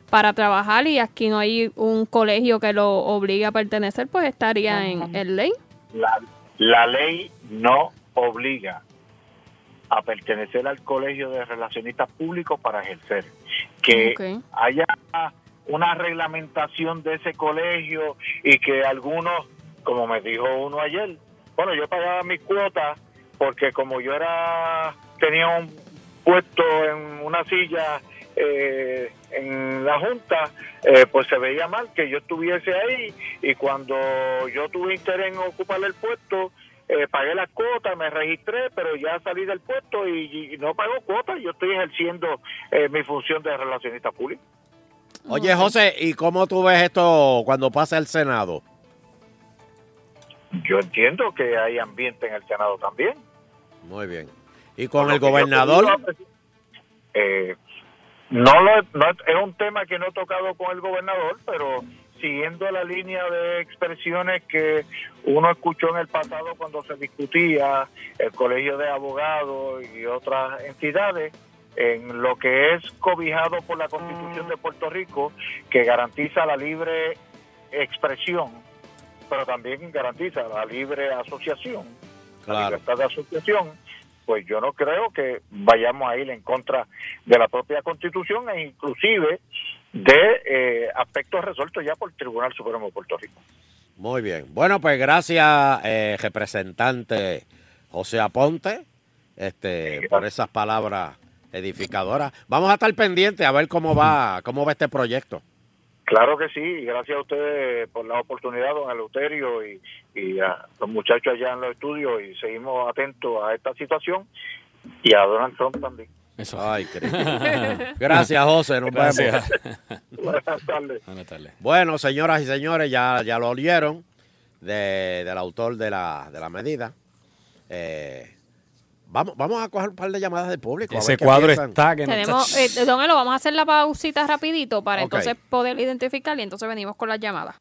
[SPEAKER 4] para trabajar y aquí no hay un colegio que lo obligue a pertenecer, pues estaría en, en ley.
[SPEAKER 11] La, la ley no obliga a pertenecer al colegio de relacionistas públicos para ejercer. Que
[SPEAKER 4] Ok.
[SPEAKER 11] haya una reglamentación de ese colegio y que algunos, como me dijo uno ayer, bueno, yo pagaba mis cuotas porque como yo era tenía un puesto en una silla eh, en la junta, eh, pues se veía mal que yo estuviese ahí y cuando yo tuve interés en ocupar el puesto, eh, pagué las cuotas, me registré, pero ya salí del puesto y, y no pago cuotas, yo estoy ejerciendo eh, mi función de relacionista público.
[SPEAKER 3] Oye, José, ¿y cómo tú ves esto cuando pasa el Senado?
[SPEAKER 11] Yo entiendo que hay ambiente en el Senado también.
[SPEAKER 3] Muy bien. ¿Y con el gobernador?
[SPEAKER 11] podido Eh, no, lo, no es un tema que no he tocado con el gobernador, pero siguiendo la línea de expresiones que uno escuchó en el pasado cuando se discutía el Colegio de Abogados y otras entidades, en lo que es cobijado por la Constitución de Puerto Rico, que garantiza la libre expresión, pero también garantiza la libre asociación la
[SPEAKER 3] Claro.
[SPEAKER 11] libertad de asociación, pues yo no creo que vayamos a ir en contra de la propia Constitución e inclusive de eh, aspectos resueltos ya por el Tribunal Supremo de Puerto Rico.
[SPEAKER 3] Muy bien. Bueno, pues gracias, eh, representante José Aponte, este, por esas palabras edificadoras. Vamos a estar pendientes a ver cómo va, cómo va este proyecto.
[SPEAKER 11] Claro que sí, y gracias a ustedes por la oportunidad, don Eleuterio, y, y a los muchachos allá en los estudios, y seguimos atentos a esta situación, y a Donald Trump también.
[SPEAKER 6] Eso.
[SPEAKER 3] Ay. [laughs] Gracias, José. Nos
[SPEAKER 6] Gracias. [laughs]
[SPEAKER 11] Buenas tardes.
[SPEAKER 6] Buenas tardes.
[SPEAKER 3] Bueno, señoras y señores, ya, ya lo olieron de- del autor de la, de la medida. Eh, vamos, vamos a coger un par de llamadas del público. a
[SPEAKER 6] Ese
[SPEAKER 3] ver qué
[SPEAKER 6] cuadro
[SPEAKER 3] piensan.
[SPEAKER 6] está que no
[SPEAKER 4] Tenemos, eh, Don Elo, vamos a hacer la pausita rapidito para
[SPEAKER 3] Ok.
[SPEAKER 4] entonces poder identificar y entonces venimos con las llamadas.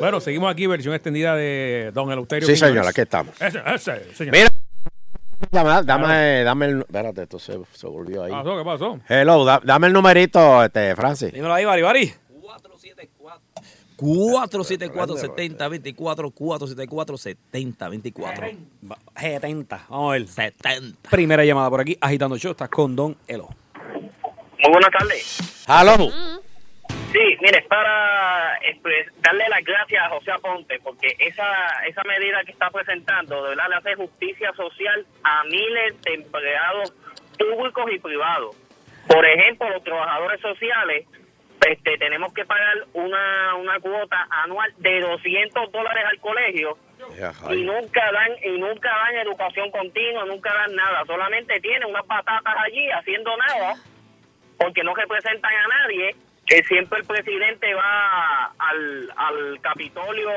[SPEAKER 2] Bueno, seguimos aquí, versión extendida de Don Eleuterio.
[SPEAKER 3] Sí,
[SPEAKER 2] Quiñones.
[SPEAKER 3] señor, aquí estamos.
[SPEAKER 2] Ese, ese, señor.
[SPEAKER 3] Mira, dame, dame, dame el. Espérate, esto se, se volvió ahí.
[SPEAKER 2] ¿Qué pasó? ¿Qué pasó?
[SPEAKER 3] Hello, da- dame el numerito, este, Francis.
[SPEAKER 5] Dímelo ahí, Bari, Bari. 474-7024, 474-7024.
[SPEAKER 6] 70. Vamos a ver.
[SPEAKER 5] 70.
[SPEAKER 6] Primera llamada por aquí, agitando show. Estás con Don Elo.
[SPEAKER 12] Muy buenas tardes.
[SPEAKER 3] Hello.
[SPEAKER 12] Sí, mire, es para pues, darle las gracias a José Aponte, porque esa, esa medida que está presentando, de verdad, le hace justicia social a miles de empleados públicos y privados. Por ejemplo, los trabajadores sociales, este, tenemos que pagar una, una cuota anual de 200 dólares al colegio y nunca dan y nunca dan educación continua, nunca dan nada, solamente tienen unas patatas allí haciendo nada porque no representan a nadie, que siempre el presidente va al, al Capitolio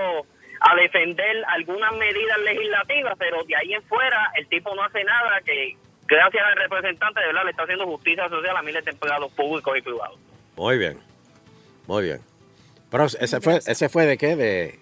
[SPEAKER 12] a defender algunas medidas legislativas, pero de ahí en fuera el tipo no hace nada que gracias al representante de verdad le está haciendo justicia social a miles de empleados públicos y privados.
[SPEAKER 3] Muy bien. Muy bien. Pero ese fue, ese fue de qué? ¿De,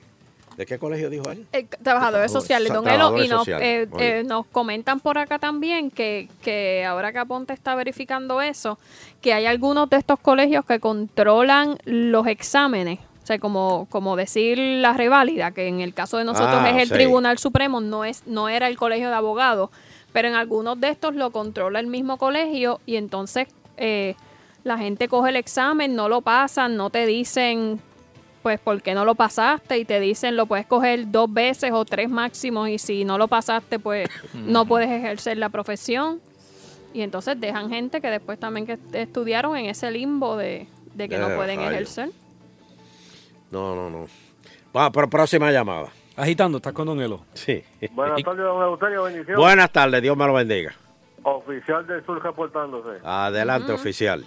[SPEAKER 3] de qué colegio dijo él?
[SPEAKER 4] Eh, trabajadores sociales, don Elo, y nos, eh, eh, nos comentan por acá también que, que ahora que Aponte está verificando eso, que hay algunos de estos colegios que controlan los exámenes. O sea, como, como decir la reválida, que en el caso de nosotros
[SPEAKER 3] Ah,
[SPEAKER 4] es el
[SPEAKER 3] sí.
[SPEAKER 4] Tribunal Supremo, no es no era el colegio de abogados, pero en algunos de estos lo controla el mismo colegio y entonces eh, la gente coge el examen, no lo pasan, no te dicen pues ¿por qué no lo pasaste? Y te dicen lo puedes coger dos veces o tres máximos y si no lo pasaste pues no puedes ejercer la profesión. Y entonces dejan gente que después también que estudiaron en ese limbo de, de que no pueden
[SPEAKER 3] rayos.
[SPEAKER 4] ejercer.
[SPEAKER 3] No, no, no. Va, pero próxima llamada.
[SPEAKER 6] Agitando, estás con Don Elo.
[SPEAKER 3] Sí.
[SPEAKER 13] Buenas tardes, don Euterio, bendiciones.
[SPEAKER 3] Buenas tardes, Dios me lo bendiga.
[SPEAKER 13] Oficial del Sur reportándose.
[SPEAKER 3] Adelante, oficial.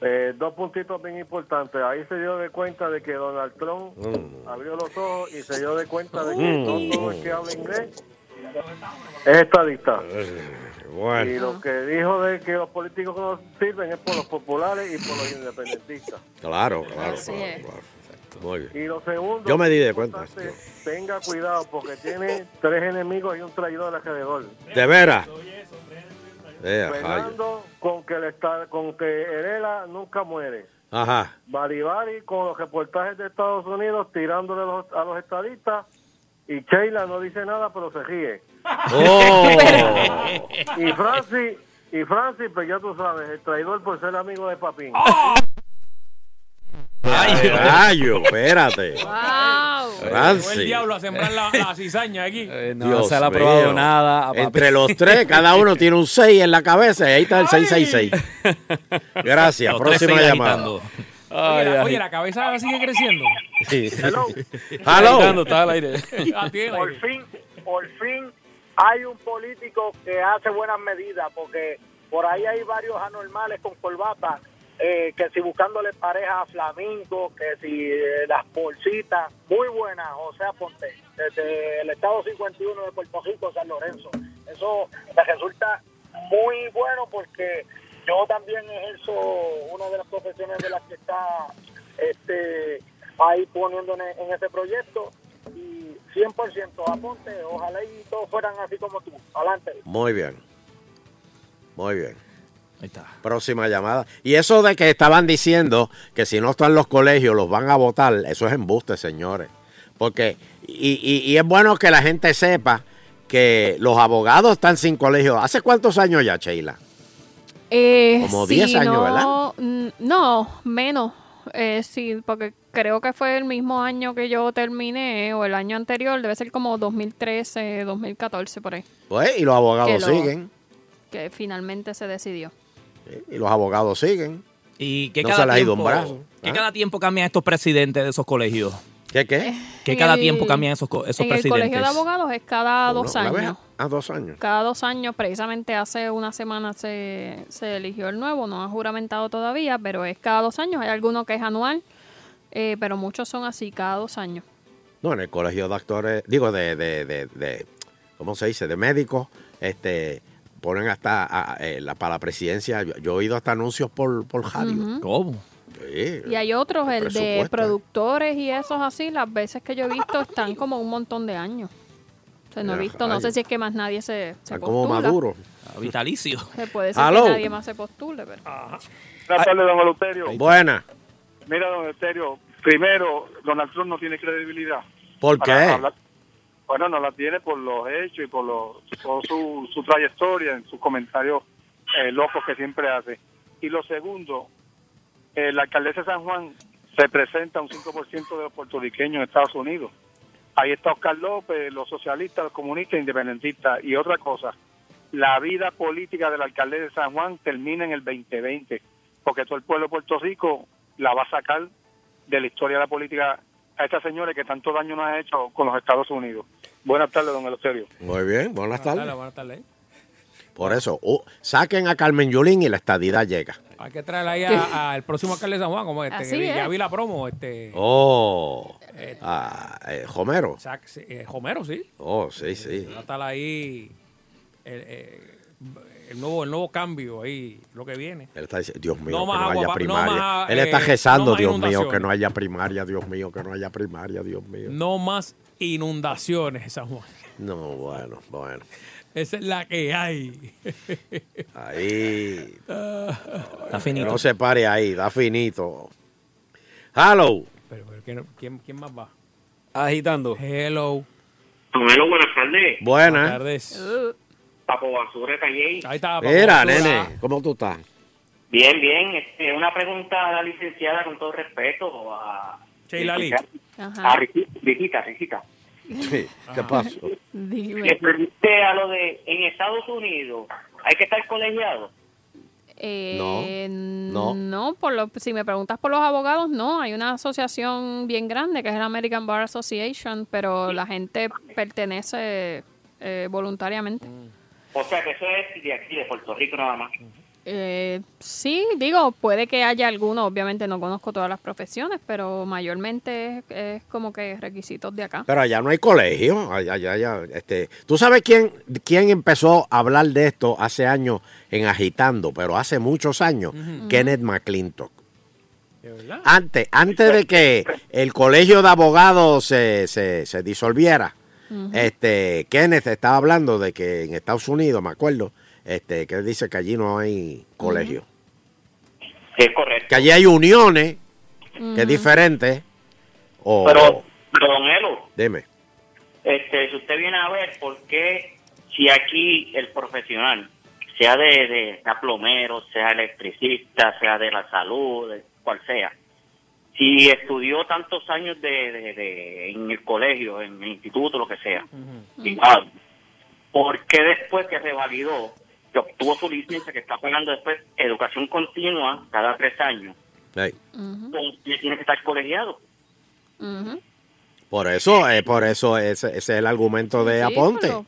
[SPEAKER 13] Eh, dos puntitos bien importantes. Ahí se dio de cuenta de que Donald Trump
[SPEAKER 3] Mm.
[SPEAKER 13] abrió los ojos y se dio de cuenta de que
[SPEAKER 3] Mm.
[SPEAKER 13] no todo el que habla inglés es estadista. Y
[SPEAKER 3] Bueno,
[SPEAKER 13] lo que dijo de que los políticos no sirven es por los populares y por los independentistas.
[SPEAKER 3] claro, claro.
[SPEAKER 4] Así
[SPEAKER 3] claro,
[SPEAKER 4] es.
[SPEAKER 3] claro. Muy bien.
[SPEAKER 13] Y lo segundo,
[SPEAKER 3] Yo me di de cuenta.
[SPEAKER 13] tenga cuidado porque tiene tres enemigos y un traidor alrededor.
[SPEAKER 3] ¿De veras? Eh.
[SPEAKER 13] Fernando con que, le está, con que Herela nunca muere.
[SPEAKER 3] Ajá.
[SPEAKER 13] Baribari con los reportajes de Estados Unidos tirándole los- a los estadistas y Sheila no dice nada pero se ríe.
[SPEAKER 3] Oh. [laughs]
[SPEAKER 13] Y Francis, y Francis, pues ya tú sabes, el traidor por ser amigo de Papín.
[SPEAKER 3] Ay, rayo, espérate.
[SPEAKER 4] ¡Wow!
[SPEAKER 3] Francis.
[SPEAKER 2] el diablo a sembrar la, la cizaña aquí. [laughs]
[SPEAKER 6] Eh, no
[SPEAKER 3] Dios
[SPEAKER 6] se le ha probado
[SPEAKER 3] mío.
[SPEAKER 6] nada. a papi.
[SPEAKER 3] Entre los tres, cada uno tiene un 6 en la cabeza y ahí está el 666. Gracias.
[SPEAKER 5] Los
[SPEAKER 3] Próxima llamada.
[SPEAKER 5] agitando.
[SPEAKER 2] Oye, la,
[SPEAKER 6] Ay,
[SPEAKER 2] oye,
[SPEAKER 6] ay.
[SPEAKER 2] la cabeza sigue creciendo.
[SPEAKER 3] Sí.
[SPEAKER 13] Hello.
[SPEAKER 3] Hello.
[SPEAKER 6] está al aire.
[SPEAKER 2] Ah,
[SPEAKER 14] por fin, por fin hay un político que hace buenas medidas, porque por ahí hay varios anormales con corbata, eh, que si buscándole pareja a Flamingo, que si eh, las bolsitas, muy buenas, o sea, Ponte, desde el estado 51 de Puerto Rico, San Lorenzo. Eso me resulta muy bueno porque yo también ejerzo una de las profesiones de las que está este ahí poniendo en, en ese proyecto y 100% aponte, ojalá y todos fueran así como tú. Adelante.
[SPEAKER 3] Muy bien. Muy bien.
[SPEAKER 5] Ahí está.
[SPEAKER 3] Próxima llamada. Y eso de que estaban diciendo que si no están los colegios los van a votar, eso es embuste, señores. Porque, y, y- y es bueno que la gente sepa que los abogados están sin colegio. ¿Hace cuántos años ya, Sheila?
[SPEAKER 4] Eh,
[SPEAKER 3] Como
[SPEAKER 4] si
[SPEAKER 3] 10 años,
[SPEAKER 4] no-
[SPEAKER 3] ¿verdad?
[SPEAKER 4] No, menos. Eh, sí, porque creo que fue el mismo año que yo terminé, o el año anterior, debe ser como 2013, 2014, por ahí,
[SPEAKER 3] Pues, y los abogados
[SPEAKER 4] Que lo-
[SPEAKER 3] siguen.
[SPEAKER 4] que finalmente se decidió.
[SPEAKER 3] Y los abogados siguen.
[SPEAKER 5] ¿Y qué
[SPEAKER 3] No
[SPEAKER 5] cada
[SPEAKER 3] se le ha ido
[SPEAKER 5] tiempo,
[SPEAKER 3] un brazo.
[SPEAKER 5] ¿Qué
[SPEAKER 3] ¿Ah?
[SPEAKER 5] cada tiempo cambian estos presidentes de esos colegios?
[SPEAKER 3] ¿Qué qué?
[SPEAKER 5] ¿Qué
[SPEAKER 4] En
[SPEAKER 5] cada
[SPEAKER 4] el-
[SPEAKER 5] tiempo cambian esos, esos
[SPEAKER 4] en el
[SPEAKER 5] presidentes?
[SPEAKER 4] colegio de abogados es cada
[SPEAKER 3] Uno,
[SPEAKER 4] dos años.
[SPEAKER 3] a- a dos años.
[SPEAKER 4] Cada dos años, precisamente hace una semana se, se eligió el nuevo, no ha juramentado todavía, pero es cada dos años. Hay alguno que es anual, eh, pero muchos son así, cada dos años.
[SPEAKER 3] No, en el colegio de actores, digo, de, de, de, de- ¿cómo se dice? De médicos, este, ponen hasta a- eh, la, para la presidencia. Yo, yo he oído hasta anuncios por, por radio.
[SPEAKER 5] ¿Cómo?
[SPEAKER 3] Sí.
[SPEAKER 4] Y hay otros, el de productores y esos así, las veces que yo he visto están como un montón de años. O sea, no he visto, no sé si es que más nadie se, se
[SPEAKER 3] Están como
[SPEAKER 4] postula.
[SPEAKER 3] maduros.
[SPEAKER 5] Ah, Vitalicio.
[SPEAKER 4] Se puede ser
[SPEAKER 3] Aló.
[SPEAKER 4] que nadie más se postule, pero...
[SPEAKER 8] Buenas tardes, don Eleuterio.
[SPEAKER 3] Buena.
[SPEAKER 8] Mira, don Eleuterio, primero, Donald Trump no tiene credibilidad.
[SPEAKER 3] ¿Por
[SPEAKER 8] para
[SPEAKER 3] qué?
[SPEAKER 8] hablar. Bueno, no la tiene por los hechos y por, los, por su, su trayectoria, en sus comentarios eh, locos que siempre hace. Y lo segundo, eh, la de San Juan representa un 5% de los puertorriqueños en Estados Unidos. Ahí está Oscar López, los socialistas, los comunistas, independentistas. Y otra cosa, la vida política de la alcaldesa de San Juan termina en el 2020, porque todo el pueblo de Puerto Rico la va a sacar de la historia de la política a esta señora que tanto daño nos ha hecho con los Estados Unidos. Buenas tardes, don Eleuterio.
[SPEAKER 3] Muy bien, buenas tardes.
[SPEAKER 2] Dale, buenas tardes.
[SPEAKER 3] Por eso, uh, saquen a Carmen Yulín y la estadidad llega.
[SPEAKER 2] Hay que traer ahí al próximo alcalde de San Juan, como este,
[SPEAKER 4] Así
[SPEAKER 2] que vi-
[SPEAKER 4] es.
[SPEAKER 2] ya vi la promo, este.
[SPEAKER 3] Oh,
[SPEAKER 2] eh,
[SPEAKER 3] ah, eh, Homero.
[SPEAKER 2] Sac- eh, Homero, sí.
[SPEAKER 3] Oh, sí, sí.
[SPEAKER 2] Va a estar ahí eh, el nuevo, el nuevo cambio ahí, lo que viene.
[SPEAKER 3] Él está diciendo, Dios mío,
[SPEAKER 2] No
[SPEAKER 3] que no
[SPEAKER 2] agua,
[SPEAKER 3] haya
[SPEAKER 2] pa- no
[SPEAKER 3] primaria.
[SPEAKER 2] más,
[SPEAKER 3] Él está
[SPEAKER 2] eh,
[SPEAKER 3] rezando,
[SPEAKER 2] no más
[SPEAKER 3] Dios mío, que no haya primaria, Dios mío, que no haya primaria, Dios mío.
[SPEAKER 2] No más inundaciones en San Juan.
[SPEAKER 3] No, bueno, bueno.
[SPEAKER 2] Esa es la que hay.
[SPEAKER 3] Ahí.
[SPEAKER 5] Está
[SPEAKER 3] Que
[SPEAKER 5] finito.
[SPEAKER 3] no se pare ahí, da finito. Hello.
[SPEAKER 2] Pero, pero ¿quién, quién, quién más va?
[SPEAKER 6] Agitando.
[SPEAKER 2] Hello.
[SPEAKER 12] Tomelo, buenas tardes.
[SPEAKER 2] Buenas
[SPEAKER 3] Buenas.
[SPEAKER 2] tardes.
[SPEAKER 12] Papo Basura Calle.
[SPEAKER 2] Ahí está.
[SPEAKER 3] Mira,
[SPEAKER 2] Papo Basura.
[SPEAKER 3] nene, ¿cómo tú estás?
[SPEAKER 12] Bien, bien. Este, una pregunta a la licenciada con todo respeto. A.
[SPEAKER 4] Ajá.
[SPEAKER 12] Ah, Riqui- Riquita, Riquita.
[SPEAKER 3] Sí, ¿Qué pasó?
[SPEAKER 4] Dime.
[SPEAKER 12] Pregunté a lo de en Estados Unidos, ¿hay que estar colegiado?
[SPEAKER 4] Eh,
[SPEAKER 3] No, no.
[SPEAKER 4] no, por lo, si me preguntas por los abogados, no. Hay una asociación bien grande que es la American Bar Association, pero la gente pertenece eh, voluntariamente.
[SPEAKER 12] O sea que eso es de aquí, de Puerto Rico nada más.
[SPEAKER 4] Eh, sí, digo, puede que haya alguno, obviamente no conozco todas las profesiones, pero mayormente es, es como que requisitos de acá.
[SPEAKER 3] Pero allá no hay colegio. Allá, allá, allá, este, ¿Tú sabes quién, quién empezó a hablar de esto hace años en Agitando? Pero hace muchos años. Kenneth McClintock.
[SPEAKER 2] ¿De verdad?
[SPEAKER 3] Antes, antes de que el colegio de abogados se, se, se disolviera, este, Kenneth estaba hablando de que en Estados Unidos, me acuerdo, este, que dice que allí no hay colegio.
[SPEAKER 12] Es correcto.
[SPEAKER 3] Que allí hay uniones, que es diferente. O,
[SPEAKER 12] Pero, pero don Elo,
[SPEAKER 3] dime.
[SPEAKER 12] este, si usted viene a ver por qué, si aquí el profesional, sea de, de, sea plomero, sea electricista, sea de la salud, cual sea, si estudió tantos años de, de- de- en el colegio, en el instituto, lo que sea, igual, ¿por qué después que revalidó, que obtuvo su licencia, que está pagando después educación continua cada tres años,
[SPEAKER 3] Ey.
[SPEAKER 4] Ujú,
[SPEAKER 12] ¿por qué tiene que estar colegiado?
[SPEAKER 3] Por eso, eh, por eso ese, ese es el argumento de
[SPEAKER 4] Sí,
[SPEAKER 3] Aponte.
[SPEAKER 12] Eso.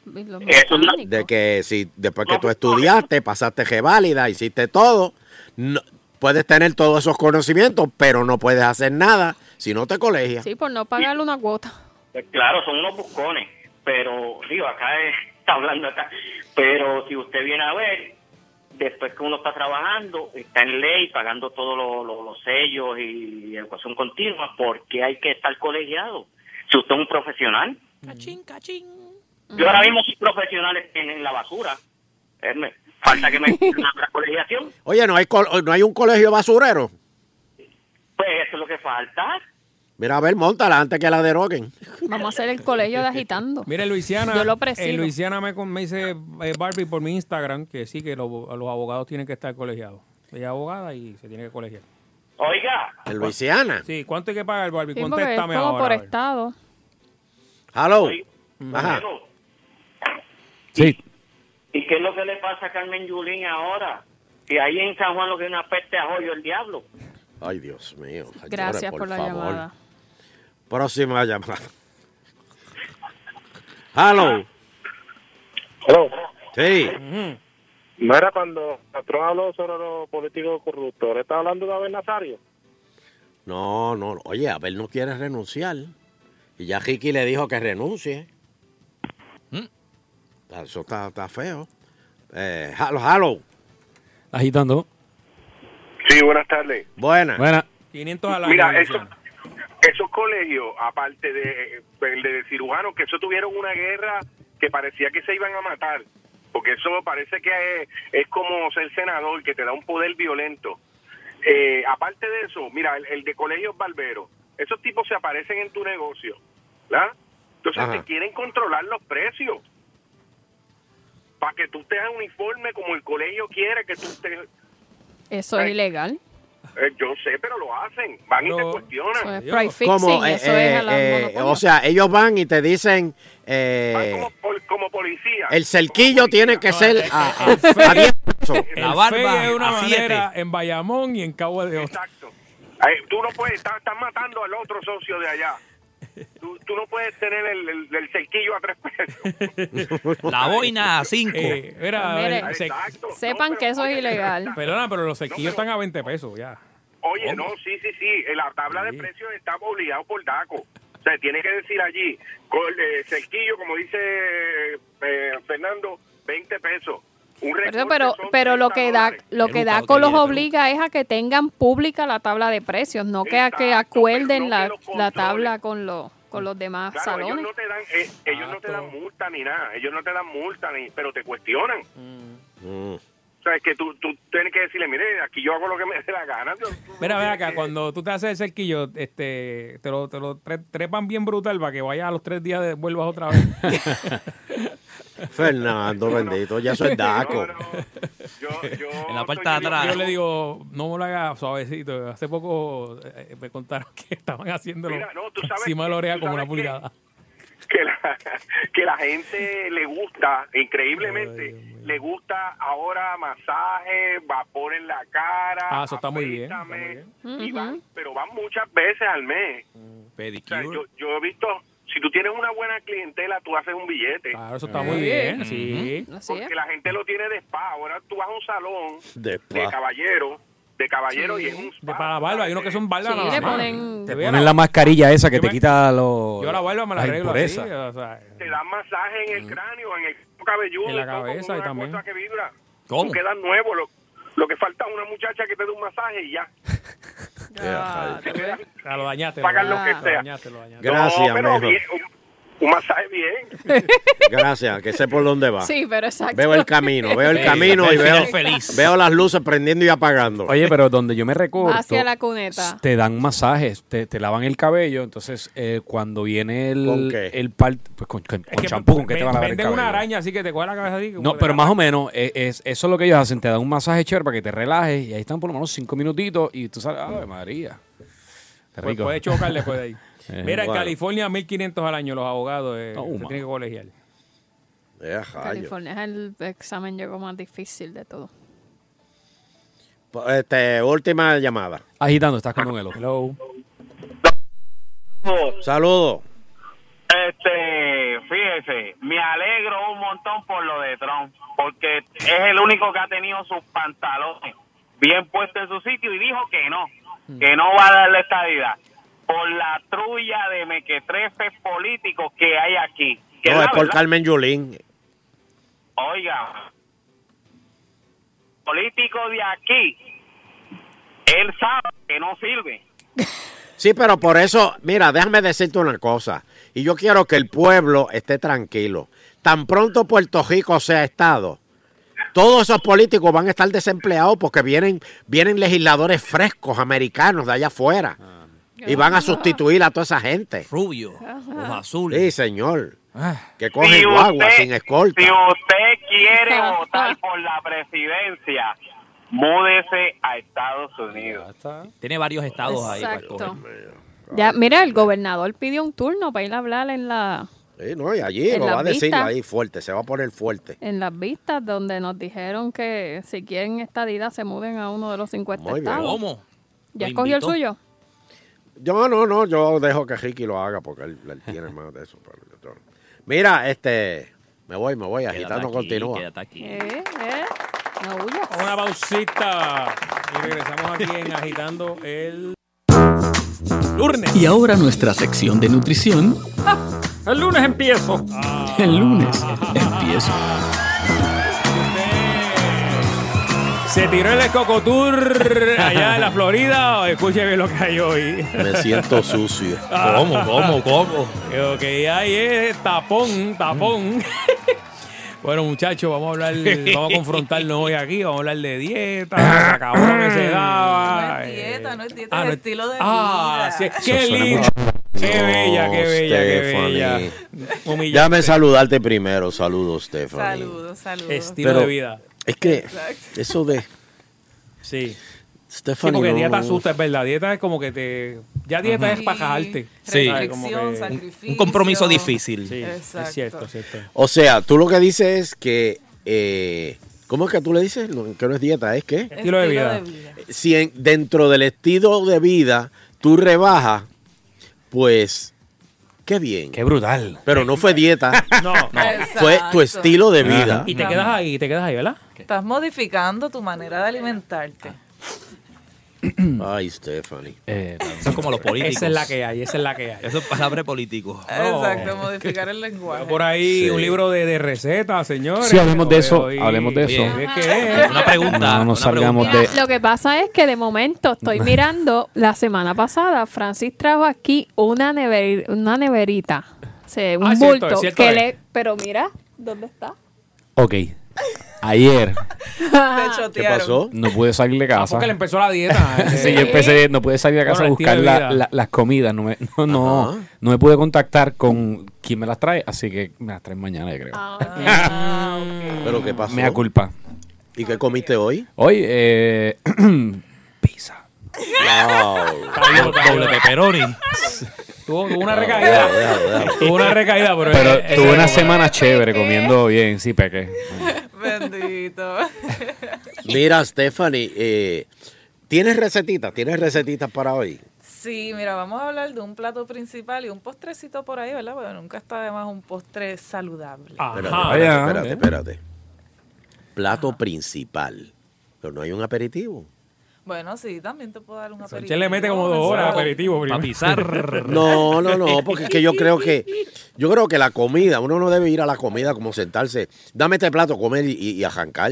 [SPEAKER 3] De que si después que tú estudiaste, pasaste válida, hiciste todo, no- puedes tener todos esos conocimientos, pero no puedes hacer nada si no te colegias.
[SPEAKER 4] Sí, por no pagarle una cuota.
[SPEAKER 12] Pues claro, son unos buscones, pero digo, acá es- [laughs] está hablando acá, pero si usted viene a ver, después que uno está trabajando, está en ley, pagando todos los, los- los sellos y educación continua, ¿por qué hay que estar colegiado? Si usted es un profesional.
[SPEAKER 5] Cachín, cachín.
[SPEAKER 12] Yo ahora mismo soy profesional en, en la basura. Me- falta que me [laughs] una colegiación.
[SPEAKER 3] Oye, ¿no hay, col- no hay un colegio basurero?
[SPEAKER 12] Pues eso es lo que falta.
[SPEAKER 3] Mira, a ver, montala antes que la deroguen.
[SPEAKER 4] Vamos a hacer el colegio de agitando.
[SPEAKER 2] Mire, Luisiana,
[SPEAKER 4] Yo lo presido.
[SPEAKER 2] en Luisiana me, me dice eh, Barbie por mi Instagram que sí, que los, los abogados tienen que estar colegiados. Ella es abogada y se tiene que colegiar.
[SPEAKER 12] Oiga,
[SPEAKER 3] En Luisiana.
[SPEAKER 2] Sí, ¿cuánto hay que pagar, Barbie?
[SPEAKER 4] Sí, es
[SPEAKER 2] Contéstame
[SPEAKER 4] como
[SPEAKER 2] ahora.
[SPEAKER 4] por estado.
[SPEAKER 3] Hello. Ajá.
[SPEAKER 12] bueno,
[SPEAKER 6] Sí.
[SPEAKER 12] ¿Y qué es lo que le pasa a Carmen Yulín ahora? Que ahí en San Juan lo que es una peste a joyo el diablo.
[SPEAKER 3] Ay, Dios mío.
[SPEAKER 4] Gracias por, la
[SPEAKER 3] favor.
[SPEAKER 4] llamada.
[SPEAKER 3] Próxima llamada. Hello.
[SPEAKER 15] Hello.
[SPEAKER 3] Sí.
[SPEAKER 15] No era cuando Patrón habló sobre los políticos corruptos. ¿Le está hablando de Abel Nazario?
[SPEAKER 3] No, no. Oye, Abel no quiere renunciar. Y ya Ricky le dijo que renuncie. Eso está, está feo. Eh, hello, hello.
[SPEAKER 6] Agitando.
[SPEAKER 15] Sí, buenas tardes.
[SPEAKER 3] Buena.
[SPEAKER 6] Buena.
[SPEAKER 2] 500 al año.
[SPEAKER 15] Mira, eso, esos colegios, aparte de, el de cirujanos, que eso tuvieron una guerra que parecía que se iban a matar, porque eso parece que es, es como ser senador, que te da un poder violento. Eh, aparte de eso, mira, el, el de colegios barberos, esos tipos se aparecen en tu negocio, ¿verdad? Entonces
[SPEAKER 3] Ajá.
[SPEAKER 15] te quieren controlar los precios. Para que tú tengas uniforme como el colegio quiere que tú estés...
[SPEAKER 4] Eso es
[SPEAKER 15] Ay.
[SPEAKER 4] ilegal.
[SPEAKER 15] Eh, yo sé, pero lo hacen. Van y te cuestionan.
[SPEAKER 4] Eso es.
[SPEAKER 3] Como, eh,
[SPEAKER 4] eso es
[SPEAKER 3] eh, o sea, ellos van y te dicen, eh,
[SPEAKER 15] Van como, pol- como policía.
[SPEAKER 3] el cerquillo tiene que ser a, a-
[SPEAKER 2] el
[SPEAKER 3] a 10 pesos.
[SPEAKER 2] El
[SPEAKER 5] La barba
[SPEAKER 2] es una manera en Bayamón y en Cabo de.
[SPEAKER 15] Exacto. Tú no puedes, estás, estás matando al otro socio de allá. Tú, tú no puedes tener el, el, el cerquillo a tres pesos. [laughs]
[SPEAKER 5] La boina a 5.
[SPEAKER 2] Eh, mira,
[SPEAKER 4] Pues mire. Sepan
[SPEAKER 15] No,
[SPEAKER 4] que eso es ilegal.
[SPEAKER 2] perdona, pero los cerquillos
[SPEAKER 15] No, pero-
[SPEAKER 2] están a 20 pesos ya.
[SPEAKER 15] Oye, no, sí, sí, sí. En la tabla de precios está obligado por DACO. O sea, tiene que decir allí, con eh, cerquillo, como dice eh, Fernando, 20 pesos.
[SPEAKER 4] Pero, pero lo
[SPEAKER 15] 30
[SPEAKER 4] que da, lo que DACO
[SPEAKER 5] que
[SPEAKER 4] los obliga es a que tengan pública la tabla de precios, no que a que acuerden la, la tabla con los con los demás
[SPEAKER 15] Claro, ellos
[SPEAKER 4] salones.
[SPEAKER 15] no te dan, eh, ellos no te dan multa ni nada, ellos no te dan multa ni, pero te cuestionan.
[SPEAKER 3] Mm.
[SPEAKER 15] O sea, es que tú, tú tienes que decirle, mire, aquí yo hago lo que me dé la gana. [laughs]
[SPEAKER 2] Mira,
[SPEAKER 15] no
[SPEAKER 2] ve
[SPEAKER 15] tienes
[SPEAKER 2] acá,
[SPEAKER 15] que-
[SPEAKER 2] cuando tú te haces el cerquillo, este, te lo, te lo tre- trepan bien brutal para que vayas a los tres días de vuelvas otra vez. [laughs]
[SPEAKER 3] Fernando, bendito, ya soy Daco. [laughs]
[SPEAKER 5] en la parte de atrás.
[SPEAKER 2] Yo le digo, no me lo haga suavecito. Hace poco eh, me contaron que estaban haciéndolo
[SPEAKER 15] Mira, no, tú sabes
[SPEAKER 2] encima de la oreja como una
[SPEAKER 15] sabes que-
[SPEAKER 2] pulgada.
[SPEAKER 15] Que la, [laughs] que la gente le gusta, increíblemente, le gusta ahora masaje, vapor en la cara.
[SPEAKER 2] Ah, eso está muy bien,
[SPEAKER 15] afeítame,
[SPEAKER 2] está muy
[SPEAKER 15] y van- pero van muchas veces al mes. O sea, yo, yo he visto, si tú tienes una buena clientela, tú haces un billete.
[SPEAKER 2] Claro, eso está muy bien, sí.
[SPEAKER 15] Porque la gente lo tiene de spa. Ahora tú vas a un salón
[SPEAKER 3] De
[SPEAKER 15] de caballero, de caballero y es un
[SPEAKER 2] De para la barba, hay unos que son barba
[SPEAKER 4] Sí, le ponen-
[SPEAKER 6] Te ponen la mascarilla esa que
[SPEAKER 2] yo
[SPEAKER 6] te
[SPEAKER 2] me-
[SPEAKER 6] quita los.
[SPEAKER 2] Yo la barba me la arreglo así, o sea,
[SPEAKER 15] te dan masaje en el cráneo, en el cabelludo,
[SPEAKER 2] En la cabeza y también.
[SPEAKER 15] cosa que vibra.
[SPEAKER 5] ¿Cómo?
[SPEAKER 15] Tú quedas nuevo. Lo, lo que falta es una muchacha que te dé un masaje y ya.
[SPEAKER 2] Ah, ah, lo dañaste.
[SPEAKER 15] Pagan lo que
[SPEAKER 2] Lo
[SPEAKER 15] sea.
[SPEAKER 2] dañaste, lo dañaste.
[SPEAKER 3] Gracias,
[SPEAKER 15] no, pero bien, un, masaje bien. [laughs]
[SPEAKER 3] Gracias, que sé por dónde va.
[SPEAKER 4] Sí, pero exacto.
[SPEAKER 3] Veo el camino, veo el
[SPEAKER 6] Sí,
[SPEAKER 3] camino y
[SPEAKER 6] el
[SPEAKER 3] veo,
[SPEAKER 6] feliz.
[SPEAKER 3] veo las luces prendiendo y apagando.
[SPEAKER 6] Oye, pero donde yo me recorto,
[SPEAKER 4] Hacia la cuneta.
[SPEAKER 6] te dan masajes, te, te lavan el cabello, entonces eh, cuando viene el
[SPEAKER 3] ¿Con qué?
[SPEAKER 6] el par- pues con, con-
[SPEAKER 2] que
[SPEAKER 6] champú, ¿con qué te van a lavar el
[SPEAKER 2] Venden
[SPEAKER 6] cabello?
[SPEAKER 2] una araña así que te coge la cabeza así.
[SPEAKER 6] No, pero más o menos, eh, es, eso es lo que ellos hacen, te dan un masaje chévere para que te relajes y ahí están por lo menos cinco minutitos y tú sabes, ¡ay, María! Qué
[SPEAKER 2] Pues
[SPEAKER 6] rico.
[SPEAKER 2] puede chocar después de ahí. [laughs] Mira, en. California, 1.500 al año los abogados eh,
[SPEAKER 6] Oh,
[SPEAKER 2] se tienen que colegiar.
[SPEAKER 4] California es el examen llegó más difícil de todo.
[SPEAKER 3] Este, última llamada.
[SPEAKER 6] Agitando, estás con Don Elo.
[SPEAKER 2] Hello.
[SPEAKER 3] Saludos.
[SPEAKER 12] Este, fíjese, me alegro un montón por lo de Trump, porque es el único que ha tenido sus pantalones bien puestos en su sitio y dijo que no, que no va a darle estadidad por la trulla de mequetrefes políticos que hay aquí. Que
[SPEAKER 3] No, es por
[SPEAKER 12] verdad-
[SPEAKER 3] Carmen Yulín.
[SPEAKER 12] Oiga, político de aquí, él sabe que no sirve.
[SPEAKER 3] Sí, pero por eso, mira, déjame decirte una cosa. Y yo quiero que el pueblo esté tranquilo. Tan pronto Puerto Rico sea Estado, todos esos políticos van a estar desempleados porque vienen, vienen legisladores frescos americanos de allá afuera. Y van a sustituir a toda esa gente.
[SPEAKER 5] Rubio, ojos azules.
[SPEAKER 3] Sí, señor.
[SPEAKER 2] Ah.
[SPEAKER 3] Que cogen
[SPEAKER 12] Si
[SPEAKER 3] guagua
[SPEAKER 12] usted-
[SPEAKER 3] sin escolta.
[SPEAKER 12] Si usted quiere [laughs] votar por la presidencia, múdese a Estados Unidos.
[SPEAKER 5] Tiene varios estados ahí para escoger.
[SPEAKER 4] Ya, mira, el gobernador pidió un turno para ir a hablar en la
[SPEAKER 3] Sí, no, y allí
[SPEAKER 4] En
[SPEAKER 3] lo
[SPEAKER 4] las
[SPEAKER 3] va a decir
[SPEAKER 4] vistas.
[SPEAKER 3] ahí fuerte, se va a poner fuerte.
[SPEAKER 4] en las vistas donde nos dijeron que si quieren estadidad se muden a uno de los 50
[SPEAKER 3] Muy bien.
[SPEAKER 4] estados.
[SPEAKER 5] ¿Cómo?
[SPEAKER 4] ¿Ya
[SPEAKER 5] ¿Lo
[SPEAKER 4] escogió el suyo?
[SPEAKER 3] Yo no, no, yo dejo que Ricky lo haga porque él, él tiene [laughs] más de eso. pero yo. Mira, este, me voy, me voy, agitando
[SPEAKER 5] aquí,
[SPEAKER 3] continúa.
[SPEAKER 5] quédate aquí.
[SPEAKER 4] Eh, eh. No huyas.
[SPEAKER 2] Una pausita. Y regresamos aquí en Agitando el lunes.
[SPEAKER 16] Y ahora nuestra sección de nutrición.
[SPEAKER 2] El lunes empiezo.
[SPEAKER 16] El lunes empiezo.
[SPEAKER 2] Se tiró el Escocotour allá en la Florida. Escuche bien lo que hay hoy.
[SPEAKER 3] Me siento sucio. [laughs]
[SPEAKER 5] ¿Cómo, cómo, cómo?
[SPEAKER 2] Lo que hay es tapón, tapón. [laughs] Bueno, muchachos, vamos a hablar, vamos a confrontarnos hoy aquí, vamos a hablar de dieta, lo que se daba.
[SPEAKER 17] No es dieta, no es dieta,
[SPEAKER 2] Ah,
[SPEAKER 17] es
[SPEAKER 2] no
[SPEAKER 17] estilo de
[SPEAKER 2] Ah,
[SPEAKER 17] vida.
[SPEAKER 2] qué
[SPEAKER 3] suena
[SPEAKER 2] lindo. Qué bella, qué bella, qué
[SPEAKER 3] Stephanie.
[SPEAKER 2] bella. Humillante.
[SPEAKER 3] Déjame saludarte primero. Saludos, Stephanie.
[SPEAKER 17] Saludos, saludos.
[SPEAKER 2] Estilo
[SPEAKER 3] Pero
[SPEAKER 2] de vida.
[SPEAKER 3] Es que
[SPEAKER 17] Exacto.
[SPEAKER 3] eso de
[SPEAKER 2] Sí. Sí,
[SPEAKER 3] Stephanie.
[SPEAKER 2] porque
[SPEAKER 3] no-
[SPEAKER 2] dieta asusta, es verdad. Dieta es como que te. Ya dieta es para cajarte.
[SPEAKER 5] Sí. Un compromiso difícil.
[SPEAKER 2] Sí,
[SPEAKER 17] Exacto.
[SPEAKER 2] es cierto, es cierto.
[SPEAKER 3] O sea, tú lo que dices es que. eh, ¿Cómo es que tú le dices? Que no es dieta, es que.
[SPEAKER 2] Estilo de vida.
[SPEAKER 3] Si en- dentro del estilo de vida tú rebajas, pues. Qué bien.
[SPEAKER 6] Qué brutal.
[SPEAKER 3] Pero no fue dieta.
[SPEAKER 2] No, [laughs] no.
[SPEAKER 3] Fue tu estilo de vida.
[SPEAKER 2] Y te quedas ahí, te quedas ahí, ¿verdad?
[SPEAKER 17] Estás modificando tu manera de alimentarte. [clears throat]
[SPEAKER 3] Ay, Stephanie.
[SPEAKER 6] Eh,
[SPEAKER 5] Eso es como los políticos.
[SPEAKER 2] Esa es la que hay, esa es la que hay.
[SPEAKER 5] Eso es palabra político.
[SPEAKER 17] Exacto, modificar el lenguaje.
[SPEAKER 2] Por ahí
[SPEAKER 3] Sí.
[SPEAKER 2] un libro de, de recetas, señores.
[SPEAKER 6] Sí, hablemos de eso, hablemos de eso.
[SPEAKER 2] ¿de qué es?
[SPEAKER 5] Una pregunta.
[SPEAKER 6] No, no
[SPEAKER 5] una
[SPEAKER 6] salgamos
[SPEAKER 5] pregunta.
[SPEAKER 6] de-
[SPEAKER 4] Lo que pasa es que de momento estoy [laughs] mirando, la semana pasada Francis trajo aquí una, never- una neverita, o sea, un
[SPEAKER 2] Ah, cierto,
[SPEAKER 4] bulto,
[SPEAKER 2] cierto,
[SPEAKER 4] que le, pero mira, ¿dónde está?
[SPEAKER 6] Ok. Ayer
[SPEAKER 17] Te chotearon.
[SPEAKER 6] no pude salir de casa.
[SPEAKER 2] porque le empezó la dieta. [laughs]
[SPEAKER 6] Sí, yo empecé, no pude salir de casa a buscar la- la- las comidas. No me, no, no, no me pude contactar con quien me las trae, así que me las traen mañana, yo creo.
[SPEAKER 4] Ah, [laughs]
[SPEAKER 3] ¿Pero qué pasó?
[SPEAKER 6] Me da culpa.
[SPEAKER 3] ¿Y qué comiste hoy?
[SPEAKER 6] Hoy, eh, [clears throat] pizza.
[SPEAKER 3] Wow.
[SPEAKER 5] Doble pepperoni.
[SPEAKER 2] Tuvo, tuvo una recaída. Tuvo una recaída, pero.
[SPEAKER 6] Pero
[SPEAKER 2] eh,
[SPEAKER 6] tuve una semana chévere comiendo bien, sí, pequé.
[SPEAKER 17] Bendito. [laughs]
[SPEAKER 3] Mira, Stephanie, eh, ¿tienes recetitas? ¿Tienes recetitas para hoy?
[SPEAKER 17] Sí, mira, vamos a hablar de un plato principal y un postrecito por ahí, ¿verdad? Porque nunca está de más un postre saludable.
[SPEAKER 2] Ajá.
[SPEAKER 3] espérate,
[SPEAKER 6] Vaya.
[SPEAKER 3] espérate, espérate. Plato principal. Pero no hay un aperitivo.
[SPEAKER 17] Bueno, sí, también te puedo dar un aperitivo.
[SPEAKER 2] Sánchez le mete como dos horas aperitivo.
[SPEAKER 5] Para pisar. [laughs]
[SPEAKER 3] No, no, no, porque es que yo creo que yo creo que la comida, uno no debe ir a la comida como sentarse, dame este plato, comer y, y, y arrancar.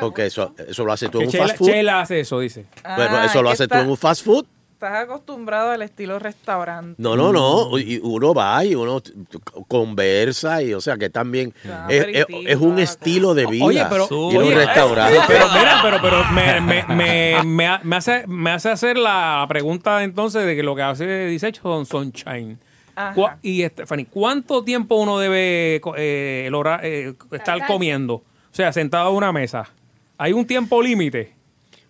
[SPEAKER 3] Porque eso, eso lo haces tú en un
[SPEAKER 2] Chela,
[SPEAKER 3] fast food.
[SPEAKER 2] Chela hace eso, dice.
[SPEAKER 3] Bueno,
[SPEAKER 17] Ah,
[SPEAKER 3] eso lo
[SPEAKER 17] que
[SPEAKER 3] haces tú en un fast food.
[SPEAKER 17] Estás acostumbrado al estilo restaurante.
[SPEAKER 3] No, no, no. Y uno va y uno conversa y, o sea, que también
[SPEAKER 17] Ah,
[SPEAKER 3] es, es-
[SPEAKER 17] aperitivo,
[SPEAKER 3] es un estilo de vida.
[SPEAKER 2] Oye, pero.
[SPEAKER 3] ir a un
[SPEAKER 2] oye,
[SPEAKER 3] restaurante.
[SPEAKER 2] Pero mira, pero, pero me, me, me, me, ha- me hace, me hace hacer la pregunta entonces de que lo que hace dice Son Sunshine.
[SPEAKER 17] Ajá.
[SPEAKER 2] Y Stephanie, ¿cuánto tiempo uno debe eh, el hora- eh, estar comiendo? O sea, sentado en una mesa. ¿Hay un tiempo límite?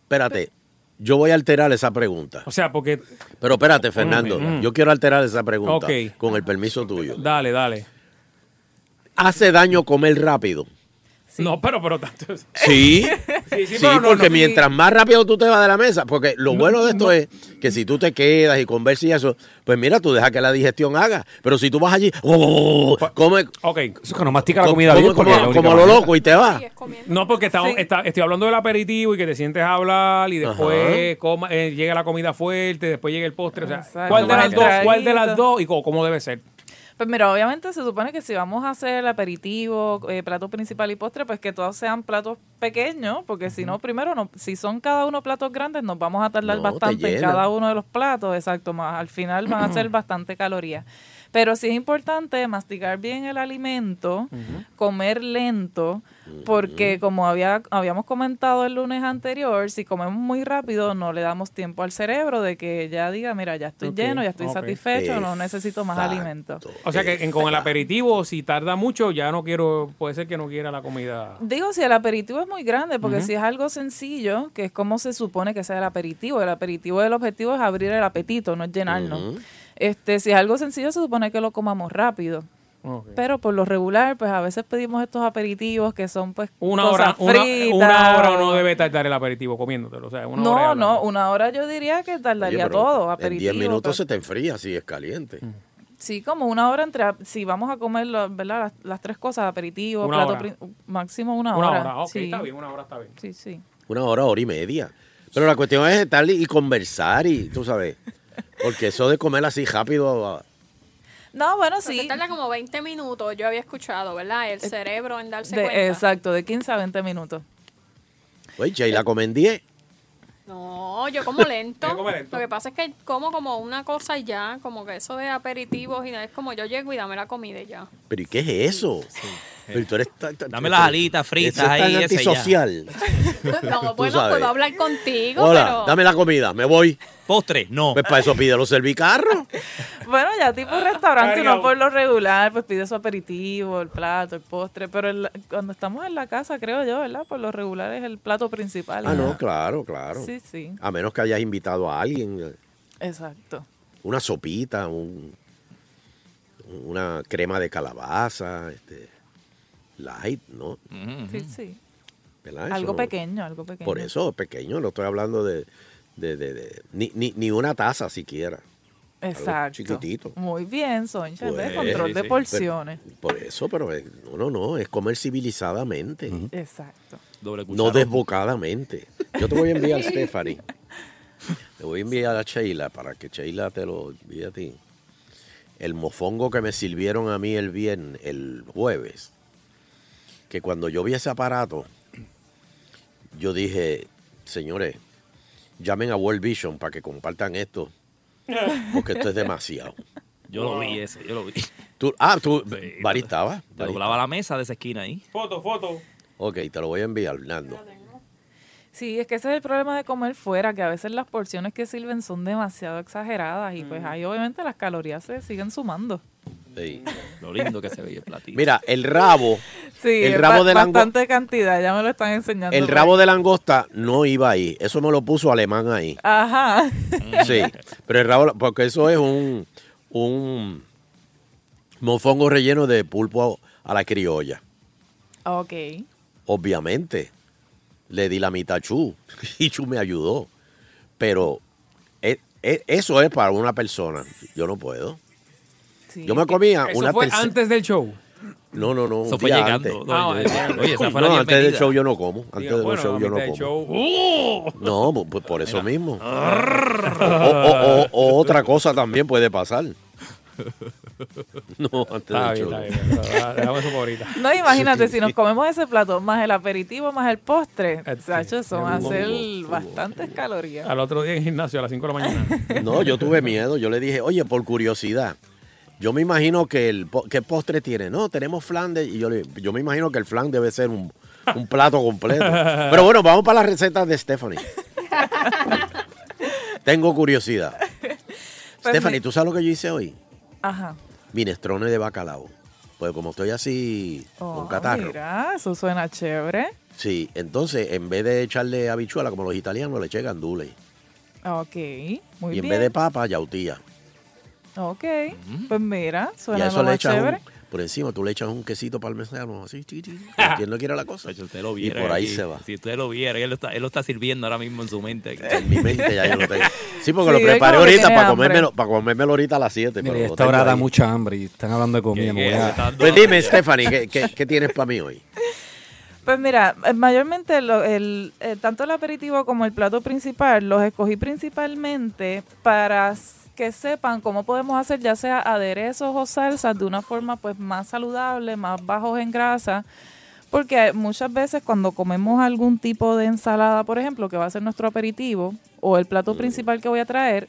[SPEAKER 3] Espérate, yo voy a alterar esa pregunta.
[SPEAKER 2] O sea, porque.
[SPEAKER 3] Pero espérate, Fernando,
[SPEAKER 2] Mm, mm.
[SPEAKER 3] yo quiero alterar esa pregunta con el permiso tuyo.
[SPEAKER 2] Dale, dale.
[SPEAKER 3] ¿Hace daño comer rápido?
[SPEAKER 2] No, pero, pero tanto. [laughs]
[SPEAKER 3] Sí,
[SPEAKER 2] Sí, sí,
[SPEAKER 3] sí,
[SPEAKER 2] pero no,
[SPEAKER 3] porque
[SPEAKER 2] no.
[SPEAKER 3] mientras más rápido tú te vas de la mesa, porque lo bueno de esto es que si tú te quedas y conversas y eso, pues mira, tú dejas que la digestión haga. Pero si tú vas allí, oh, come,
[SPEAKER 2] Ok.
[SPEAKER 6] Eso que no mastica la
[SPEAKER 3] come-
[SPEAKER 6] comida
[SPEAKER 3] come
[SPEAKER 6] bien
[SPEAKER 3] como, como a lo loco y te vas.
[SPEAKER 2] No, porque estamos-
[SPEAKER 17] Sí.
[SPEAKER 2] está- estoy hablando del aperitivo y que te sientes a hablar y después coma- eh, llega la comida fuerte, después llega el postre. O sea,
[SPEAKER 17] Exacto.
[SPEAKER 2] ¿cuál de las dos? ¿Cuál de las dos y cómo, cómo debe ser?
[SPEAKER 17] Pues mira, obviamente se supone que si vamos a hacer aperitivo, eh, plato principal y postre, pues que todos sean platos pequeños, porque si no, primero, no, si son cada uno platos grandes, nos vamos a tardar
[SPEAKER 3] No,
[SPEAKER 17] bastante en cada uno de los platos, exacto, más al final van a ser [clears throat] bastante calorías. Pero sí es importante masticar bien el alimento, comer lento, porque como había, habíamos comentado el lunes anterior, si comemos muy rápido no le damos tiempo al cerebro de que ya diga, mira, ya estoy lleno, ya estoy satisfecho, no necesito más alimento.
[SPEAKER 2] O sea que en- con el aperitivo, si tarda mucho, ya no quiero, puede ser que no quiera la comida.
[SPEAKER 17] Digo, si el aperitivo es muy grande, porque si es algo sencillo, que es como se supone que sea el aperitivo, el aperitivo del objetivo es abrir el apetito, no es llenarnos. Este, si es algo sencillo, se supone que lo comamos rápido. Pero por lo regular, pues a veces pedimos estos aperitivos que son pues
[SPEAKER 2] Una
[SPEAKER 17] cosas
[SPEAKER 2] hora, una,
[SPEAKER 17] fritas
[SPEAKER 2] una hora
[SPEAKER 17] o-
[SPEAKER 2] no debe tardar el aperitivo comiéndotelo. O sea, una hora
[SPEAKER 17] No,
[SPEAKER 2] hablando.
[SPEAKER 17] no, una hora yo diría que tardaría
[SPEAKER 3] Oye,
[SPEAKER 17] todo,
[SPEAKER 3] En
[SPEAKER 17] aperitivo.
[SPEAKER 3] 10 minutos
[SPEAKER 17] pero-
[SPEAKER 3] se te enfría si es caliente.
[SPEAKER 2] Mm.
[SPEAKER 17] Sí, como una hora entre, si vamos a comer, ¿verdad? Las, las tres cosas, aperitivo,
[SPEAKER 2] Una
[SPEAKER 17] plato,
[SPEAKER 2] hora.
[SPEAKER 17] máximo una,
[SPEAKER 2] Una
[SPEAKER 17] hora.
[SPEAKER 2] hora, ok,
[SPEAKER 17] sí.
[SPEAKER 2] está bien, una hora está bien.
[SPEAKER 17] Sí, sí.
[SPEAKER 3] Una hora, hora y media. Pero la cuestión es estar y conversar y, tú sabes, porque eso de comer así rápido... ah,
[SPEAKER 17] No, bueno,
[SPEAKER 4] Sí.
[SPEAKER 17] sí.
[SPEAKER 4] Se tarda como 20 minutos, yo había escuchado, ¿verdad? El cerebro en darse
[SPEAKER 17] De-
[SPEAKER 4] cuenta.
[SPEAKER 17] exacto, de 15 a 20 minutos.
[SPEAKER 3] Oye, Sheila comen 10.
[SPEAKER 4] No, yo como [laughs] lento.
[SPEAKER 2] Ella come lento.
[SPEAKER 4] Lo que pasa es que como como una cosa y ya, como que eso de aperitivos y es como yo llego y dame la comida y ya.
[SPEAKER 3] ¿Pero y qué es eso? Pero tú eres tan- tan-
[SPEAKER 5] Dame las alitas fritas
[SPEAKER 3] tan
[SPEAKER 5] ahí, ya.
[SPEAKER 3] antisocial. [laughs]
[SPEAKER 4] No, bueno,
[SPEAKER 3] sabes.
[SPEAKER 4] puedo hablar contigo,
[SPEAKER 3] Hola,
[SPEAKER 4] pero...
[SPEAKER 3] dame la comida, me voy.
[SPEAKER 5] Postre, no.
[SPEAKER 3] Pues para eso pide los servicarros. [laughs]
[SPEAKER 17] Bueno, ya tipo restaurante, uno por lo regular, pues pide su aperitivo, el plato, el postre, pero el- cuando estamos en la casa, creo yo, ¿verdad? Por lo regular es el plato principal.
[SPEAKER 3] Ah, no, claro, claro.
[SPEAKER 17] Sí, sí,
[SPEAKER 3] A menos que hayas invitado a alguien,
[SPEAKER 17] exacto.
[SPEAKER 3] una sopita, un, una crema de calabaza, este, light, ¿no?
[SPEAKER 17] Sí, sí. Algo
[SPEAKER 3] no-
[SPEAKER 17] pequeño, algo pequeño.
[SPEAKER 3] Por eso, pequeño, no estoy hablando de, de, de- de- ni, ni, ni una taza siquiera.
[SPEAKER 17] Exacto.
[SPEAKER 3] chiquitito.
[SPEAKER 17] Muy bien, Soncha.
[SPEAKER 3] Pues,
[SPEAKER 17] control
[SPEAKER 2] sí,
[SPEAKER 17] de
[SPEAKER 2] sí.
[SPEAKER 17] porciones.
[SPEAKER 3] Por eso, pero eh, no, no, no, es comer civilizadamente,
[SPEAKER 17] Exacto.
[SPEAKER 5] Doble
[SPEAKER 3] no desbocadamente. Yo te voy a enviar, [laughs] Stephanie. Te voy a enviar a Sheila para que Sheila te lo envíe a ti. El mofongo que me sirvieron a mí el viernes, el jueves, que cuando yo vi ese aparato, yo dije, señores, llamen a World Vision para que compartan esto, porque esto es demasiado. [laughs]
[SPEAKER 5] Yo lo vi ese, yo lo vi.
[SPEAKER 3] Tú, ah, tú,
[SPEAKER 5] Sí,
[SPEAKER 3] Bari estaba.
[SPEAKER 5] Te doblaba la mesa de esa esquina ahí.
[SPEAKER 2] Foto, foto.
[SPEAKER 3] Ok, te lo voy a enviar, Nando.
[SPEAKER 17] Sí, es que ese es el problema de comer fuera, que a veces las porciones que sirven son demasiado exageradas y pues ahí obviamente las calorías se siguen sumando.
[SPEAKER 3] Sí.
[SPEAKER 5] Lo lindo que se ve el platillo.
[SPEAKER 3] Mira, el rabo,
[SPEAKER 17] Sí,
[SPEAKER 3] el rabo de langosta,
[SPEAKER 17] bastante cantidad, ya me lo están enseñando.
[SPEAKER 3] el rabo
[SPEAKER 17] ahí.
[SPEAKER 3] de langosta no iba ahí. Eso me lo puso alemán ahí.
[SPEAKER 17] Ajá.
[SPEAKER 3] Sí, pero el rabo, porque eso es un, un mofongo relleno de pulpo a la criolla.
[SPEAKER 17] Ok.
[SPEAKER 3] Obviamente, le di la mitad a Chu [laughs] y Chu me ayudó. Pero e- e- eso es para una persona. Yo no puedo. Yo me comía
[SPEAKER 2] Eso
[SPEAKER 3] una
[SPEAKER 2] fue
[SPEAKER 3] tercera-
[SPEAKER 2] antes del show.
[SPEAKER 3] No, no, no.
[SPEAKER 5] Eso fue llegando.
[SPEAKER 3] antes.
[SPEAKER 5] No, yo decía, oye, esa fue la
[SPEAKER 3] no, antes del show yo no como. Antes
[SPEAKER 2] Digo,
[SPEAKER 3] del
[SPEAKER 2] bueno,
[SPEAKER 3] show yo no como.
[SPEAKER 2] show. ¡Oh!
[SPEAKER 3] No, pues por eso mismo. O, o- o- o otra cosa también puede pasar. [laughs] No, antes
[SPEAKER 2] Está
[SPEAKER 3] del
[SPEAKER 2] bien,
[SPEAKER 3] show.
[SPEAKER 2] está bien. Dejamos eso por ahorita.
[SPEAKER 17] No, imagínate, si nos [laughs] comemos ese plato, más el aperitivo, más el postre,
[SPEAKER 2] Eh,
[SPEAKER 17] Sacho, eso va a
[SPEAKER 3] tuvo.
[SPEAKER 17] bastantes calorías.
[SPEAKER 2] Al otro día en el gimnasio a las 5 de la mañana.
[SPEAKER 3] No, yo tuve miedo. Yo le dije, oye, por curiosidad, yo me imagino que el ¿qué postre tiene. No, tenemos flan de... Y yo, le, yo me imagino que el flan debe ser un, un plato completo. [laughs] Pero bueno, vamos para las recetas de Stephanie. [laughs] Tengo curiosidad.
[SPEAKER 17] Pues
[SPEAKER 3] Stephanie, ¿tú sabes lo que yo hice hoy?
[SPEAKER 17] Ajá.
[SPEAKER 3] Minestrones de bacalao. Pues como estoy así
[SPEAKER 17] Oh,
[SPEAKER 3] con catarro.
[SPEAKER 17] Mira, eso suena chévere.
[SPEAKER 3] Sí, entonces en vez de echarle habichuela como los italianos, le eché gandule.
[SPEAKER 17] Ok, muy
[SPEAKER 3] y en
[SPEAKER 17] bien.
[SPEAKER 3] vez de papa, yautía.
[SPEAKER 17] Ok, pues mira,
[SPEAKER 3] Y
[SPEAKER 17] suena
[SPEAKER 3] a eso
[SPEAKER 17] lo
[SPEAKER 3] le
[SPEAKER 17] más
[SPEAKER 3] echas
[SPEAKER 17] chévere.
[SPEAKER 3] un, por encima, tú le echas un quesito parmesano, así, chi, chi, [laughs] ¿quién no quiere la cosa?
[SPEAKER 5] Si usted lo
[SPEAKER 3] y
[SPEAKER 5] viera
[SPEAKER 3] por ahí se va.
[SPEAKER 5] Si usted lo viera, él lo está, él lo está sirviendo ahora mismo en su mente. [laughs]
[SPEAKER 3] En mi mente ya yo lo tengo. Sí, porque
[SPEAKER 17] Sí,
[SPEAKER 3] lo preparé ahorita para comérmelo, para comérmelo ahorita a las 7.
[SPEAKER 6] Mira, y esta hora da mucha hambre y están hablando de comida. a-
[SPEAKER 3] Pues dime, Stephanie, ¿qué, qué, qué tienes para mí hoy?
[SPEAKER 17] Pues mira, eh, mayormente lo- el, eh, tanto el aperitivo como el plato principal los escogí principalmente para que sepan cómo podemos hacer ya sea aderezos o salsas de una forma pues más saludable, más bajos en grasa, porque muchas veces cuando comemos algún tipo de ensalada, por ejemplo, que va a ser nuestro aperitivo o el plato principal que voy a traer,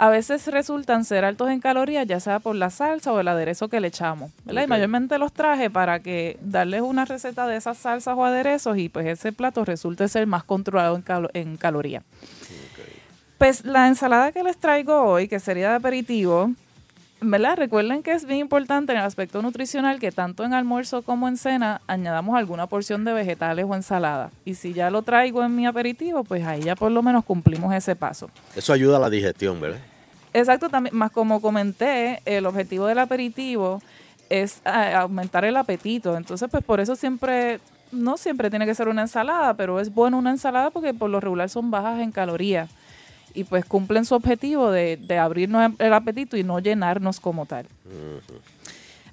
[SPEAKER 17] a veces resultan ser altos en calorías, ya sea por la salsa o el aderezo que le echamos. ¿verdad? Y mayormente los traje para que darles una receta de esas salsas o aderezos y pues ese plato resulte ser más controlado en, calo- en calorías. Pues la ensalada que les traigo hoy, que sería de aperitivo, ¿verdad? Recuerden que es bien importante en el aspecto nutricional que tanto en almuerzo como en cena añadamos alguna porción de vegetales o ensalada. Y si ya lo traigo en mi aperitivo, pues ahí ya por lo menos cumplimos ese paso.
[SPEAKER 3] Eso ayuda a la digestión, ¿verdad?
[SPEAKER 17] Exacto, también, más como comenté, el objetivo del aperitivo es eh, aumentar el apetito. Entonces, pues por eso siempre, no siempre tiene que ser una ensalada, pero es bueno una ensalada porque por lo regular son bajas en calorías. Y pues cumplen su objetivo de, de abrirnos el apetito y no llenarnos como tal.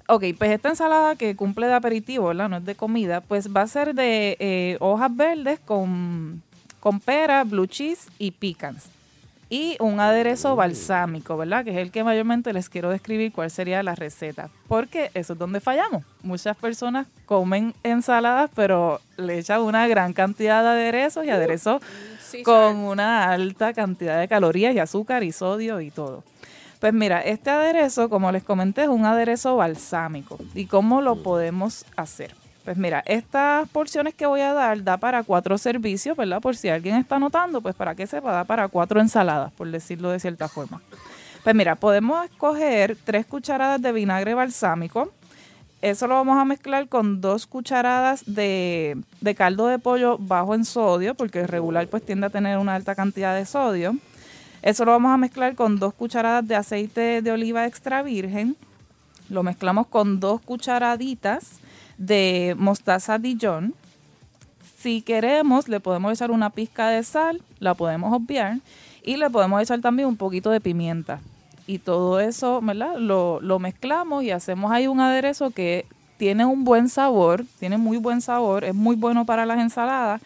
[SPEAKER 17] Ok, pues esta ensalada que cumple de aperitivo, ¿verdad? No es de comida, pues va a ser de eh, hojas verdes con, con pera, blue cheese y pecans. Y un aderezo balsámico, ¿verdad? Que es el que mayormente les quiero describir cuál sería la receta. Porque eso es donde fallamos. Muchas personas comen ensaladas, pero le echan una gran cantidad de aderezos y aderezos con una alta cantidad de calorías y azúcar y sodio y todo. Pues mira, este aderezo, como les comenté, es un aderezo balsámico. ¿Y cómo lo podemos hacer? Pues mira, estas porciones que voy a dar da para cuatro servicios, ¿verdad? Por si alguien está notando, pues para que sepa, da para cuatro ensaladas, por decirlo de cierta forma. Pues mira, podemos escoger tres cucharadas de vinagre balsámico. Eso lo vamos a mezclar con dos cucharadas de, caldo de pollo bajo en sodio, porque el regular pues tiende a tener una alta cantidad de sodio. Eso lo vamos a mezclar con dos cucharadas de aceite de oliva extra virgen. Lo mezclamos con dos cucharaditas de mostaza Dijon. Si queremos, le podemos echar una pizca de sal, la podemos obviar, y le podemos echar también un poquito de pimienta. Y todo eso, ¿verdad? Lo, lo mezclamos y hacemos ahí un aderezo que tiene un buen sabor, tiene muy buen sabor, es muy bueno para las ensaladas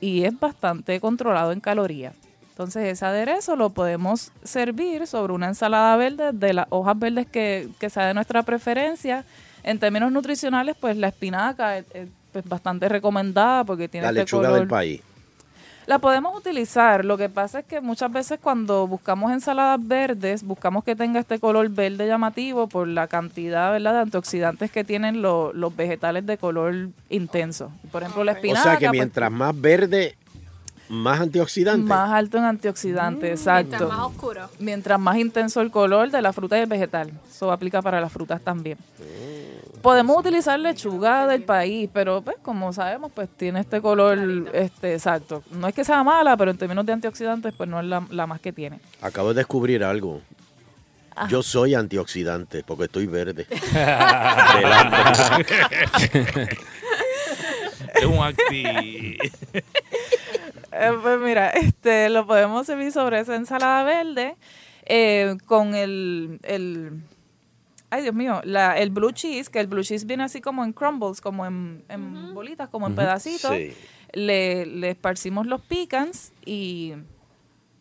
[SPEAKER 17] y es bastante controlado en calorías. Entonces ese aderezo lo podemos servir sobre una ensalada verde de las hojas verdes que, que sea de nuestra preferencia. En términos nutricionales, pues la espinaca es, es, pues, bastante recomendada porque tiene
[SPEAKER 3] La
[SPEAKER 17] este
[SPEAKER 3] lechuga
[SPEAKER 17] color.
[SPEAKER 3] del país.
[SPEAKER 17] La podemos utilizar. Lo que pasa es que muchas veces cuando buscamos ensaladas verdes, buscamos que tenga este color verde llamativo por la cantidad ¿verdad? de antioxidantes que tienen lo- los vegetales de color intenso. Por ejemplo, la
[SPEAKER 3] O
[SPEAKER 17] espinaca.
[SPEAKER 3] sea que
[SPEAKER 17] pues,
[SPEAKER 3] mientras más verde, más antioxidante.
[SPEAKER 17] más alto en antioxidantes, exacto.
[SPEAKER 4] Mientras más oscuro.
[SPEAKER 17] Mientras más intenso el color de la fruta y el vegetal. Eso aplica para las frutas también. Podemos utilizar lechuga del país, pero pues como sabemos, pues tiene este color este exacto. No es que sea mala, pero en términos de antioxidantes, pues no es la, la más que tiene.
[SPEAKER 3] Acabo de descubrir algo.
[SPEAKER 17] Ah.
[SPEAKER 3] Yo soy antioxidante porque estoy verde. [laughs]
[SPEAKER 5] Es un acti.
[SPEAKER 17] Eh, pues mira, este lo podemos servir sobre esa ensalada verde eh, con el, el ay Dios mío, la, el blue cheese, que el blue cheese viene así como en crumbles, como en, en bolitas, como en pedacitos.
[SPEAKER 3] Sí.
[SPEAKER 17] Le, le esparcimos los pecans y,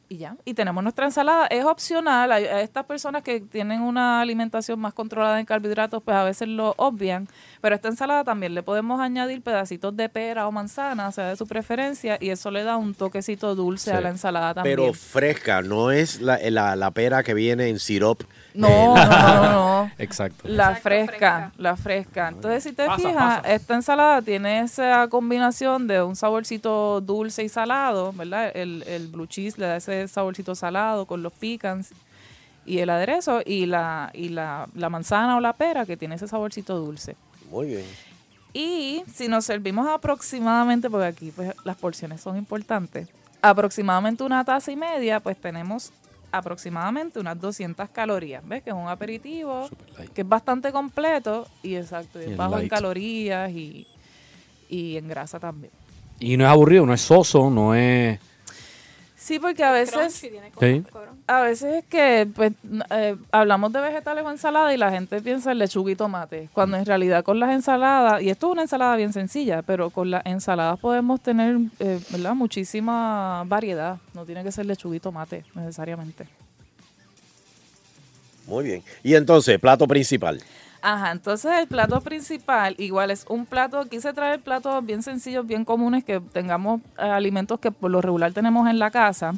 [SPEAKER 17] y ya. Y tenemos nuestra ensalada. Es opcional. Hay- A estas personas que tienen una alimentación más controlada en carbohidratos, pues a veces lo obvian. Pero a esta ensalada también le podemos añadir pedacitos de pera o manzana, sea de su preferencia, y eso le da un toquecito dulce a la ensalada también.
[SPEAKER 3] Pero fresca, no es la, la, la pera que viene en sirop.
[SPEAKER 17] No, no, no, no. [laughs]
[SPEAKER 6] Exacto.
[SPEAKER 17] La fresca, la fresca. Entonces, si te
[SPEAKER 6] Pasa,
[SPEAKER 17] fijas,
[SPEAKER 6] pasa.
[SPEAKER 17] esta ensalada tiene esa combinación de un saborcito dulce y salado, ¿verdad? El, el blue cheese le da ese saborcito salado con los pecans y el aderezo y la y la, la manzana o la pera que tiene ese saborcito dulce.
[SPEAKER 3] Muy bien.
[SPEAKER 17] Y si nos servimos aproximadamente, porque aquí pues, las porciones son importantes, aproximadamente una taza y media, pues tenemos aproximadamente unas 200 calorías. ¿Ves? Que es un aperitivo, que es bastante completo y exacto, y es bajo en calorías y, y en grasa también.
[SPEAKER 6] Y no es aburrido, no es soso, no es...
[SPEAKER 17] Sí, porque a veces,
[SPEAKER 6] Sí.
[SPEAKER 17] a veces es que pues, eh, hablamos de vegetales o ensalada y la gente piensa en lechuga y tomate, cuando en realidad con las ensaladas, y esto es una ensalada bien sencilla, pero con las ensaladas podemos tener eh, ¿verdad? muchísima variedad, no tiene que ser lechuga y tomate necesariamente.
[SPEAKER 3] Muy bien. Y entonces, plato principal.
[SPEAKER 17] Ajá, entonces el plato principal igual es un plato, quise traer platos bien sencillos, bien comunes, que tengamos eh, alimentos que por lo regular tenemos en la casa.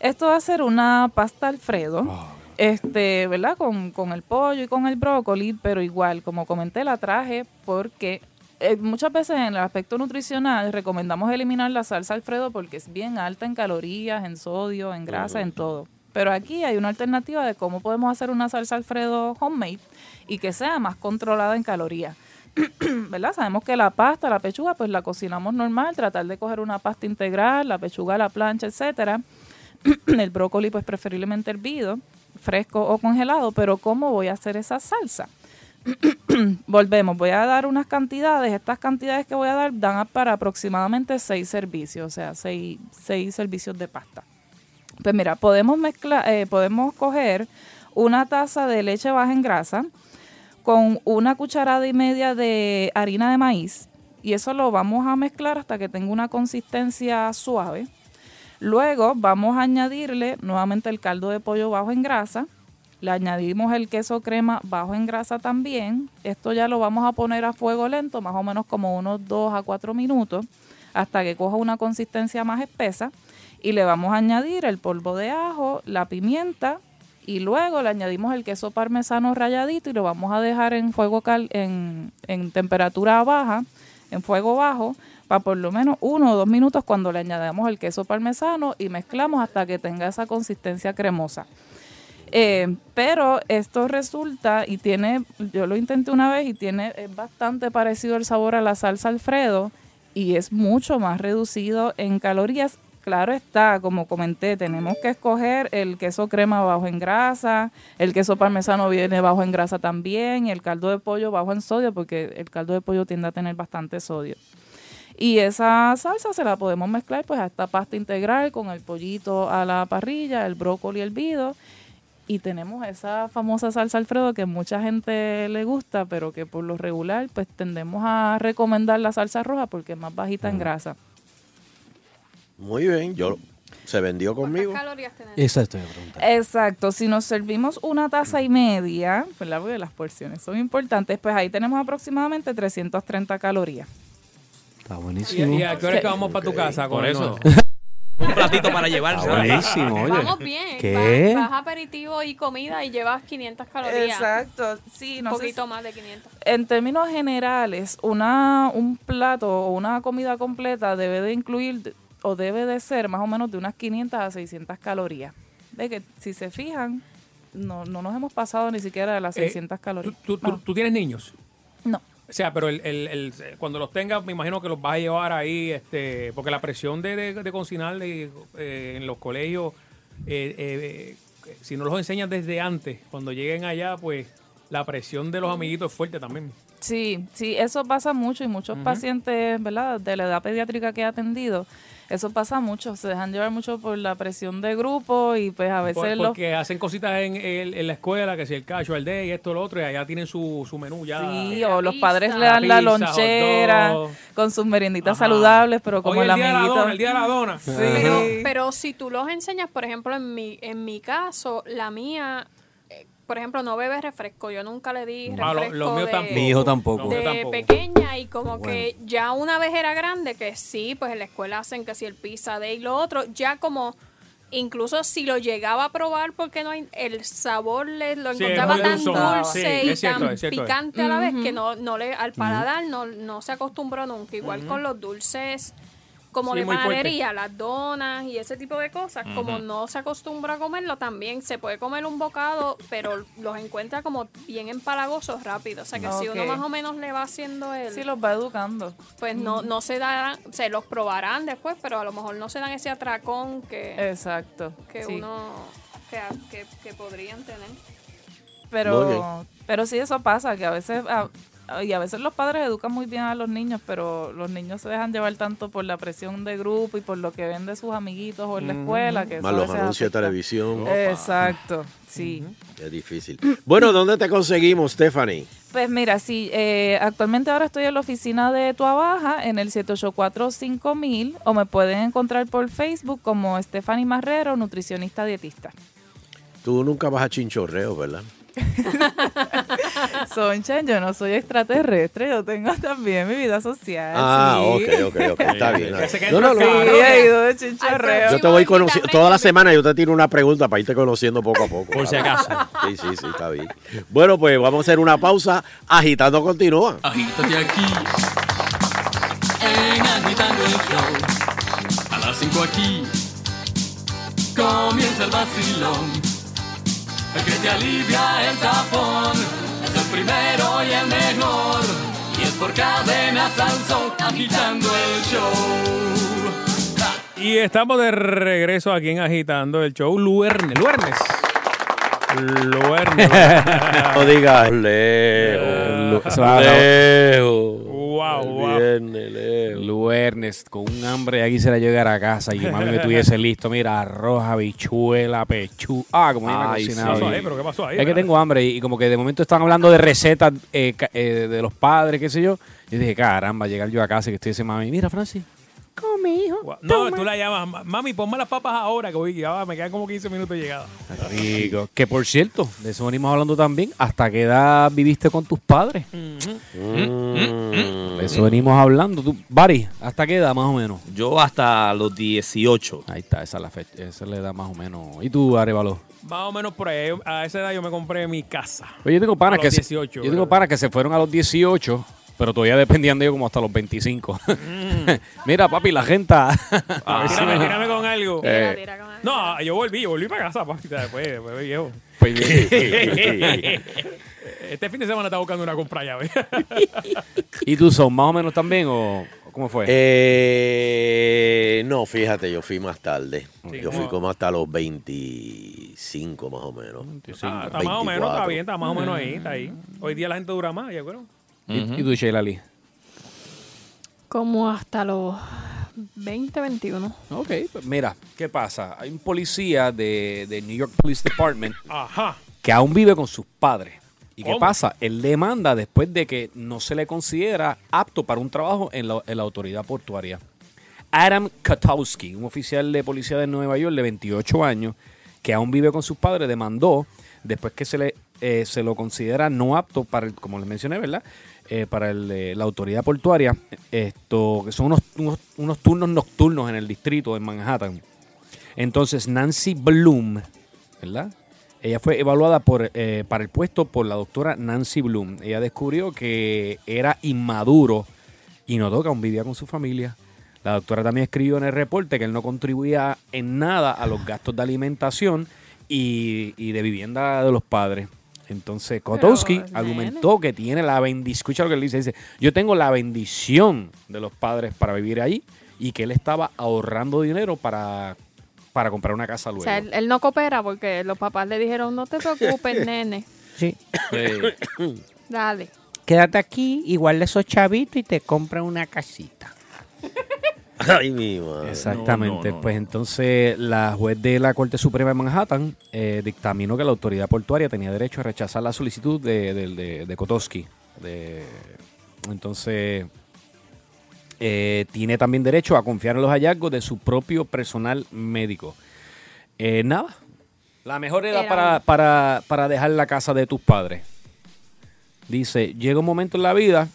[SPEAKER 17] Esto va a ser una pasta Alfredo, este, ¿verdad? Con, con el pollo y con el brócoli, pero igual, como comenté, la traje porque eh, muchas veces en el aspecto nutricional recomendamos eliminar la salsa Alfredo porque es bien alta en calorías, en sodio, en grasa, en todo. Pero aquí hay una alternativa de cómo podemos hacer una salsa Alfredo homemade y que sea más controlada en calorías. [clears throat] ¿Verdad? Sabemos que la pasta, la pechuga, pues la cocinamos normal, tratar de coger una pasta integral, la pechuga la plancha, etcétera. [clears throat] el brócoli, pues preferiblemente hervido, fresco o congelado, pero ¿cómo voy a hacer esa salsa? [clears throat] Volvemos, voy a dar unas cantidades, estas cantidades que voy a dar dan para aproximadamente seis servicios, o sea, seis, seis servicios de pasta. Pues mira, podemos mezclar, eh, podemos coger una taza de leche baja en grasa con una cucharada y media de harina de maíz y eso lo vamos a mezclar hasta que tenga una consistencia suave. Luego vamos a añadirle nuevamente el caldo de pollo bajo en grasa. Le añadimos el queso crema bajo en grasa también. Esto ya lo vamos a poner a fuego lento, más o menos como unos 2 a 4 minutos, hasta que coja una consistencia más espesa. Y le vamos a añadir el polvo de ajo, la pimienta y luego le añadimos el queso parmesano ralladito y lo vamos a dejar en fuego cal en, temperatura baja, en fuego bajo, para por lo menos uno o dos minutos cuando le añadamos el queso parmesano y mezclamos hasta que tenga esa consistencia cremosa. Eh, pero esto resulta y tiene, yo lo intenté una vez y tiene es bastante parecido el sabor a la salsa Alfredo y es mucho más reducido en calorías. Claro está, como comenté, tenemos que escoger el queso crema bajo en grasa, el queso parmesano viene bajo en grasa también y el caldo de pollo bajo en sodio porque el caldo de pollo tiende a tener bastante sodio. Y esa salsa se la podemos mezclar pues a esta pasta integral con el pollito a la parrilla, el brócoli hervido y tenemos esa famosa salsa Alfredo que mucha gente le gusta, pero que por lo regular pues tendemos a recomendar la salsa roja porque es más bajita en grasa.
[SPEAKER 3] Muy bien. Yo se vendió conmigo.
[SPEAKER 4] calorías tenemos?
[SPEAKER 6] Esa estoy a preguntar.
[SPEAKER 17] Exacto, si nos servimos una taza y media, ¿verdad? Porque las porciones son importantes, pues ahí tenemos aproximadamente 330 calorías.
[SPEAKER 6] Está
[SPEAKER 2] ¿Y,
[SPEAKER 6] buenísimo.
[SPEAKER 2] y a qué hora es que vamos para tu casa con
[SPEAKER 5] Por eso. [laughs] Un platito para llevar.
[SPEAKER 6] Está buenísimo, oye.
[SPEAKER 4] Vamos bien.
[SPEAKER 6] ¿Qué?
[SPEAKER 4] Vas, vas aperitivo y comida y llevas 500 calorías.
[SPEAKER 17] Exacto, sí,
[SPEAKER 4] Un
[SPEAKER 17] sé
[SPEAKER 4] poquito
[SPEAKER 17] si-
[SPEAKER 4] más de 500.
[SPEAKER 17] En términos generales, una, un plato o una comida completa debe de incluir o debe de ser más o menos de unas 500 a 600 calorías. De que si se fijan, no, no nos hemos pasado ni siquiera de las
[SPEAKER 2] Eh,
[SPEAKER 17] 600 calorías.
[SPEAKER 2] ¿Tú, tú- tú tienes niños?
[SPEAKER 17] No.
[SPEAKER 2] O sea, pero el, el- el- cuando los tengas, me imagino que los vas a llevar ahí, este, porque la presión de, de, de cocinar de, eh, en los colegios, eh, eh, eh, si no los enseñas desde antes, cuando lleguen allá, pues la presión de los amiguitos es fuerte también.
[SPEAKER 17] Sí, sí, eso pasa mucho y muchos pacientes, ¿verdad? De la edad pediátrica que he atendido, eso pasa mucho, se dejan llevar mucho por la presión de grupo y pues a veces
[SPEAKER 2] Por-
[SPEAKER 17] los
[SPEAKER 2] porque hacen cositas en, el- en la escuela, que si el casual day, esto, lo otro, y allá tienen su, su menú ya.
[SPEAKER 17] Sí, o los padres le dan la
[SPEAKER 2] Pizza,
[SPEAKER 17] lonchera con sus merienditas
[SPEAKER 2] Ajá.
[SPEAKER 17] saludables, pero como
[SPEAKER 2] Hoy
[SPEAKER 17] el
[SPEAKER 2] el día de la dona, el día de la dona.
[SPEAKER 17] Sí.
[SPEAKER 4] Pero, pero si tú los enseñas, por ejemplo, en mi, en mi caso, la mía, por ejemplo, no bebe refresco. Yo nunca le di
[SPEAKER 2] Ah,
[SPEAKER 4] refresco
[SPEAKER 2] lo- míos
[SPEAKER 4] de,
[SPEAKER 2] tampoco.
[SPEAKER 6] Mi hijo tampoco.
[SPEAKER 4] De
[SPEAKER 2] tampoco.
[SPEAKER 4] pequeña y como que ya una vez era grande, que sí, pues en la escuela hacen que si el pizza de y lo otro, ya como... Incluso si lo llegaba a probar porque no hay el sabor le lo
[SPEAKER 2] Sí,
[SPEAKER 4] encontraba tan dulce
[SPEAKER 2] Sí,
[SPEAKER 4] y
[SPEAKER 2] cierto,
[SPEAKER 4] tan picante a la vez que no no le al paladar no, no se acostumbró nunca igual con los dulces como
[SPEAKER 2] Sí,
[SPEAKER 4] de
[SPEAKER 2] fuerte.
[SPEAKER 4] panadería, las donas y ese tipo de cosas, como no se acostumbra a comerlo, también se puede comer un bocado, pero los encuentra como bien empalagosos rápido. O sea que si uno más o menos le va haciendo el...
[SPEAKER 17] Sí, los va educando.
[SPEAKER 4] Pues no, no se darán, se los probarán después, pero a lo mejor no se dan ese atracón que,
[SPEAKER 17] Exacto.
[SPEAKER 4] que
[SPEAKER 17] sí.
[SPEAKER 4] uno... Que, que, que podrían tener.
[SPEAKER 17] Pero, pero sí eso pasa, que a veces a- y a veces los padres educan muy bien a los niños, pero los niños se dejan llevar tanto por la presión de grupo y por lo que ven de sus amiguitos o en la escuela. Que
[SPEAKER 3] Más los anuncios de televisión.
[SPEAKER 17] Exacto, sí.
[SPEAKER 3] Es difícil. Bueno, ¿dónde te conseguimos, Stephanie?
[SPEAKER 17] Pues mira, sí, eh, actualmente ahora estoy en la oficina de Tua Baja en el 784-5000 o me pueden encontrar por Facebook como Stephanie Marrero, nutricionista dietista.
[SPEAKER 3] Tú nunca vas a chinchorreo, ¿verdad? [laughs]
[SPEAKER 17] Soncha, yo no soy extraterrestre, yo tengo también mi vida social.
[SPEAKER 3] Ah,
[SPEAKER 17] sí.
[SPEAKER 3] ok, ok, ok. Está bien. No, no, no.
[SPEAKER 17] Sí, he ido de.
[SPEAKER 3] Yo te voy conociendo. Toda la semana yo te tiro una pregunta para irte conociendo poco a poco.
[SPEAKER 5] Por si acaso.
[SPEAKER 3] Sí, sí, sí, está bien. Bueno, pues vamos a hacer una pausa. Agitando continúa.
[SPEAKER 16] Agítate aquí. En Agitando el Show. A las 5 aquí. Comienza el vacilón. Te alivia el tapón. Es el primero y el mejor. Y es por cadena Sansón. Agitando el show.
[SPEAKER 2] Y estamos de regreso aquí en Agitando el show Luernes. Luernes. [laughs] Luernes.
[SPEAKER 3] No digas [laughs]
[SPEAKER 6] a-
[SPEAKER 3] Leo.
[SPEAKER 2] Wow, wow.
[SPEAKER 3] Viernes, Leo.
[SPEAKER 6] Luernes, con un hambre aquí se la llegar a casa y que mami me tuviese [laughs] listo. Mira, arroz, habichuela, pechu. Ah, como yo me
[SPEAKER 3] Ay,
[SPEAKER 6] he cocinado.
[SPEAKER 3] sí.
[SPEAKER 2] ¿Qué pasó ahí? ¿Pero qué pasó ahí?
[SPEAKER 6] Es que
[SPEAKER 2] verdad?
[SPEAKER 6] tengo hambre y, y como que de momento están hablando de recetas eh, ca- eh, de los padres, qué sé yo. Y dije, caramba, llegar yo a casa y que estoy ese mami, mira, Francis, come, hijo.
[SPEAKER 2] No, tú la llamas, "Ma- mami, ponme las papas ahora, que voy, ya va, me quedan como 15 minutos de llegada.
[SPEAKER 6] Rico. Que por cierto, de eso venimos hablando también. ¿Hasta qué edad viviste con tus padres?
[SPEAKER 3] Mm.
[SPEAKER 6] De eso venimos hablando. Tú, Bari, ¿hasta qué edad más o menos?
[SPEAKER 5] Yo hasta los 18.
[SPEAKER 6] Ahí está, esa es la fecha, esa es la edad más o menos. ¿Y tú, Arevalo?
[SPEAKER 2] Más o menos por ahí. A esa edad yo me compré mi casa.
[SPEAKER 6] Oye, yo tengo panas que
[SPEAKER 2] los
[SPEAKER 6] se,
[SPEAKER 2] 18,
[SPEAKER 6] yo tengo panas que se fueron a los 18, pero todavía dependían de ellos como hasta los 25. [laughs] Mira, papi, la gente.
[SPEAKER 2] Ah, tírame, tírame con algo.
[SPEAKER 6] Eh.
[SPEAKER 4] Tira con algo.
[SPEAKER 2] No, yo volví, yo volví para casa, papi, después, después viejo.
[SPEAKER 6] Pues, [laughs]
[SPEAKER 2] Este fin de semana estaba buscando una compra llave. [laughs]
[SPEAKER 6] ¿Y tú son más o menos también o cómo fue?
[SPEAKER 3] Eh, no, fíjate, yo fui más tarde.
[SPEAKER 2] Sí,
[SPEAKER 3] yo
[SPEAKER 2] ¿cómo?
[SPEAKER 3] fui como hasta los 25 más o menos.
[SPEAKER 2] Ah, está más o menos, está
[SPEAKER 3] 24.
[SPEAKER 2] bien, está más o menos ahí, está ahí. Hoy día la gente dura más, ya creo.
[SPEAKER 6] ¿Y, y tú, Sheila Lee?
[SPEAKER 4] Como hasta los 20, 21.
[SPEAKER 6] Ok, pues mira, ¿qué pasa? Hay un policía de, de New York Police Department
[SPEAKER 2] Ajá.
[SPEAKER 6] que aún vive con sus padres. ¿Y qué pasa? Él demanda después de que no se le considera apto para un trabajo en la, en la autoridad portuaria. Adam Katowski, un oficial de policía de Nueva York de 28 años, que aún vive con sus padres, demandó después que se le eh, se lo considera no apto para, el, como les mencioné, ¿verdad? Eh, para eh, la autoridad portuaria, esto que son unos, unos, turnos nocturnos en el distrito de Manhattan. Entonces Nancy Bloom, ¿verdad? Ella fue evaluada por, eh, para el puesto por la doctora Nancy Bloom. Ella descubrió que era inmaduro y notó que aún vivía con su familia. La doctora también escribió en el reporte que él no contribuía en nada a los gastos de alimentación y, y de vivienda de los padres. Entonces Kotowski
[SPEAKER 4] Pero,
[SPEAKER 6] argumentó que tiene la bendición, escucha lo que él dice, dice, yo tengo la bendición de los padres para vivir ahí y que él estaba ahorrando dinero para, para comprar una casa
[SPEAKER 4] O
[SPEAKER 6] luego.
[SPEAKER 4] sea, él, él no coopera porque los papás le dijeron, no te preocupes, [laughs] nene.
[SPEAKER 18] Sí.
[SPEAKER 4] Dale.
[SPEAKER 18] Quédate aquí, igual esos chavitos y te compra una casita. [laughs] [laughs]
[SPEAKER 3] Ay, mi madre.
[SPEAKER 6] Exactamente. Pues entonces la juez de la Corte Suprema de Manhattan eh, dictaminó que la autoridad portuaria tenía derecho a rechazar la solicitud de, de, de- de Kotowski. De- entonces eh, tiene también derecho a confiar en los hallazgos de su propio personal médico. Eh, nada. La mejor edad
[SPEAKER 4] Era
[SPEAKER 6] para, para, para dejar la casa de tus padres. Dice, llega un momento en la vida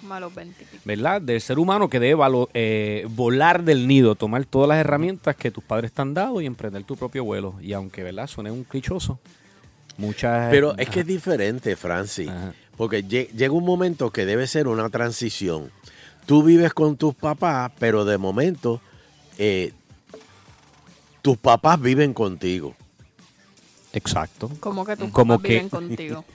[SPEAKER 4] Como a los 20.
[SPEAKER 6] ¿verdad? Del ser humano que debe valo- eh, volar del nido, tomar todas las herramientas que tus padres te han dado y emprender tu propio vuelo. Y aunque, ¿verdad? Suene un clichoso, muchas...
[SPEAKER 3] Pero es que es diferente, Francis. Porque lle- llega un momento que debe ser una transición. Tú vives con tus papás, pero de momento eh, tus papás viven contigo.
[SPEAKER 6] Exacto.
[SPEAKER 4] Como que tus papás
[SPEAKER 6] que-
[SPEAKER 4] viven contigo. [laughs]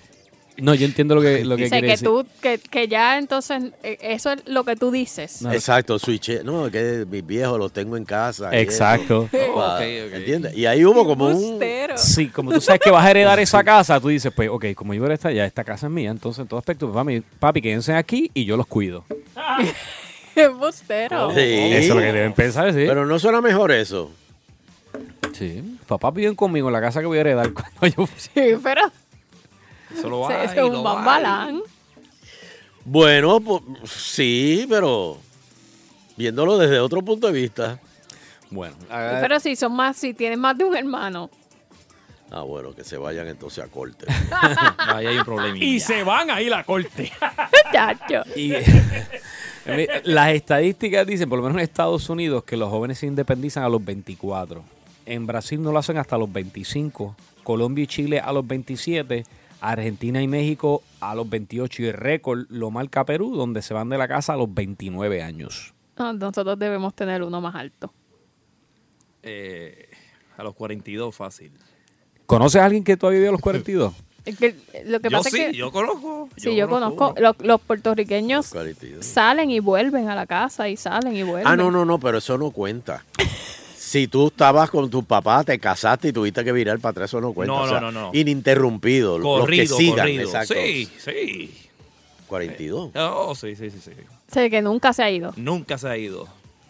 [SPEAKER 6] No, yo entiendo lo que, lo que
[SPEAKER 4] o sea,
[SPEAKER 6] quiere
[SPEAKER 4] que
[SPEAKER 6] decir.
[SPEAKER 4] tú, que, que ya entonces, eh, eso es lo que tú dices.
[SPEAKER 3] Exacto, switch. No, es que mis viejos los tengo en casa.
[SPEAKER 6] Exacto. [laughs]
[SPEAKER 3] ¿Entiendes? Y ahí hubo como un...
[SPEAKER 6] Sí, como tú sabes que vas a heredar esa casa, tú dices, pues, ok, como yo esta ya, esta casa es mía, entonces en todo aspecto, pues, papi, papi, quédense aquí y yo los cuido. [laughs]
[SPEAKER 4] Es bustero.
[SPEAKER 3] Sí.
[SPEAKER 6] Eso es lo que deben pensar, sí.
[SPEAKER 3] Pero no suena mejor eso.
[SPEAKER 6] Sí, papá viven conmigo en la casa que voy a heredar [laughs] cuando yo...
[SPEAKER 4] Sí, pero
[SPEAKER 6] Eso lo [laughs]
[SPEAKER 4] sí,
[SPEAKER 6] hay,
[SPEAKER 4] eso es un bambalán.
[SPEAKER 3] Bueno, pues, sí, pero viéndolo desde otro punto de vista.
[SPEAKER 6] Bueno,
[SPEAKER 4] Pero si son más, si tienes más de un hermano.
[SPEAKER 3] Ah, bueno, que se vayan entonces a corte. [laughs]
[SPEAKER 5] Ahí hay un problema.
[SPEAKER 2] Y se van ahí la corte. [laughs]
[SPEAKER 4] Chacho.
[SPEAKER 6] Y eh, las estadísticas dicen, por lo menos en Estados Unidos, que los jóvenes se independizan a los 24. En Brasil no lo hacen hasta los 25. Colombia y Chile a los 27. Argentina y México a los 28. Y el récord lo marca Perú, donde se van de la casa a los 29 años.
[SPEAKER 4] Ah, Nosotros debemos tener uno más alto.
[SPEAKER 5] Eh, a los 42 fácil.
[SPEAKER 6] ¿Conoces a alguien que todavía vive a los 42? [laughs]
[SPEAKER 4] Es que lo que
[SPEAKER 5] Yo
[SPEAKER 4] pasa
[SPEAKER 5] sí,
[SPEAKER 4] es que
[SPEAKER 5] yo conozco.
[SPEAKER 4] Sí, yo, conozco. Los, los puertorriqueños
[SPEAKER 3] Los
[SPEAKER 4] salen y vuelven a la casa y salen y vuelven.
[SPEAKER 3] Ah, no, no, no, pero eso no cuenta. [laughs] Si tú estabas con tu papá, te casaste y tuviste que virar para atrás, eso no cuenta.
[SPEAKER 5] No,
[SPEAKER 3] o sea,
[SPEAKER 5] no, no, no.
[SPEAKER 3] Ininterrumpido. los
[SPEAKER 5] Corrido,
[SPEAKER 3] que sigan,
[SPEAKER 5] corrido.
[SPEAKER 3] exacto.
[SPEAKER 5] Sí, sí.
[SPEAKER 3] 42.
[SPEAKER 5] Oh, sí, sí, sí, sí.
[SPEAKER 4] Sé que nunca se ha ido.
[SPEAKER 5] Nunca se ha ido.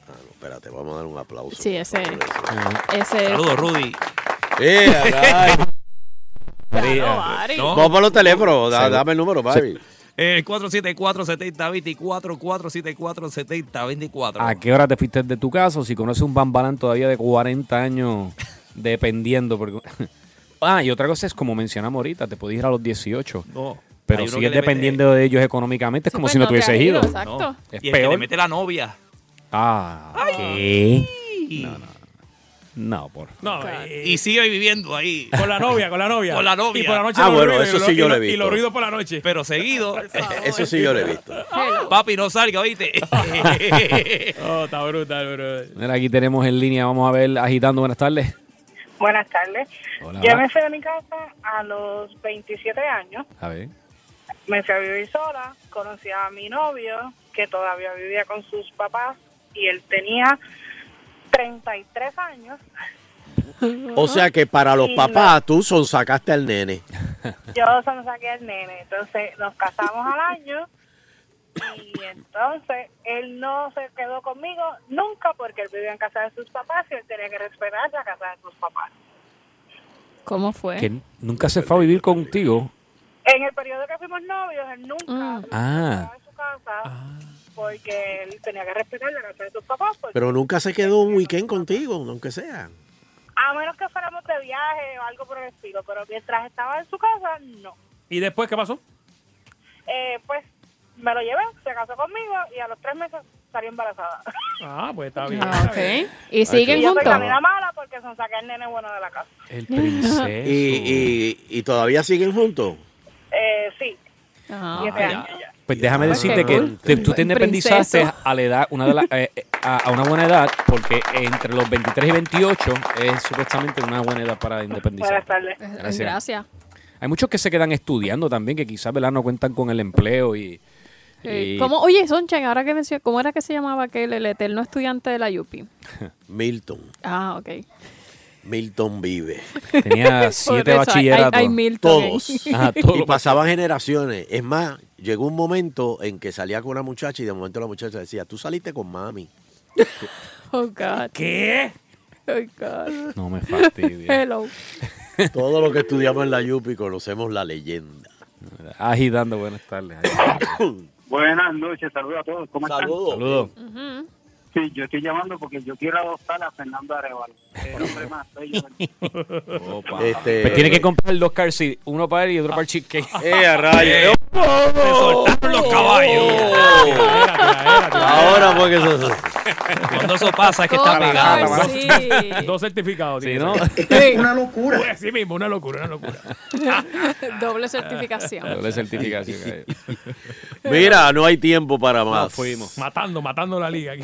[SPEAKER 3] Ah, no, espérate, vamos a dar un aplauso.
[SPEAKER 4] Sí, ese. ese
[SPEAKER 5] Saludos, Rudy.
[SPEAKER 3] Eh. [laughs]
[SPEAKER 5] No.
[SPEAKER 3] Vamos para los teléfonos, da-
[SPEAKER 5] Sí.
[SPEAKER 3] dame el número, Barbie.
[SPEAKER 5] Eh, 474-7024, 474-7024.
[SPEAKER 6] ¿A qué hora te fuiste de tu casa? O si conoces un bambalán todavía de 40 años, [laughs] dependiendo. Porque... [laughs] Ah, y otra cosa es, como mencionamos ahorita, te podías ir a los 18.
[SPEAKER 5] No.
[SPEAKER 6] Pero sigues
[SPEAKER 5] que
[SPEAKER 6] dependiendo de ellos económicamente. Es como
[SPEAKER 4] pues
[SPEAKER 6] si no
[SPEAKER 4] no te
[SPEAKER 6] te hubieses
[SPEAKER 4] has
[SPEAKER 6] ido.
[SPEAKER 4] ido, exacto.
[SPEAKER 5] No.
[SPEAKER 6] Es
[SPEAKER 5] y el que
[SPEAKER 6] peor.
[SPEAKER 5] le mete la novia.
[SPEAKER 6] Ah, ¿qué? No, no. No, por
[SPEAKER 2] No,
[SPEAKER 5] Y sigue viviendo ahí.
[SPEAKER 2] Con la novia, con la novia.
[SPEAKER 5] Con la novia.
[SPEAKER 2] Y por la noche
[SPEAKER 3] Ah,
[SPEAKER 2] los
[SPEAKER 3] bueno,
[SPEAKER 2] ruidos,
[SPEAKER 3] eso
[SPEAKER 2] y
[SPEAKER 3] sí
[SPEAKER 2] lo-
[SPEAKER 3] yo
[SPEAKER 2] y
[SPEAKER 3] lo he
[SPEAKER 2] lo- Y
[SPEAKER 3] visto.
[SPEAKER 2] los ruidos por la noche.
[SPEAKER 5] Pero seguido.
[SPEAKER 3] Eso sí yo lo he visto.
[SPEAKER 5] Papi, no salga, ¿viste? [laughs]
[SPEAKER 2] Oh, está brutal, bro.
[SPEAKER 6] Mira, aquí tenemos en línea, vamos a ver, agitando, buenas tardes.
[SPEAKER 19] Buenas tardes.
[SPEAKER 6] Hola.
[SPEAKER 19] Yo me fui de mi casa a los 27 años.
[SPEAKER 6] A ver.
[SPEAKER 19] Me fui a vivir sola. Conocí a mi novio, que todavía vivía con sus papás, y él tenía 33 años.
[SPEAKER 3] O sea que para los
[SPEAKER 19] Y
[SPEAKER 3] papás, tú son sacaste al nene.
[SPEAKER 19] Yo solo saqué al nene. Entonces nos casamos al año. Y entonces él no se quedó conmigo nunca porque él vivía en casa de sus papás y él tenía que respetar la casa de sus papás.
[SPEAKER 4] ¿Cómo fue?
[SPEAKER 6] Que nunca se fue a vivir contigo.
[SPEAKER 19] En el periodo que fuimos novios, él nunca
[SPEAKER 6] Ah.
[SPEAKER 19] en su casa porque él tenía que respetar la casa de sus papás. porque-
[SPEAKER 3] Pero nunca se quedó un weekend contigo, aunque sea.
[SPEAKER 19] A menos que fuéramos de viaje o algo por el estilo, pero mientras estaba en su casa, no.
[SPEAKER 2] ¿Y después qué pasó?
[SPEAKER 19] Eh, pues me lo llevé, se casó conmigo y a los tres meses salió embarazada.
[SPEAKER 2] Ah, pues está [laughs] bien.
[SPEAKER 4] Ah,
[SPEAKER 2] está
[SPEAKER 4] ok.
[SPEAKER 2] bien.
[SPEAKER 4] ¿Y siguen
[SPEAKER 19] y yo soy
[SPEAKER 4] juntos?
[SPEAKER 19] nena mala porque son saqué el nene bueno de la casa.
[SPEAKER 6] El [laughs]
[SPEAKER 3] ¿Y, y, y todavía siguen juntos?
[SPEAKER 19] Eh, sí.
[SPEAKER 4] Ah,
[SPEAKER 19] Siete años ya.
[SPEAKER 6] Pues déjame decirte que
[SPEAKER 4] cool.
[SPEAKER 6] te- tú te independizaste
[SPEAKER 4] Princeso.
[SPEAKER 6] a la edad, una de las, eh, eh, a, a una buena edad, porque entre los 23 y 28 es supuestamente una buena edad para independizar.
[SPEAKER 19] Buenas tardes.
[SPEAKER 6] Gracias.
[SPEAKER 4] Gracias.
[SPEAKER 6] Hay muchos que se quedan estudiando también, que quizás ¿verdad? no cuentan con el empleo y... Y-
[SPEAKER 4] ¿cómo- oye, Sonchen, ahora que mencioné, ¿cómo era que se llamaba aquel, el eterno estudiante de la UPI? [laughs]
[SPEAKER 3] Milton.
[SPEAKER 4] Ah, ok.
[SPEAKER 3] Milton vive.
[SPEAKER 6] Tenía [laughs] siete
[SPEAKER 4] hay-
[SPEAKER 6] bachilleratos.
[SPEAKER 4] hay Milton
[SPEAKER 3] Todos. [laughs]
[SPEAKER 6] Ajá, todos
[SPEAKER 3] y pasaban generaciones. Es más, llegó un momento en que salía con una muchacha y de momento la muchacha decía, tú saliste con mami. [laughs]
[SPEAKER 4] Oh, God.
[SPEAKER 2] ¿Qué?
[SPEAKER 4] Oh, God.
[SPEAKER 6] No me fastidies.
[SPEAKER 4] Hello.
[SPEAKER 3] Todo lo que estudiamos en la Yupi conocemos la leyenda.
[SPEAKER 6] Agitando, buenas tardes. [coughs]
[SPEAKER 20] Buenas noches, saludos a todos. ¿Cómo están?
[SPEAKER 3] Saludos.
[SPEAKER 6] Saludos.
[SPEAKER 20] Sí, yo estoy llamando porque yo quiero adoptar a Fernando Arevalo. El hombre más bello del-
[SPEAKER 6] Opa.
[SPEAKER 3] Este-
[SPEAKER 6] Pues tiene que comprar dos car seats, uno para él y otro para el cheesecake.
[SPEAKER 3] ¡Eh, a rayos!
[SPEAKER 5] Se soltaron los caballos.
[SPEAKER 3] Ahora fue que eso...
[SPEAKER 5] Cuando eso pasa es que está pegado.
[SPEAKER 4] Seat. [laughs]
[SPEAKER 2] Dos certificados.
[SPEAKER 6] Sí, ¿no? [laughs]
[SPEAKER 4] Sí.
[SPEAKER 2] locura. Sí mismo, una locura, una locura. [laughs]
[SPEAKER 4] Doble certificación.
[SPEAKER 6] Doble certificación.
[SPEAKER 3] Mira, no hay tiempo para más.
[SPEAKER 6] Fuimos.
[SPEAKER 2] Matando, matando la liga aquí.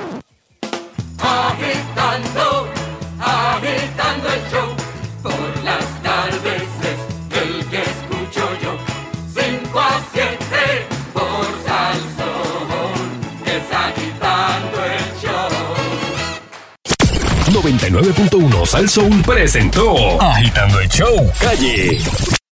[SPEAKER 1] 99.1 Sal presentó Agitando el Show Calle.